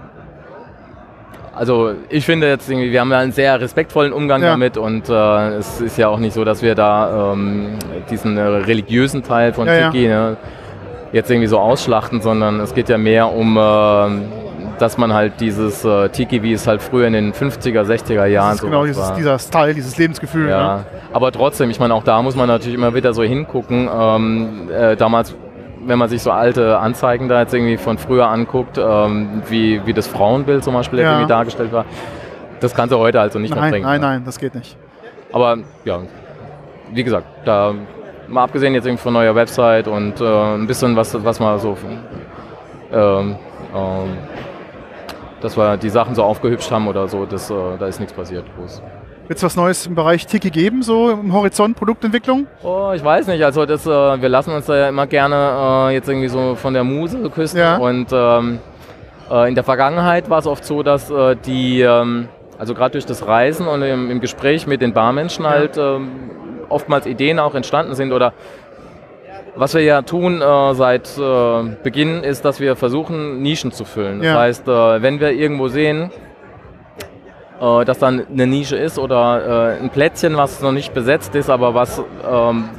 [SPEAKER 7] also ich finde jetzt irgendwie, wir haben ja einen sehr respektvollen Umgang
[SPEAKER 6] Ja.
[SPEAKER 7] damit und äh, es ist ja auch nicht so, dass wir da ähm, diesen äh, religiösen Teil von
[SPEAKER 6] Ja, ja.
[SPEAKER 7] Tiki ne, jetzt irgendwie so ausschlachten, sondern es geht ja mehr um, äh, dass man halt dieses äh, Tiki, wie es halt früher in den 50er, 60er Jahren
[SPEAKER 6] Das ist genau dieses,
[SPEAKER 7] war.
[SPEAKER 6] dieser Style, dieses Lebensgefühl.
[SPEAKER 7] Ja,
[SPEAKER 6] Ne?
[SPEAKER 7] aber trotzdem, ich meine, auch da muss man natürlich immer wieder so hingucken. Ähm, äh, damals, wenn man sich so alte Anzeigen da jetzt irgendwie von früher anguckt, ähm, wie, wie das Frauenbild zum Beispiel
[SPEAKER 6] Ja.
[SPEAKER 7] irgendwie dargestellt war, das kannst du heute also nicht mehr
[SPEAKER 6] Nein,
[SPEAKER 7] bringen.
[SPEAKER 6] nein,
[SPEAKER 7] ne?
[SPEAKER 6] nein, das geht nicht.
[SPEAKER 7] Aber ja, wie gesagt, da mal abgesehen jetzt irgendwie von neuer Website und äh, ein bisschen was, was mal so, ähm, ähm, dass wir die Sachen so aufgehübscht haben oder so, das, äh, da ist nichts passiert. Groß.
[SPEAKER 6] Wird es was Neues im Bereich Tiki geben, so im Horizont Produktentwicklung?
[SPEAKER 7] Oh, ich weiß nicht. Also das, äh, wir lassen uns da ja immer gerne äh, jetzt irgendwie so von der Muse küssen.
[SPEAKER 6] Ja.
[SPEAKER 7] Und ähm, äh, in der Vergangenheit war es oft so, dass äh, die, ähm, also gerade durch das Reisen und im, im Gespräch mit den Barmenschen halt ähm, oftmals Ideen auch entstanden sind oder was wir ja tun äh, seit äh, Beginn ist, dass wir versuchen, Nischen zu füllen. Das
[SPEAKER 6] Ja.
[SPEAKER 7] heißt, äh, wenn wir irgendwo sehen, äh, dass dann eine Nische ist oder äh, ein Plätzchen, was noch nicht besetzt ist, aber was, ähm,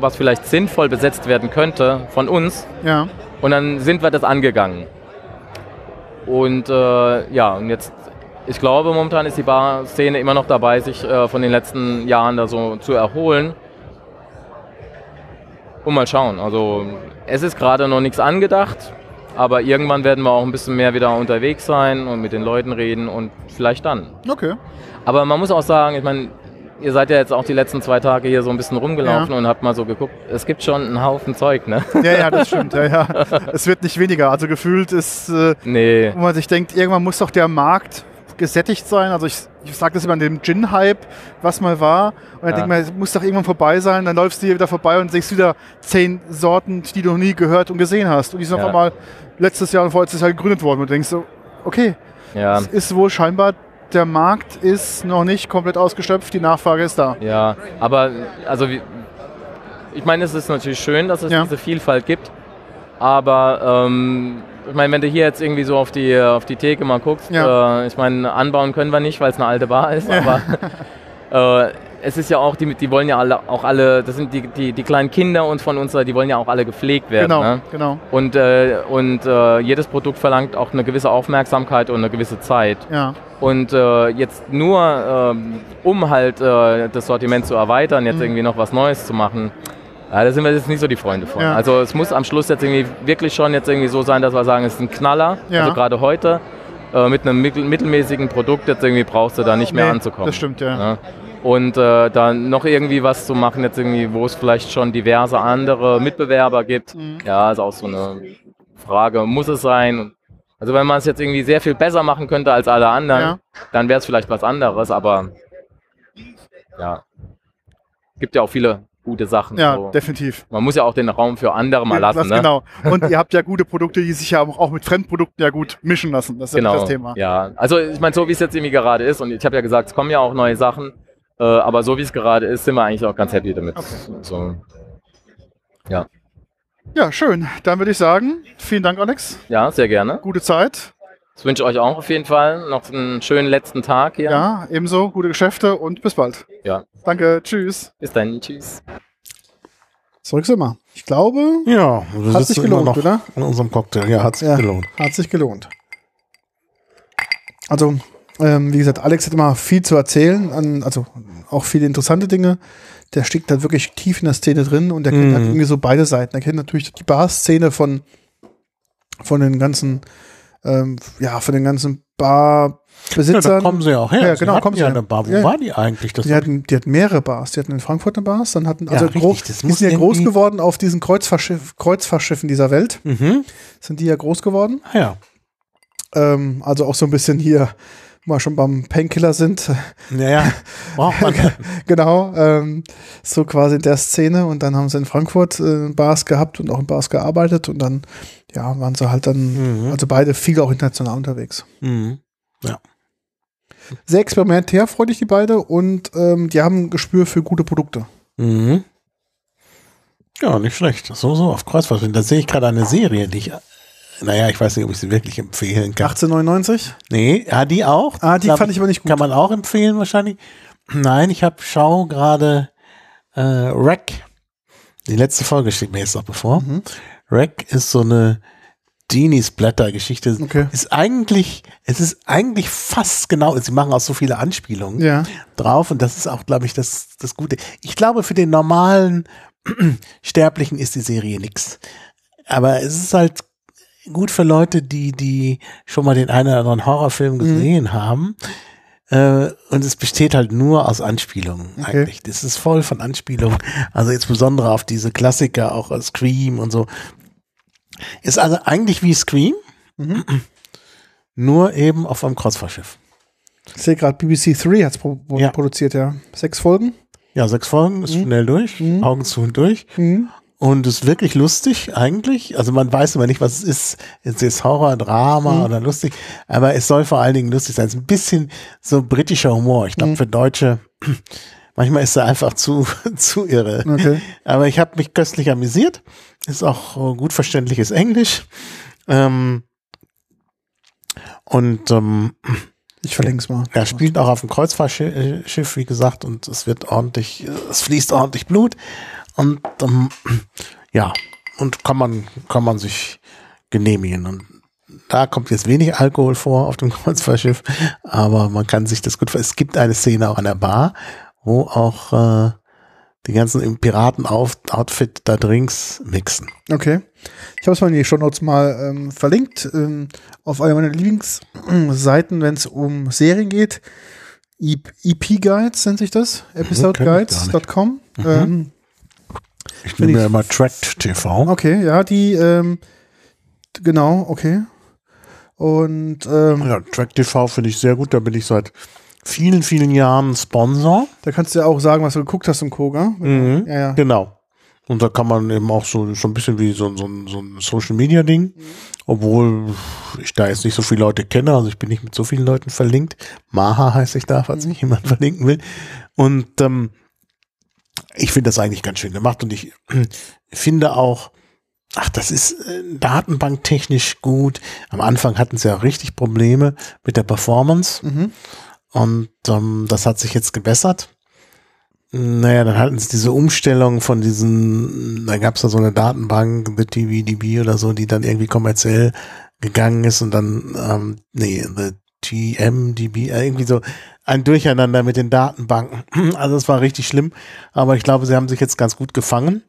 [SPEAKER 7] was vielleicht sinnvoll besetzt werden könnte von uns,
[SPEAKER 6] Ja.
[SPEAKER 7] und dann sind wir das angegangen. Und äh, ja, und jetzt, ich glaube, momentan ist die Bar-Szene immer noch dabei, sich von den letzten Jahren da so zu erholen. Und mal schauen. Also, es ist gerade noch nichts angedacht, aber irgendwann werden wir auch ein bisschen mehr wieder unterwegs sein und mit den Leuten reden und vielleicht dann.
[SPEAKER 6] Okay.
[SPEAKER 7] Aber man muss auch sagen, ich meine, ihr seid ja jetzt auch die letzten zwei Tage hier so ein bisschen rumgelaufen und habt mal so geguckt, es gibt schon einen Haufen Zeug, ne?
[SPEAKER 6] Ja, ja, das stimmt. Ja, ja. Es wird nicht weniger. Also gefühlt ist, äh,
[SPEAKER 7] Nee.
[SPEAKER 6] wo man sich denkt, irgendwann muss doch der Markt gesättigt sein. Also ich, ich sage das immer an dem Gin-Hype, was mal war. Und dann
[SPEAKER 7] Ja.
[SPEAKER 6] denkt man, es muss doch irgendwann vorbei sein. Dann läufst du hier wieder vorbei und siehst wieder zehn Sorten, die du noch nie gehört und gesehen hast. Und die sind
[SPEAKER 7] Ja.
[SPEAKER 6] auf einmal letztes Jahr und vorletztes Jahr gegründet worden. Und du denkst so, okay,
[SPEAKER 7] Ja.
[SPEAKER 6] es ist wohl scheinbar, der Markt ist noch nicht komplett ausgeschöpft, die Nachfrage ist da.
[SPEAKER 7] Ja, aber also ich meine, es ist natürlich schön, dass es
[SPEAKER 6] Ja.
[SPEAKER 7] diese Vielfalt gibt, aber ähm, ich meine, wenn du hier jetzt irgendwie so auf die, auf die Theke mal guckst,
[SPEAKER 6] Ja.
[SPEAKER 7] äh, ich meine, anbauen können wir nicht, weil es eine alte Bar ist, aber äh, es ist ja auch, die, die wollen ja alle, auch alle, das sind die, die, die kleinen Kinder und von uns, die wollen ja auch alle gepflegt werden.
[SPEAKER 6] Genau,
[SPEAKER 7] Ne?
[SPEAKER 6] genau.
[SPEAKER 7] Und, äh, und äh, jedes Produkt verlangt auch eine gewisse Aufmerksamkeit und eine gewisse Zeit.
[SPEAKER 6] Ja,
[SPEAKER 7] Und äh, jetzt nur, ähm, um halt äh, das Sortiment zu erweitern,
[SPEAKER 6] Mhm.
[SPEAKER 7] jetzt irgendwie noch was Neues zu machen, ja, da sind wir jetzt nicht so die Freunde von.
[SPEAKER 6] Ja.
[SPEAKER 7] Also es muss am Schluss jetzt irgendwie wirklich schon jetzt irgendwie so sein, dass wir sagen, es ist ein Knaller.
[SPEAKER 6] Ja.
[SPEAKER 7] Also gerade heute äh, mit einem mittel mittelmäßigen Produkt jetzt irgendwie brauchst du da nicht mehr
[SPEAKER 6] Nee,
[SPEAKER 7] anzukommen.
[SPEAKER 6] das stimmt, ja.
[SPEAKER 7] Ne? Und äh, dann noch irgendwie was zu machen, jetzt irgendwie, wo es vielleicht schon diverse andere Mitbewerber gibt.
[SPEAKER 6] Mhm.
[SPEAKER 7] Ja, ist auch so eine Frage, muss es sein? Also wenn man es jetzt irgendwie sehr viel besser machen könnte als alle anderen,
[SPEAKER 6] Ja.
[SPEAKER 7] dann wäre es vielleicht was anderes, aber ja, gibt ja auch viele gute Sachen.
[SPEAKER 6] ja,
[SPEAKER 7] so.
[SPEAKER 6] definitiv.
[SPEAKER 7] Man muss ja auch den Raum für andere mal
[SPEAKER 6] Ja,
[SPEAKER 7] lassen.
[SPEAKER 6] das
[SPEAKER 7] ne?
[SPEAKER 6] Genau. Und ihr habt ja gute Produkte, die sich ja auch mit Fremdprodukten ja gut mischen lassen. Das ist ja
[SPEAKER 7] Genau,
[SPEAKER 6] nicht das Thema.
[SPEAKER 7] ja. Also ich meine, so wie es jetzt irgendwie gerade ist, und ich habe ja gesagt, es kommen ja auch neue Sachen, äh, aber so wie es gerade ist, sind wir eigentlich auch ganz happy damit. So,
[SPEAKER 6] Ja, schön. Dann würde ich sagen, vielen Dank, Alex.
[SPEAKER 7] ja, sehr gerne.
[SPEAKER 6] Gute Zeit.
[SPEAKER 7] Das wünsche ich euch auch auf jeden Fall. Noch einen schönen letzten Tag hier.
[SPEAKER 6] Ja, ebenso. Gute Geschäfte und bis bald.
[SPEAKER 7] Ja.
[SPEAKER 6] Danke. Tschüss.
[SPEAKER 7] Bis dann. Tschüss.
[SPEAKER 1] Zurück sind wir. Ich glaube,
[SPEAKER 2] Ja,
[SPEAKER 1] Hat sich gelohnt,
[SPEAKER 2] noch
[SPEAKER 1] oder?
[SPEAKER 2] In unserem Cocktail. Ja, hat sich
[SPEAKER 1] Ja.
[SPEAKER 2] gelohnt.
[SPEAKER 1] hat sich gelohnt. Also, ähm, wie gesagt, Alex hat immer viel zu erzählen, an, also auch viele interessante Dinge. Der steckt da wirklich tief in der Szene drin und der kennt
[SPEAKER 2] Mhm.
[SPEAKER 1] halt irgendwie so beide Seiten. Er kennt natürlich die Bar-Szene von, von den ganzen, ähm, ja, von den ganzen
[SPEAKER 2] Ja,
[SPEAKER 1] Barbesitzern.
[SPEAKER 2] da kommen sie auch her.
[SPEAKER 1] Ja,
[SPEAKER 2] sie
[SPEAKER 1] genau, kommen sie
[SPEAKER 2] ja eine Bar. Wo
[SPEAKER 1] Ja, ja.
[SPEAKER 2] war die eigentlich? Das
[SPEAKER 1] die hatten, die hatten mehrere Bars. Die hatten in Frankfurt eine Bars, dann hatten, also
[SPEAKER 2] richtig,
[SPEAKER 1] groß,
[SPEAKER 2] das
[SPEAKER 1] die sind ja groß geworden auf diesen Kreuzfahrtschiff, Kreuzfahrtschiffen dieser Welt.
[SPEAKER 2] mhm.
[SPEAKER 1] Sind die ja groß geworden.
[SPEAKER 2] Ja.
[SPEAKER 1] Ähm, also auch so ein bisschen hier mal schon beim Painkiller sind.
[SPEAKER 2] Naja, braucht man.
[SPEAKER 1] genau, ähm, so quasi in der Szene. Und dann haben sie in Frankfurt äh, Bars gehabt und auch in Bars gearbeitet. Und dann, ja, waren sie halt dann,
[SPEAKER 2] Mhm.
[SPEAKER 1] also beide viel auch international unterwegs.
[SPEAKER 2] Mhm.
[SPEAKER 1] Sehr experimentärfreudig, die beide. Und ähm, die haben ein Gespür für gute Produkte.
[SPEAKER 2] Mhm. Ja, nicht schlecht. So, so auf Kreuzfahrt. Da sehe ich gerade eine Serie, die ich, naja, ich weiß nicht, ob ich sie wirklich empfehlen kann.
[SPEAKER 1] 1899?
[SPEAKER 2] Nee, ja, die auch.
[SPEAKER 1] Ah, die
[SPEAKER 2] Glaub,
[SPEAKER 1] fand ich aber nicht gut.
[SPEAKER 2] Kann man auch empfehlen wahrscheinlich. Nein, ich habe schau gerade äh, Wreck. Die letzte Folge steht mir jetzt noch bevor.
[SPEAKER 1] Mhm.
[SPEAKER 2] Wreck ist so eine Denis Blätter Geschichte.
[SPEAKER 1] Okay.
[SPEAKER 2] Ist eigentlich, es ist eigentlich fast genau, sie machen auch so viele Anspielungen
[SPEAKER 1] Ja.
[SPEAKER 2] drauf und das ist auch, glaube ich, das, das Gute. Ich glaube, für den normalen Sterblichen ist die Serie nix. Aber es ist halt gut für Leute, die, die schon mal den einen oder anderen
[SPEAKER 1] Mhm.
[SPEAKER 2] Horrorfilm gesehen haben. Äh, und es besteht halt nur aus Anspielungen
[SPEAKER 1] Okay.
[SPEAKER 2] eigentlich. Das ist voll von Anspielungen. Also insbesondere auf diese Klassiker, auch Scream und so. Ist also eigentlich wie Scream,
[SPEAKER 1] Mhm.
[SPEAKER 2] nur eben auf einem Kreuzfahrtschiff.
[SPEAKER 1] Ich sehe gerade, BBC 3 hat es pro
[SPEAKER 2] Ja.
[SPEAKER 1] produziert, ja. Sechs Folgen.
[SPEAKER 2] Ja, sechs Folgen ist schnell durch,
[SPEAKER 1] Mhm.
[SPEAKER 2] Augen zu und durch.
[SPEAKER 1] Mhm.
[SPEAKER 2] Und ist wirklich lustig eigentlich. Also man weiß immer nicht, was es ist. Ist es Horror, Drama
[SPEAKER 1] Mhm.
[SPEAKER 2] oder lustig. Aber es soll vor allen Dingen lustig sein. Es ist ein bisschen so britischer Humor. Ich glaube
[SPEAKER 1] Mhm.
[SPEAKER 2] für Deutsche, manchmal ist er einfach zu, zu irre.
[SPEAKER 1] Okay.
[SPEAKER 2] Aber ich habe mich köstlich amüsiert. Ist auch äh, gut verständliches Englisch. Ähm, und ähm,
[SPEAKER 1] Ich verlinke es mal.
[SPEAKER 2] er spielt auch auf dem Kreuzfahrtschiff, wie gesagt, und es wird ordentlich, äh, es fließt ordentlich Blut. Und ähm, ja, und kann man, kann man sich genehmigen. Und da kommt jetzt wenig Alkohol vor auf dem Kreuzfahrtschiff, aber man kann sich das gut ver- Es gibt eine Szene auch an der Bar, wo auch äh, die ganzen im Piraten-Outfit da Drinks mixen.
[SPEAKER 1] Okay. Ich habe es mal in die Shownotes mal ähm, verlinkt. Ähm, auf einer meiner Lieblingsseiten, wenn es um Serien geht. E- EP-Guides nennt sich das. Episodeguides.com. Ähm,
[SPEAKER 2] Ich nehme ja immer Tracked TV.
[SPEAKER 1] okay, ja, die, ähm, genau, okay. Und ähm,
[SPEAKER 2] Ja, Track TV finde ich sehr gut. Da bin ich seit vielen, vielen Jahren Sponsor.
[SPEAKER 1] da kannst du ja auch sagen, was du geguckt hast im Koga.
[SPEAKER 2] Mhm.
[SPEAKER 1] Ja, ja.
[SPEAKER 2] Genau. Und da kann man eben auch so, so ein bisschen wie so, so, so ein Social Media Ding, obwohl ich da jetzt nicht so viele Leute kenne, also ich bin nicht mit so vielen Leuten verlinkt. Maha heißt ich da, falls sich jemand verlinken will. Und ähm, ich finde das eigentlich ganz schön gemacht und ich finde auch, ach, das ist äh, datenbanktechnisch gut. Am Anfang hatten sie ja richtig Probleme mit der Performance.
[SPEAKER 1] Mhm.
[SPEAKER 2] Und ähm, das hat sich jetzt gebessert. Naja, dann hatten sie diese Umstellung von diesen, da gab es da so eine Datenbank, The TVDB oder so, die dann irgendwie kommerziell gegangen ist und dann, ähm, nee, The TMDB, äh, irgendwie so ein Durcheinander mit den Datenbanken. Also es war richtig schlimm, aber ich glaube, sie haben sich jetzt ganz gut gefangen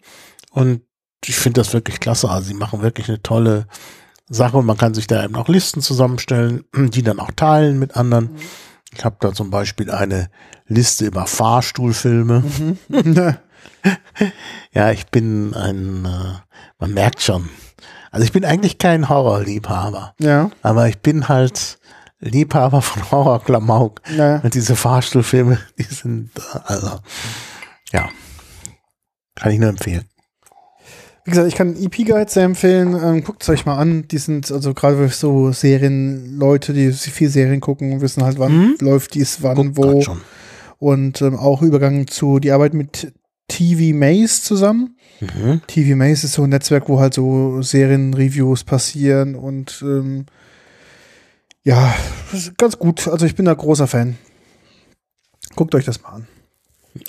[SPEAKER 2] und ich finde das wirklich klasse. Also sie machen wirklich eine tolle Sache und man kann sich da eben auch Listen zusammenstellen, die dann auch teilen mit anderen. Ich habe da zum Beispiel eine Liste über Fahrstuhlfilme.
[SPEAKER 1] Mhm.
[SPEAKER 2] Ja, ich bin ein, äh, man merkt schon. Also ich bin eigentlich kein Horrorliebhaber,
[SPEAKER 1] ja,
[SPEAKER 2] aber ich bin halt Liebhaber von Horrorklamauk.
[SPEAKER 1] ja.
[SPEAKER 2] Und diese Fahrstuhlfilme, die sind, also, ja, kann ich nur empfehlen.
[SPEAKER 1] Wie gesagt, ich kann EP-Guides sehr empfehlen. Ähm, Guckt es euch mal an. Die sind also gerade für so Serienleute, die viel Serien gucken, wissen halt, wann
[SPEAKER 2] Mhm.
[SPEAKER 1] läuft dies, wann,
[SPEAKER 2] Guck
[SPEAKER 1] wo. Und ähm, auch Übergang zu die Arbeit mit TV Maze zusammen.
[SPEAKER 2] Mhm.
[SPEAKER 1] TV Maze ist so ein Netzwerk, wo halt so Serienreviews passieren und ähm, ja, ganz gut. Also ich bin da großer Fan. Guckt euch das mal an.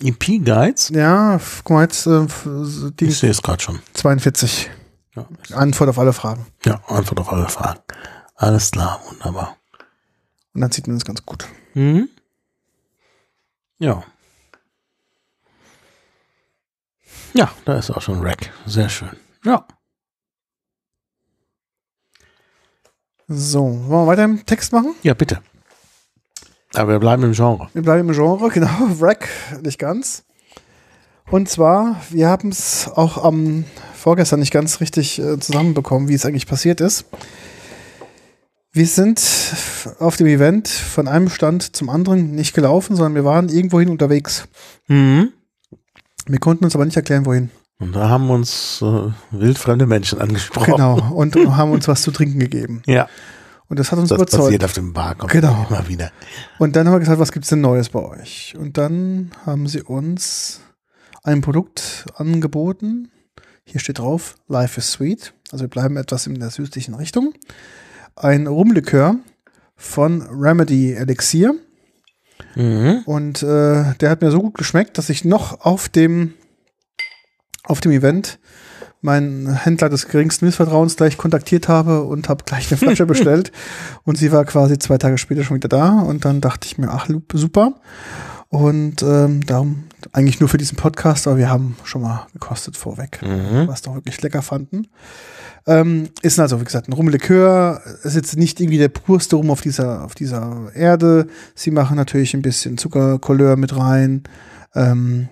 [SPEAKER 2] EP-Guides?
[SPEAKER 1] Ja, f- guck mal jetzt äh, die
[SPEAKER 2] Ich sehe es gerade schon.
[SPEAKER 1] 42.
[SPEAKER 2] Ja,
[SPEAKER 1] Antwort auf alle Fragen.
[SPEAKER 2] ja, Antwort auf alle Fragen. Alles klar, wunderbar.
[SPEAKER 1] Und dann sieht man das ganz gut.
[SPEAKER 2] Mhm. Ja. Ja, da ist auch schon Rack. Sehr schön. Ja.
[SPEAKER 1] So, wollen wir weiter im Text machen?
[SPEAKER 2] Ja, bitte. Aber wir bleiben im Genre.
[SPEAKER 1] Wir bleiben im Genre, genau. Wreck, nicht ganz. Und zwar, wir haben es auch am vorgestern nicht ganz richtig äh, zusammenbekommen, wie es eigentlich passiert ist. Wir sind auf dem Event von einem Stand zum anderen nicht gelaufen, sondern wir waren irgendwohin unterwegs.
[SPEAKER 2] Mhm.
[SPEAKER 1] Wir konnten uns aber nicht erklären, wohin.
[SPEAKER 2] Und da haben uns äh, wildfremde Menschen angesprochen.
[SPEAKER 1] Genau. Und haben uns was zu trinken gegeben.
[SPEAKER 2] Ja,
[SPEAKER 1] Und das hat uns
[SPEAKER 2] das
[SPEAKER 1] überzeugt.
[SPEAKER 2] passiert auf dem Bar. kommt
[SPEAKER 1] Genau.
[SPEAKER 2] Immer wieder.
[SPEAKER 1] Und dann haben wir gesagt, was gibt's denn Neues bei euch? Und dann haben sie uns ein Produkt angeboten. Hier steht drauf, Life is Sweet. Also wir bleiben etwas in der süßlichen Richtung. Ein Rumlikör von Remedy Elixir.
[SPEAKER 2] Mhm.
[SPEAKER 1] Und äh, der hat mir so gut geschmeckt, dass ich noch auf dem, auf dem Event meinen Händler des geringsten Missvertrauens gleich kontaktiert habe und habe gleich eine Flasche bestellt. Und sie war quasi zwei Tage später schon wieder da. Und dann dachte ich mir, ach, super. Und ähm, darum eigentlich nur für diesen Podcast, aber wir haben schon mal gekostet vorweg,
[SPEAKER 2] Mhm.
[SPEAKER 1] was doch wirklich lecker fanden. Ähm, ist also, wie gesagt, ein Rumlikör. Ist jetzt nicht irgendwie der purste Rum auf dieser, auf dieser Erde. Sie machen natürlich ein bisschen Zuckerkolleur mit rein. Ähm,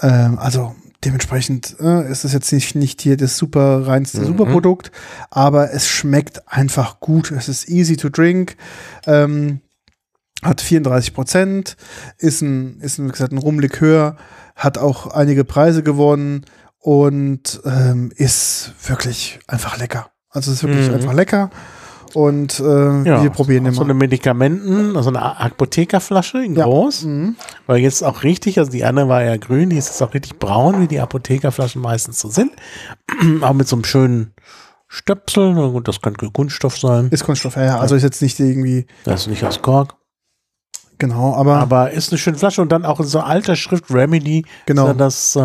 [SPEAKER 1] ähm, also dementsprechend äh, ist es jetzt nicht, nicht hier das super reinste
[SPEAKER 2] Mhm.
[SPEAKER 1] Superprodukt, aber es schmeckt einfach gut. Es ist easy to drink. Ähm, hat 34 Prozent, ist ein, ist ein, wie gesagt, ein Rumlikör, hat auch einige Preise gewonnen und ähm, ist wirklich einfach lecker. Also es ist wirklich
[SPEAKER 2] Mhm.
[SPEAKER 1] einfach lecker und äh,
[SPEAKER 2] Ja,
[SPEAKER 1] wir probieren
[SPEAKER 2] so
[SPEAKER 1] immer.
[SPEAKER 2] eine Medikamenten, also eine Apothekerflasche in
[SPEAKER 1] Ja.
[SPEAKER 2] groß.
[SPEAKER 1] Mhm.
[SPEAKER 2] Weil jetzt auch richtig, also die andere war ja grün, die ist jetzt auch richtig braun, wie die Apothekerflaschen meistens so sind. auch mit so einem schönen Stöpsel, na gut, das könnte Kunststoff sein.
[SPEAKER 1] Ist Kunststoff, ja, ja. Also ist jetzt nicht irgendwie,
[SPEAKER 2] Das ist nicht aus Kork.
[SPEAKER 1] Genau, aber,
[SPEAKER 2] Aber ist eine schöne Flasche und dann auch in so alter Schrift Remedy.
[SPEAKER 1] Genau.
[SPEAKER 2] Ist das äh,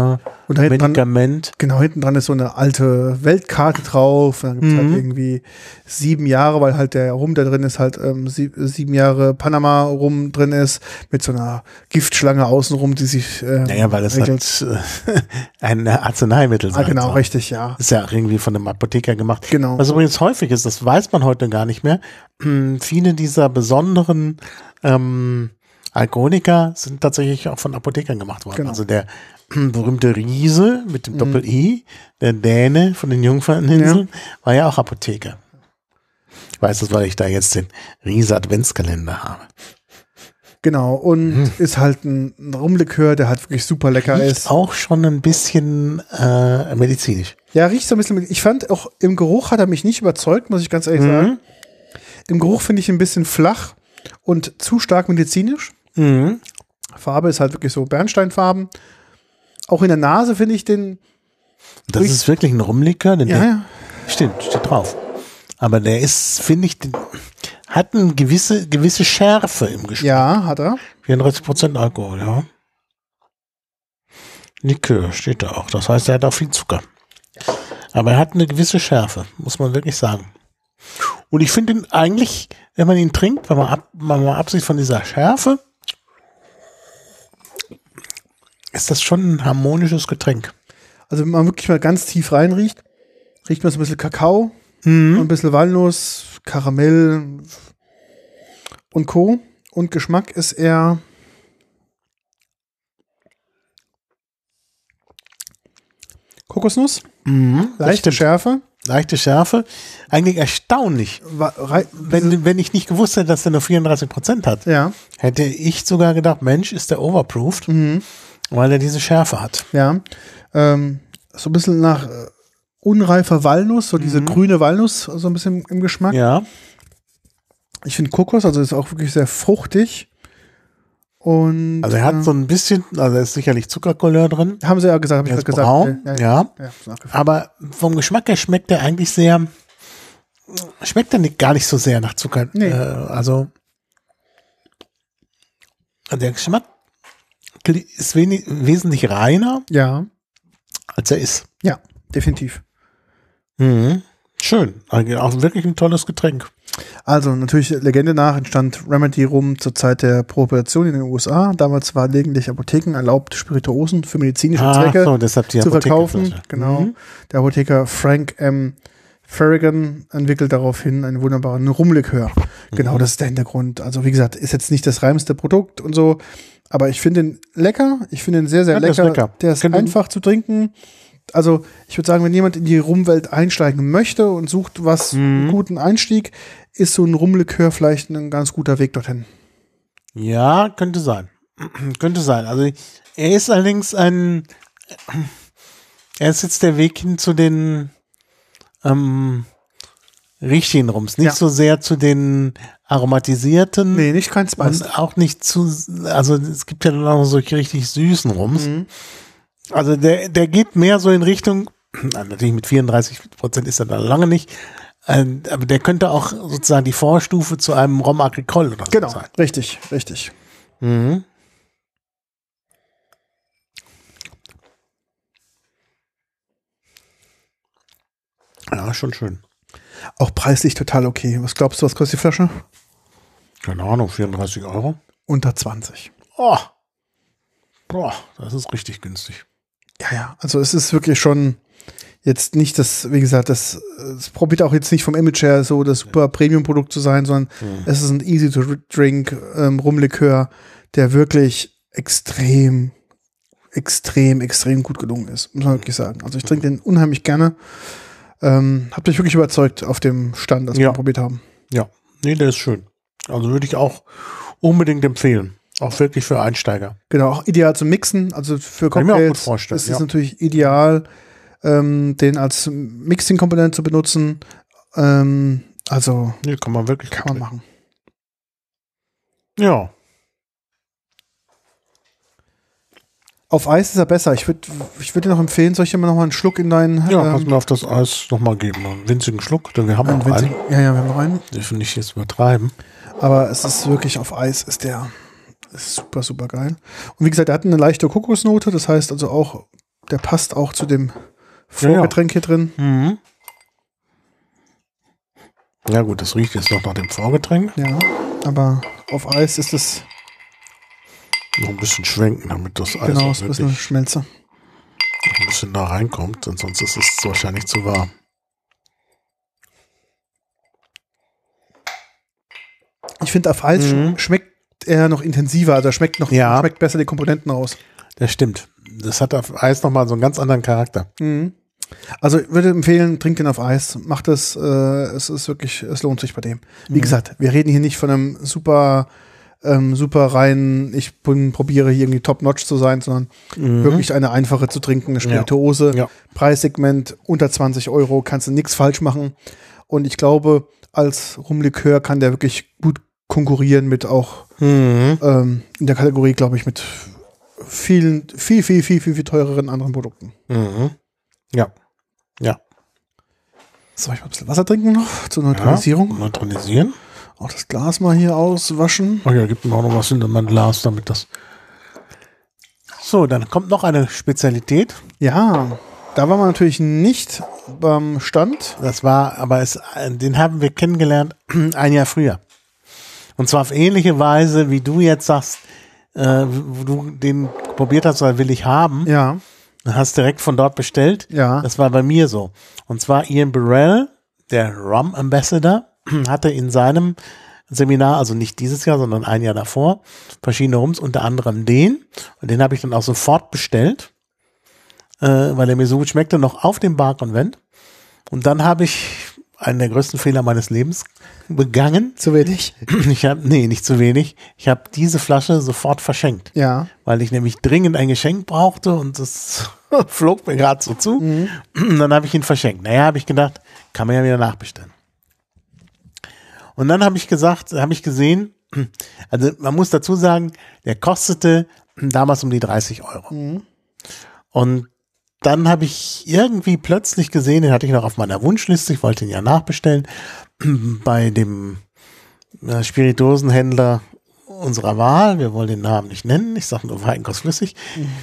[SPEAKER 1] und da hinten dran,
[SPEAKER 2] Medikament.
[SPEAKER 1] genau, hinten dran ist so eine alte Weltkarte drauf. Und dann gibt es
[SPEAKER 2] Mhm.
[SPEAKER 1] halt irgendwie sieben Jahre, weil halt der Rum da drin ist, halt ähm, sie, sieben Jahre Panama rum drin ist, mit so einer Giftschlange außenrum, die sich äh,
[SPEAKER 2] Naja, weil das
[SPEAKER 1] regelt.
[SPEAKER 2] halt äh, ein Arzneimittel
[SPEAKER 1] Ah, genau,
[SPEAKER 2] soll.
[SPEAKER 1] richtig, ja.
[SPEAKER 2] Ist ja auch irgendwie von einem Apotheker gemacht.
[SPEAKER 1] Genau.
[SPEAKER 2] Was übrigens häufig ist, das weiß man heute gar nicht mehr. Viele dieser besonderen ähm, Alkoholiker sind tatsächlich auch von Apothekern gemacht worden.
[SPEAKER 1] Genau.
[SPEAKER 2] Also der berühmte Riese mit
[SPEAKER 1] Mhm.
[SPEAKER 2] dem Doppel-I, der Däne von den Jungferninseln, war ja auch Apotheker. Ich weiß das, weil ich da jetzt den Riese Adventskalender habe.
[SPEAKER 1] Genau, und
[SPEAKER 2] Hm.
[SPEAKER 1] ist halt ein, Rumlikör, der halt wirklich super lecker
[SPEAKER 2] Riecht
[SPEAKER 1] ist.
[SPEAKER 2] auch schon ein bisschen äh, medizinisch.
[SPEAKER 1] Ja, riecht so ein bisschen. Ich fand auch im Geruch hat er mich nicht überzeugt, muss ich ganz ehrlich
[SPEAKER 2] Mhm.
[SPEAKER 1] sagen. Im Geruch finde ich ein bisschen flach und zu stark medizinisch.
[SPEAKER 2] Mhm.
[SPEAKER 1] Farbe ist halt wirklich so Bernsteinfarben. Auch in der Nase finde ich den.
[SPEAKER 2] Das ist wirklich ein Rumlikör, denn
[SPEAKER 1] Ja,
[SPEAKER 2] der,
[SPEAKER 1] ja.
[SPEAKER 2] Stimmt, steht drauf. Aber der ist, finde ich, den- hat eine gewisse, gewisse Schärfe im Geschmack.
[SPEAKER 1] Ja, hat er.
[SPEAKER 2] 34% Alkohol, ja. Likör steht da auch. Das heißt, er hat auch viel Zucker. Aber er hat eine gewisse Schärfe, muss man wirklich sagen. Und ich finde ihn eigentlich, wenn man ihn trinkt, wenn man, ab, wenn man absieht von dieser Schärfe, ist das schon ein harmonisches Getränk.
[SPEAKER 1] Also, wenn man wirklich mal ganz tief reinriecht, riecht man so ein bisschen Kakao,
[SPEAKER 2] Mhm.
[SPEAKER 1] ein bisschen Walnuss, Karamell und Co. Und Geschmack ist eher. Kokosnuss,
[SPEAKER 2] Mhm,
[SPEAKER 1] leichte. Schärfe.
[SPEAKER 2] Leichte Schärfe. Eigentlich erstaunlich. Wenn, wenn ich nicht gewusst hätte, dass der nur 34 Prozent hat,
[SPEAKER 1] Ja,
[SPEAKER 2] hätte ich sogar gedacht, Mensch, ist der overproofed,
[SPEAKER 1] mhm.
[SPEAKER 2] weil er diese Schärfe hat.
[SPEAKER 1] ja. Ähm, so ein bisschen nach äh, unreifer Walnuss, so diese grüne Walnuss, so ein bisschen im Geschmack.
[SPEAKER 2] Mhm. Ja.
[SPEAKER 1] Ich finde Kokos, also ist auch wirklich sehr fruchtig. Und
[SPEAKER 2] Also er hat
[SPEAKER 1] äh,
[SPEAKER 2] so ein bisschen, also da ist sicherlich Zuckercouleur drin.
[SPEAKER 1] haben sie ja gesagt, habe ich
[SPEAKER 2] Er
[SPEAKER 1] gesagt.
[SPEAKER 2] braun,
[SPEAKER 1] Ja,
[SPEAKER 2] ja.
[SPEAKER 1] ja, nachgefragt.
[SPEAKER 2] Aber vom Geschmack her schmeckt er eigentlich sehr, schmeckt er nicht, gar nicht so sehr nach Zucker.
[SPEAKER 1] Nee.
[SPEAKER 2] Äh, also der Geschmack ist wenig, wesentlich reiner,
[SPEAKER 1] ja,
[SPEAKER 2] als er ist.
[SPEAKER 1] ja, definitiv.
[SPEAKER 2] Mhm. Schön. Auch wirklich ein tolles Getränk.
[SPEAKER 1] Also natürlich Legende nach entstand Remedy Rum zur Zeit der Prohibition in den USA. Damals war lediglich Apotheken erlaubt, Spirituosen für medizinische
[SPEAKER 2] Ach
[SPEAKER 1] Zwecke
[SPEAKER 2] so,
[SPEAKER 1] zu verkaufen.
[SPEAKER 2] Apothekerflasche.
[SPEAKER 1] Genau.
[SPEAKER 2] Mhm.
[SPEAKER 1] Der Apotheker Frank M. Farragon entwickelt daraufhin einen wunderbaren Rumlikör. Genau,
[SPEAKER 2] Mhm.
[SPEAKER 1] das ist der Hintergrund. Also wie gesagt, ist jetzt nicht das reimste Produkt und so, aber ich finde ihn lecker. Ich finde ihn sehr, sehr
[SPEAKER 2] Ja, der ist
[SPEAKER 1] lecker.
[SPEAKER 2] lecker.
[SPEAKER 1] Der ist einfach zu trinken. Also ich würde sagen, wenn jemand in die Rumwelt einsteigen möchte und sucht was
[SPEAKER 2] Mhm.
[SPEAKER 1] einen guten Einstieg, ist so ein Rumlikör vielleicht ein ganz guter Weg dorthin.
[SPEAKER 2] Ja, könnte sein. könnte sein. Also er ist allerdings ein, er ist jetzt der Weg hin zu den ähm, richtigen Rums, nicht
[SPEAKER 1] Ja.
[SPEAKER 2] so sehr zu den aromatisierten
[SPEAKER 1] Nee, nicht kein Spice.
[SPEAKER 2] und auch nicht zu, also es gibt ja dann auch solche richtig süßen Rums.
[SPEAKER 1] Mhm.
[SPEAKER 2] Also der, der geht mehr so in Richtung, na, natürlich mit 34 Prozent ist er da lange nicht, äh, aber der könnte auch sozusagen die Vorstufe zu einem Rom Agricole oder so
[SPEAKER 1] Genau,
[SPEAKER 2] sein.
[SPEAKER 1] richtig, richtig.
[SPEAKER 2] Mhm. Ja, schon schön.
[SPEAKER 1] Auch preislich total okay. Was glaubst du, was kostet die Flasche?
[SPEAKER 2] Keine Ahnung, 34 Euro.
[SPEAKER 1] Unter 20.
[SPEAKER 2] Oh. Boah, das ist richtig günstig.
[SPEAKER 1] Ja, ja. Also es ist wirklich schon jetzt nicht das, wie gesagt, das, es probiert auch jetzt nicht vom Image her so das super Premium-Produkt zu sein, sondern es ist ein easy-to-drink ähm, Rumlikör, der wirklich extrem, extrem, extrem gut gelungen ist, muss man wirklich sagen. Also ich trinke den unheimlich gerne. Ähm, hab mich wirklich überzeugt auf dem Stand, dass wir
[SPEAKER 2] Ja.
[SPEAKER 1] ihn probiert haben.
[SPEAKER 2] Ja, nee, der ist schön. Also würde ich auch unbedingt empfehlen. Auch wirklich für Einsteiger.
[SPEAKER 1] Genau, auch ideal zum Mixen, also für
[SPEAKER 2] ich
[SPEAKER 1] Cocktails
[SPEAKER 2] vorstellen,
[SPEAKER 1] ist es
[SPEAKER 2] ja.
[SPEAKER 1] natürlich ideal, ähm, den als Mixing-Komponente zu benutzen. Ähm, also
[SPEAKER 2] Nee, kann man wirklich
[SPEAKER 1] kann man machen.
[SPEAKER 2] Ja.
[SPEAKER 1] Auf Eis ist er besser. Ich würde ich würd dir noch empfehlen, soll ich dir mal noch mal einen Schluck in deinen
[SPEAKER 2] Ja, kannst
[SPEAKER 1] ähm,
[SPEAKER 2] mir auf das Eis nochmal geben. Einen winzigen Schluck, denn wir haben
[SPEAKER 1] einen
[SPEAKER 2] noch einen.
[SPEAKER 1] winzigen- Ja, ja, wir haben noch einen.
[SPEAKER 2] Dürfen nicht jetzt übertreiben.
[SPEAKER 1] Aber es ist wirklich auf Eis, ist der super, super geil. Und wie gesagt, er hat eine leichte Kokosnote, das heißt also auch, der passt auch zu dem. Vorgetränk hier drin.
[SPEAKER 2] Mhm. Ja gut, das riecht jetzt noch nach dem Vorgetränk.
[SPEAKER 1] Ja, aber auf Eis ist es
[SPEAKER 2] Noch ein bisschen schwenken, damit das Eis
[SPEAKER 1] genau
[SPEAKER 2] auch
[SPEAKER 1] ist ein bisschen Schmelze.
[SPEAKER 2] ein bisschen da reinkommt, denn sonst ist es wahrscheinlich zu warm.
[SPEAKER 1] Ich finde, auf Eis
[SPEAKER 2] Mhm.
[SPEAKER 1] schmeckt er noch intensiver, also schmeckt noch
[SPEAKER 2] Ja.
[SPEAKER 1] schmeckt besser die Komponenten raus.
[SPEAKER 2] Das stimmt. Das hat auf Eis nochmal so einen ganz anderen Charakter.
[SPEAKER 1] Mhm. Also ich würde empfehlen, trinkt den auf Eis. Macht es, äh, es ist wirklich, es lohnt sich bei dem. Wie
[SPEAKER 2] Mhm.
[SPEAKER 1] gesagt, wir reden hier nicht von einem super, ähm, super rein, ich bin, probiere hier irgendwie top-notch zu sein, sondern wirklich eine einfache zu trinken, eine Spirituose,
[SPEAKER 2] Mhm. Ja.
[SPEAKER 1] Preissegment unter 20 Euro, kannst du nichts falsch machen. Und ich glaube, als Rumlikör kann der wirklich gut konkurrieren mit auch
[SPEAKER 2] Mhm.
[SPEAKER 1] ähm, in der Kategorie, glaube ich, mit vielen, viel, viel, viel, viel, viel teureren anderen Produkten.
[SPEAKER 2] Mhm. Ja. Ja.
[SPEAKER 1] Soll ich mal ein bisschen Wasser trinken noch zur Neutralisierung?
[SPEAKER 2] Ja, neutralisieren.
[SPEAKER 1] Auch das Glas mal hier auswaschen.
[SPEAKER 2] Ach ja, gibt mir auch noch was in mein Glas, damit das. So, dann kommt noch eine Spezialität.
[SPEAKER 1] Ja, da waren wir natürlich nicht beim Stand.
[SPEAKER 2] Das war, aber es, den haben wir kennengelernt ein Jahr früher. Und zwar auf ähnliche Weise, wie du jetzt sagst, äh, wo du den probiert hast, oder will ich haben,
[SPEAKER 1] Ja,
[SPEAKER 2] hast direkt von dort bestellt.
[SPEAKER 1] ja.
[SPEAKER 2] Das war bei mir so. Und zwar Ian Burrell, der Rum Ambassador, hatte in seinem Seminar, also nicht dieses Jahr, sondern ein Jahr davor, verschiedene Rums, unter anderem den. Und den habe ich dann auch sofort bestellt, äh, weil er mir so gut schmeckte, noch auf dem Bar-Konvent. Und dann habe ich einen der größten Fehler meines Lebens begangen.
[SPEAKER 1] Zu wenig.
[SPEAKER 2] Ich habe, nee, nicht zu wenig. Ich habe diese Flasche sofort verschenkt
[SPEAKER 1] Ja.
[SPEAKER 2] weil ich nämlich dringend ein Geschenk brauchte und das flog mir gerade so zu.
[SPEAKER 1] Mhm.
[SPEAKER 2] Und dann habe ich ihn verschenkt. Naja, habe ich gedacht, kann man ja wieder nachbestellen. Und dann habe ich gesagt, habe ich gesehen, also man muss dazu sagen, der kostete damals um die 30 Euro.
[SPEAKER 1] Mhm.
[SPEAKER 2] Und dann habe ich irgendwie plötzlich gesehen, den hatte ich noch auf meiner Wunschliste, ich wollte ihn ja nachbestellen, bei dem äh, Spirituosenhändler unserer Wahl, wir wollen den Namen nicht nennen, ich sage nur Weinkostflüssig,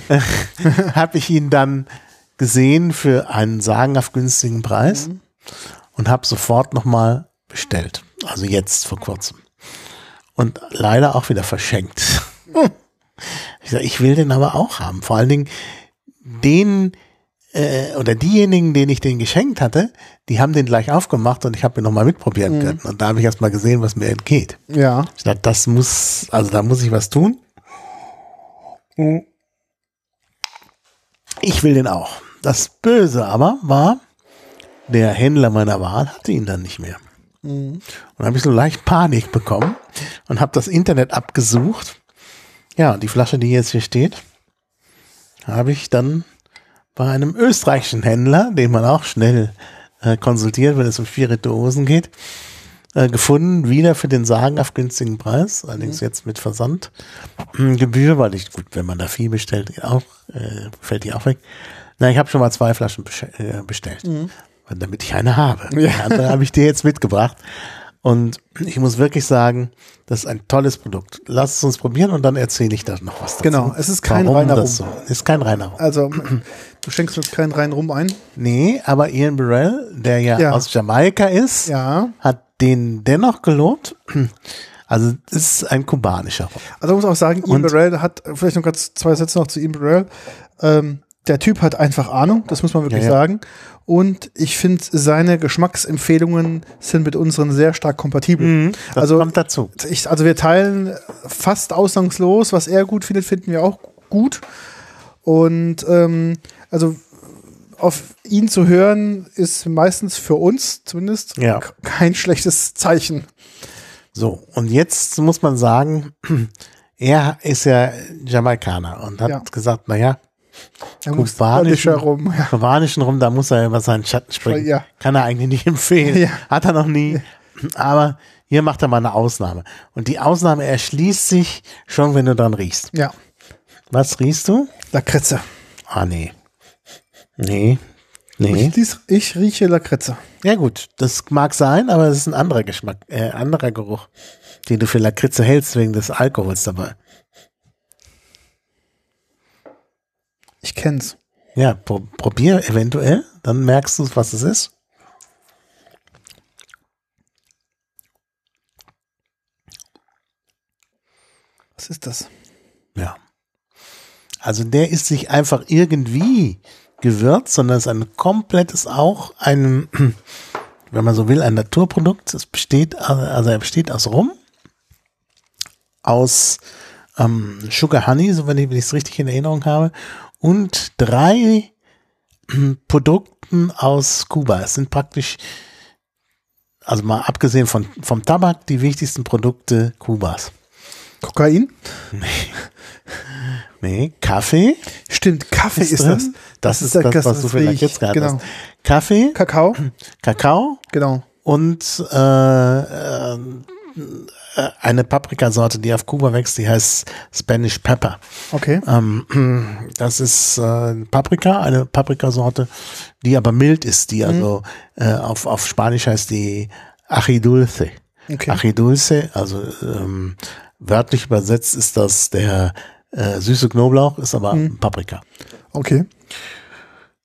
[SPEAKER 2] äh, habe ich ihn dann gesehen für einen sagenhaft günstigen Preis und habe sofort nochmal bestellt. Also jetzt vor kurzem. Und leider auch wieder verschenkt. Ich sage, ich will den aber auch haben. Vor allen Dingen den äh, oder diejenigen, denen ich den geschenkt hatte, die haben den gleich aufgemacht und ich habe ihn nochmal mitprobieren können. Und da habe ich erst mal gesehen, was mir entgeht.
[SPEAKER 1] Ja.
[SPEAKER 2] Ich dachte, das muss, also da muss ich was tun. Ich will den auch. Das Böse aber war, der Händler meiner Wahl hatte ihn dann nicht mehr. Und dann habe ich so leicht Panik bekommen und habe das Internet abgesucht. Ja, und die Flasche, die jetzt hier steht, habe ich dann bei einem österreichischen Händler, den man auch schnell äh, konsultiert, wenn es um Spirituosen geht, äh, gefunden, wieder für den sagenhaft günstigen Preis, allerdings jetzt mit Versandgebühr, weil ich, gut, wenn man da viel bestellt, auch, äh, fällt die auch weg. Na, ich habe schon mal zwei Flaschen äh, bestellt, damit ich eine habe. Die andere habe ich dir jetzt mitgebracht. Und ich muss wirklich sagen, das ist ein tolles Produkt. Lass es uns probieren und dann erzähle ich da noch was dazu.
[SPEAKER 1] Genau, es ist kein
[SPEAKER 2] Warum
[SPEAKER 1] reiner Rum.
[SPEAKER 2] so ist. kein reiner Rum.
[SPEAKER 1] Also, du schenkst uns keinen reinen Rum ein.
[SPEAKER 2] Nee, aber Ian Burrell, der ja,
[SPEAKER 1] Ja.
[SPEAKER 2] aus Jamaika ist,
[SPEAKER 1] Ja.
[SPEAKER 2] hat den dennoch gelobt. Also es ist ein kubanischer Rum.
[SPEAKER 1] Also man muss auch sagen, Ian Burrell hat, vielleicht noch ganz zwei Sätze noch zu Ian Burrell. Ähm, der Typ hat einfach Ahnung, das muss man wirklich
[SPEAKER 2] Ja, ja.
[SPEAKER 1] sagen. Und ich finde, seine Geschmacksempfehlungen sind mit unseren sehr stark kompatibel.
[SPEAKER 2] Das
[SPEAKER 1] Also-
[SPEAKER 2] kommt dazu.
[SPEAKER 1] Ich, also wir teilen fast ausnahmslos, was er gut findet, finden wir auch gut. Und ähm, also auf ihn zu hören, ist meistens für uns zumindest
[SPEAKER 2] Ja.
[SPEAKER 1] kein schlechtes Zeichen.
[SPEAKER 2] So, und jetzt muss man sagen, er ist ja Jamaikaner und hat
[SPEAKER 1] Ja.
[SPEAKER 2] gesagt, naja, Kubanischen-
[SPEAKER 1] herum. Ja.
[SPEAKER 2] kubanischen Rum, da muss er über seinen Schatten springen.
[SPEAKER 1] Ja.
[SPEAKER 2] Kann er eigentlich nicht empfehlen.
[SPEAKER 1] Ja.
[SPEAKER 2] Hat er noch nie. Aber hier macht er mal eine Ausnahme. Und die Ausnahme erschließt sich schon, wenn du dran riechst.
[SPEAKER 1] ja,
[SPEAKER 2] Was riechst du?
[SPEAKER 1] Lakritze.
[SPEAKER 2] Ah, nee. Nee. Nee.
[SPEAKER 1] Ich, ich rieche Lakritze.
[SPEAKER 2] Ja gut, das mag sein, aber es ist ein anderer Geschmack, äh, anderer Geruch, den du für Lakritze hältst wegen des Alkohols dabei.
[SPEAKER 1] Ich kenn's.
[SPEAKER 2] Ja, pro probier eventuell, dann merkst du, was es ist.
[SPEAKER 1] Was ist das?
[SPEAKER 2] Ja. Also der ist nicht einfach irgendwie gewürzt, sondern es ist ein komplettes auch ein, wenn man so will, ein Naturprodukt. Es besteht, also er besteht aus Rum, aus ähm, Sugar Honey, so wenn ich es richtig in Erinnerung habe, und drei Produkten aus Kuba. Es sind praktisch, also mal abgesehen von, vom Tabak, die wichtigsten Produkte Kubas.
[SPEAKER 1] Kokain?
[SPEAKER 2] Nee, Kaffee.
[SPEAKER 1] Stimmt, Kaffee ist,
[SPEAKER 2] drin.
[SPEAKER 1] das.
[SPEAKER 2] Das, ist
[SPEAKER 1] der-
[SPEAKER 2] das, was du vielleicht jetzt gerade
[SPEAKER 1] Genau.
[SPEAKER 2] hast. Kaffee,
[SPEAKER 1] Kakao?
[SPEAKER 2] Kakao
[SPEAKER 1] Genau.
[SPEAKER 2] und äh, äh, eine Paprikasorte, die auf Kuba wächst, die heißt Spanish Pepper.
[SPEAKER 1] Okay.
[SPEAKER 2] Ähm, das ist äh, Paprika, eine Paprikasorte, die aber mild ist,
[SPEAKER 1] Mhm.
[SPEAKER 2] die also äh, auf, auf Spanisch heißt die Achidulce.
[SPEAKER 1] Okay.
[SPEAKER 2] Achidulce, also ähm, wörtlich übersetzt ist das der äh, süße Knoblauch, ist aber
[SPEAKER 1] Mhm.
[SPEAKER 2] Paprika.
[SPEAKER 1] Okay.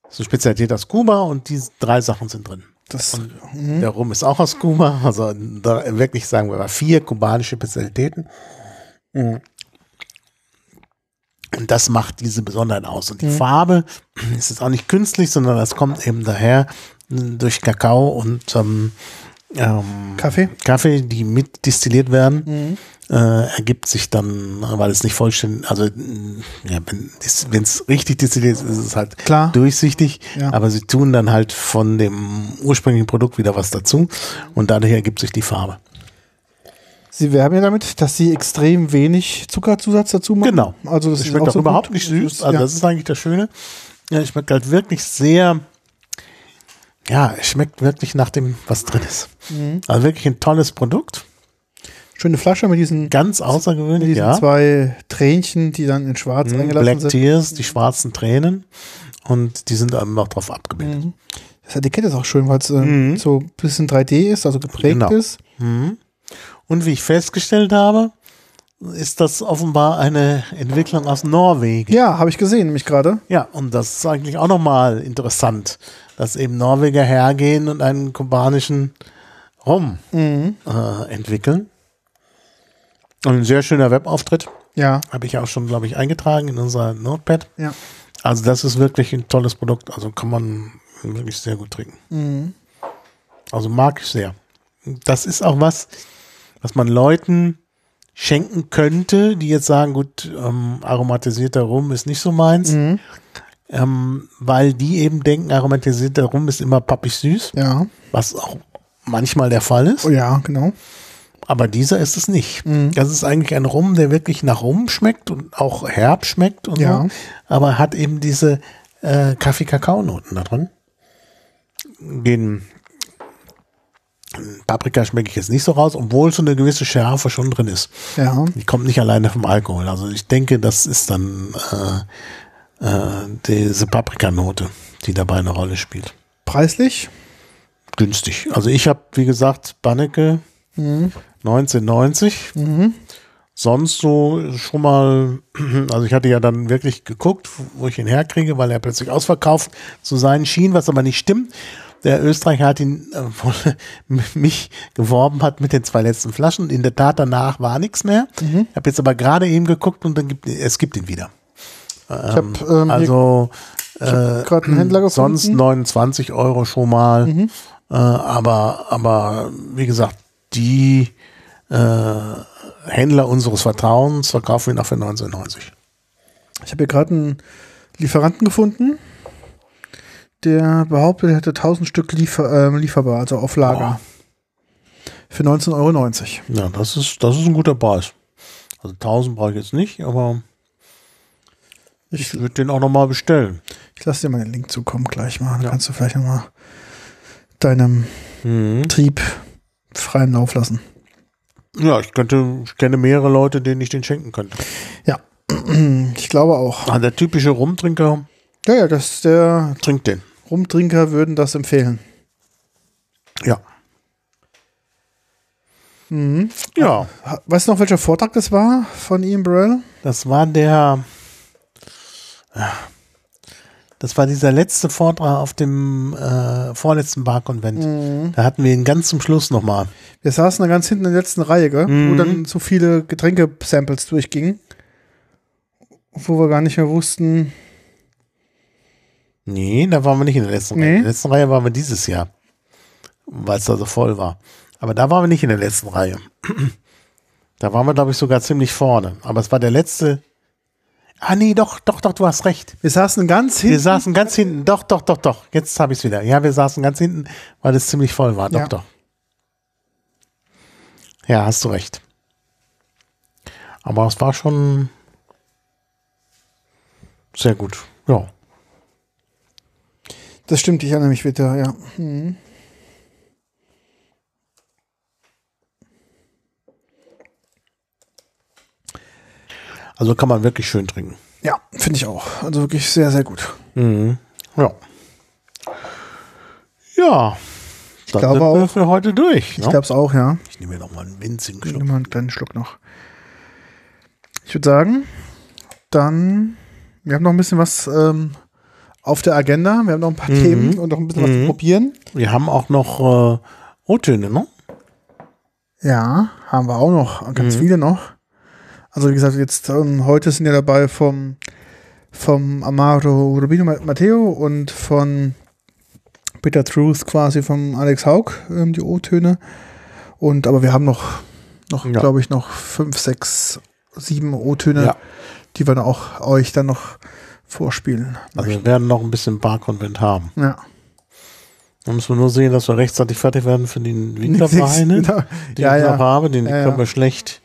[SPEAKER 2] So Spezialität aus Kuba und diese drei Sachen sind drin.
[SPEAKER 1] Das,
[SPEAKER 2] Der Rum ist auch aus Kuba, also da wirklich sagen wir mal vier kubanische Spezialitäten. Mhm. Und das macht diese Besonderheit aus. Und die Farbe ist jetzt auch nicht künstlich, sondern das kommt eben daher durch Kakao und ähm, ähm,
[SPEAKER 1] Kaffee?
[SPEAKER 2] Kaffee, die mit destilliert werden, äh, ergibt sich dann, weil es nicht vollständig, also mh, ja, wenn es richtig destilliert ist, ist es halt
[SPEAKER 1] Klar.
[SPEAKER 2] durchsichtig,
[SPEAKER 1] Ja.
[SPEAKER 2] aber sie tun dann halt von dem ursprünglichen Produkt wieder was dazu und dadurch ergibt sich die Farbe.
[SPEAKER 1] Sie werben ja damit, dass sie extrem wenig Zuckerzusatz dazu machen.
[SPEAKER 2] Genau.
[SPEAKER 1] Also das ist
[SPEAKER 2] schmeckt auch
[SPEAKER 1] so
[SPEAKER 2] überhaupt
[SPEAKER 1] gut.
[SPEAKER 2] nicht süß, also
[SPEAKER 1] ja.
[SPEAKER 2] das ist eigentlich das Schöne. Ja, es schmeckt halt wirklich sehr, ja, es schmeckt wirklich nach dem, was drin ist.
[SPEAKER 1] Mhm.
[SPEAKER 2] Also wirklich ein tolles Produkt,
[SPEAKER 1] Schöne Flasche mit diesen,
[SPEAKER 2] ganz
[SPEAKER 1] mit
[SPEAKER 2] außergewöhnlich,
[SPEAKER 1] diesen
[SPEAKER 2] ja.
[SPEAKER 1] zwei Tränchen, die dann in schwarz
[SPEAKER 2] Mhm,
[SPEAKER 1] eingelassen
[SPEAKER 2] Black
[SPEAKER 1] sind.
[SPEAKER 2] Tears, die schwarzen Tränen. Und die sind eben auch drauf abgebildet.
[SPEAKER 1] Mhm. Das Etikett ist auch schön, weil es ähm,
[SPEAKER 2] Mhm.
[SPEAKER 1] so ein bisschen 3D ist, also geprägt
[SPEAKER 2] Genau.
[SPEAKER 1] ist.
[SPEAKER 2] Mhm. Und wie ich festgestellt habe, ist das offenbar eine Entwicklung aus Norwegen.
[SPEAKER 1] Ja, habe ich gesehen, nämlich gerade.
[SPEAKER 2] Ja, und das ist eigentlich auch nochmal interessant, dass eben Norweger hergehen und einen kubanischen Rum
[SPEAKER 1] Mhm.
[SPEAKER 2] äh, entwickeln. Und ein sehr schöner Webauftritt.
[SPEAKER 1] Ja,
[SPEAKER 2] Habe ich auch schon, glaube ich, eingetragen in unser Notepad.
[SPEAKER 1] ja.
[SPEAKER 2] Also das ist wirklich ein tolles Produkt. Also kann man wirklich sehr gut trinken.
[SPEAKER 1] Mhm.
[SPEAKER 2] Also mag ich sehr. Das ist auch was, was man Leuten schenken könnte, die jetzt sagen, gut, ähm, aromatisierter Rum ist nicht so meins.
[SPEAKER 1] Mhm.
[SPEAKER 2] Ähm, weil die eben denken, aromatisierter Rum ist immer pappig süß,
[SPEAKER 1] Ja.
[SPEAKER 2] was auch manchmal der Fall ist.
[SPEAKER 1] Oh ja, genau.
[SPEAKER 2] Aber dieser ist es nicht.
[SPEAKER 1] Mhm.
[SPEAKER 2] Das ist eigentlich ein Rum, der wirklich nach Rum schmeckt und auch herb schmeckt und
[SPEAKER 1] Ja.
[SPEAKER 2] so. Aber hat eben diese äh, Kaffee-Kakao-Noten da drin. Den Paprika schmecke ich jetzt nicht so raus, obwohl so eine gewisse Schärfe schon drin ist.
[SPEAKER 1] Ja.
[SPEAKER 2] Die kommt nicht alleine vom Alkohol. Also ich denke, das ist dann äh, äh, diese Paprikanote, die dabei eine Rolle spielt.
[SPEAKER 1] Preislich?
[SPEAKER 2] Günstig. Also ich habe, wie gesagt, Banneke 1990. Sonst so schon mal, also ich hatte ja dann wirklich geguckt, wo ich ihn herkriege, weil er plötzlich ausverkauft zu sein schien, was aber nicht stimmt. Der Österreicher hat ihn, äh, wohl mich geworben hat mit den zwei letzten Flaschen. In der Tat danach war nichts mehr. Ich habe jetzt aber gerade eben geguckt und dann gibt es gibt ihn wieder.
[SPEAKER 1] Ich habe ähm,
[SPEAKER 2] Also
[SPEAKER 1] gerade einen Händler gefunden.
[SPEAKER 2] sonst 29 Euro schon mal. Äh, aber, aber wie gesagt, die äh, Händler unseres Vertrauens verkaufen ihn auch für 19,90.
[SPEAKER 1] Ich habe hier gerade einen Lieferanten gefunden, der behauptet, er hätte 1000 Stück liefer, ähm, lieferbar, also auf Lager. Für 19,90 Euro.
[SPEAKER 2] Ja, das ist, das ist ein guter Preis. Also 1000 brauche ich jetzt nicht, aber ich würde den auch nochmal bestellen.
[SPEAKER 1] Ich lasse dir mal den Link zukommen gleich mal. Dann kannst du vielleicht nochmal deinem Trieb freien Lauf lassen.
[SPEAKER 2] Ja, ich könnte, ich kenne mehrere Leute, denen ich den schenken könnte.
[SPEAKER 1] Ja, ich glaube auch.
[SPEAKER 2] Ah, der typische Rumtrinker
[SPEAKER 1] Ja, ja, das der
[SPEAKER 2] trinkt den.
[SPEAKER 1] Rumtrinker würden das empfehlen.
[SPEAKER 2] Ja. Ja.
[SPEAKER 1] Ha- Weißt du noch, welcher Vortrag das war von Ian Burrell?
[SPEAKER 2] Das war der. Das war dieser letzte Vortrag auf dem äh, vorletzten Bar-Konvent. Da hatten wir ihn ganz zum Schluss nochmal.
[SPEAKER 1] Wir saßen da ganz hinten in der letzten Reihe, gell? wo dann so viele Getränke-Samples durchgingen, wo wir gar nicht mehr wussten.
[SPEAKER 2] Nee, da waren wir nicht in der letzten
[SPEAKER 1] Nee.
[SPEAKER 2] Reihe. In der letzten Reihe waren wir dieses Jahr, weil es da so voll war. Aber da waren wir nicht in der letzten Reihe. Da waren wir, glaube ich, sogar ziemlich vorne. Aber es war der letzte. Ah, nee, doch, doch, doch, du hast recht.
[SPEAKER 1] Wir saßen ganz
[SPEAKER 2] Wir
[SPEAKER 1] hinten.
[SPEAKER 2] saßen ganz hinten. Doch, doch, doch, doch. Jetzt habe ich es wieder. Ja, wir saßen ganz hinten, weil es ziemlich voll war. Doch,
[SPEAKER 1] Ja.
[SPEAKER 2] doch. Ja, hast du recht. Aber es war schon sehr gut. Ja.
[SPEAKER 1] Das stimmt, ich erinnere mich wieder, ja. Mhm.
[SPEAKER 2] Also kann man wirklich schön trinken.
[SPEAKER 1] Ja, finde ich auch. Also wirklich sehr, sehr gut.
[SPEAKER 2] Mhm. Ja. Ja. Ich
[SPEAKER 1] glaube
[SPEAKER 2] wir
[SPEAKER 1] auch.
[SPEAKER 2] für heute durch.
[SPEAKER 1] Ich
[SPEAKER 2] ne?
[SPEAKER 1] glaube es auch, ja.
[SPEAKER 2] ich nehme mir noch mal einen winzigen
[SPEAKER 1] Ich
[SPEAKER 2] Schluck.
[SPEAKER 1] nehme mal einen kleinen Schluck noch. Ich würde sagen, dann, wir haben noch ein bisschen was ähm, auf der Agenda. Wir haben noch ein paar Themen und noch ein bisschen was zu probieren.
[SPEAKER 2] Wir haben auch noch äh, O-Töne, ne?
[SPEAKER 1] Ja, haben wir auch noch. Ganz viele noch. Also wie gesagt, jetzt ähm, heute sind ja dabei vom, vom Amaro Rubino Ma- Matteo und von Bitter Truth quasi vom Alex Haug, ähm, die O-Töne. Und aber wir haben noch, noch
[SPEAKER 2] Ja.
[SPEAKER 1] glaube ich, noch fünf, sechs, sieben O-Töne,
[SPEAKER 2] Ja.
[SPEAKER 1] die wir dann auch euch dann noch vorspielen.
[SPEAKER 2] Also wir werden noch ein bisschen Bar-Konvent haben.
[SPEAKER 1] Ja.
[SPEAKER 2] Da müssen wir nur sehen, dass wir rechtzeitig fertig werden für den Winterweine.
[SPEAKER 1] Genau.
[SPEAKER 2] Die
[SPEAKER 1] Ja,
[SPEAKER 2] ich noch habe, den können wir schlecht,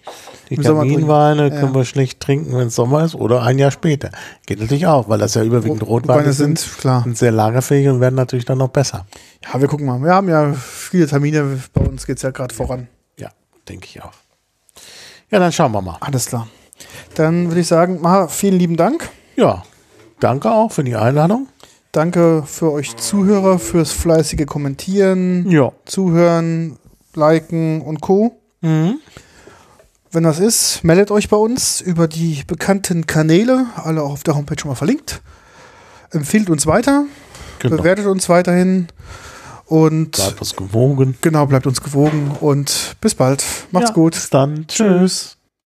[SPEAKER 2] die. Kaminweine
[SPEAKER 1] Ja.
[SPEAKER 2] können wir schlecht trinken, wenn es Sommer ist oder ein Jahr später. Geht natürlich auch, weil das ja überwiegend Rotweine
[SPEAKER 1] Rotweine
[SPEAKER 2] sind,
[SPEAKER 1] sind, klar.
[SPEAKER 2] sind sehr lagerfähig und werden natürlich dann noch besser.
[SPEAKER 1] Ja, wir gucken mal. Wir haben ja viele Termine. Bei uns geht es ja gerade voran.
[SPEAKER 2] Ja, denke ich auch. Ja, dann schauen wir mal.
[SPEAKER 1] Alles klar. Dann würde ich sagen, Maha, vielen lieben Dank.
[SPEAKER 2] Ja, danke auch für die Einladung.
[SPEAKER 1] Danke für euch Zuhörer, fürs fleißige Kommentieren,
[SPEAKER 2] Ja.
[SPEAKER 1] Zuhören, Liken und Co.
[SPEAKER 2] Mhm.
[SPEAKER 1] Wenn das ist, meldet euch bei uns über die bekannten Kanäle, alle auch auf der Homepage schon mal verlinkt. Empfiehlt uns weiter,
[SPEAKER 2] Genau.
[SPEAKER 1] bewertet uns weiterhin und
[SPEAKER 2] Bleibt uns gewogen.
[SPEAKER 1] genau, bleibt uns gewogen und bis bald. Macht's
[SPEAKER 2] Ja,
[SPEAKER 1] gut.
[SPEAKER 2] Bis dann. Tschüss.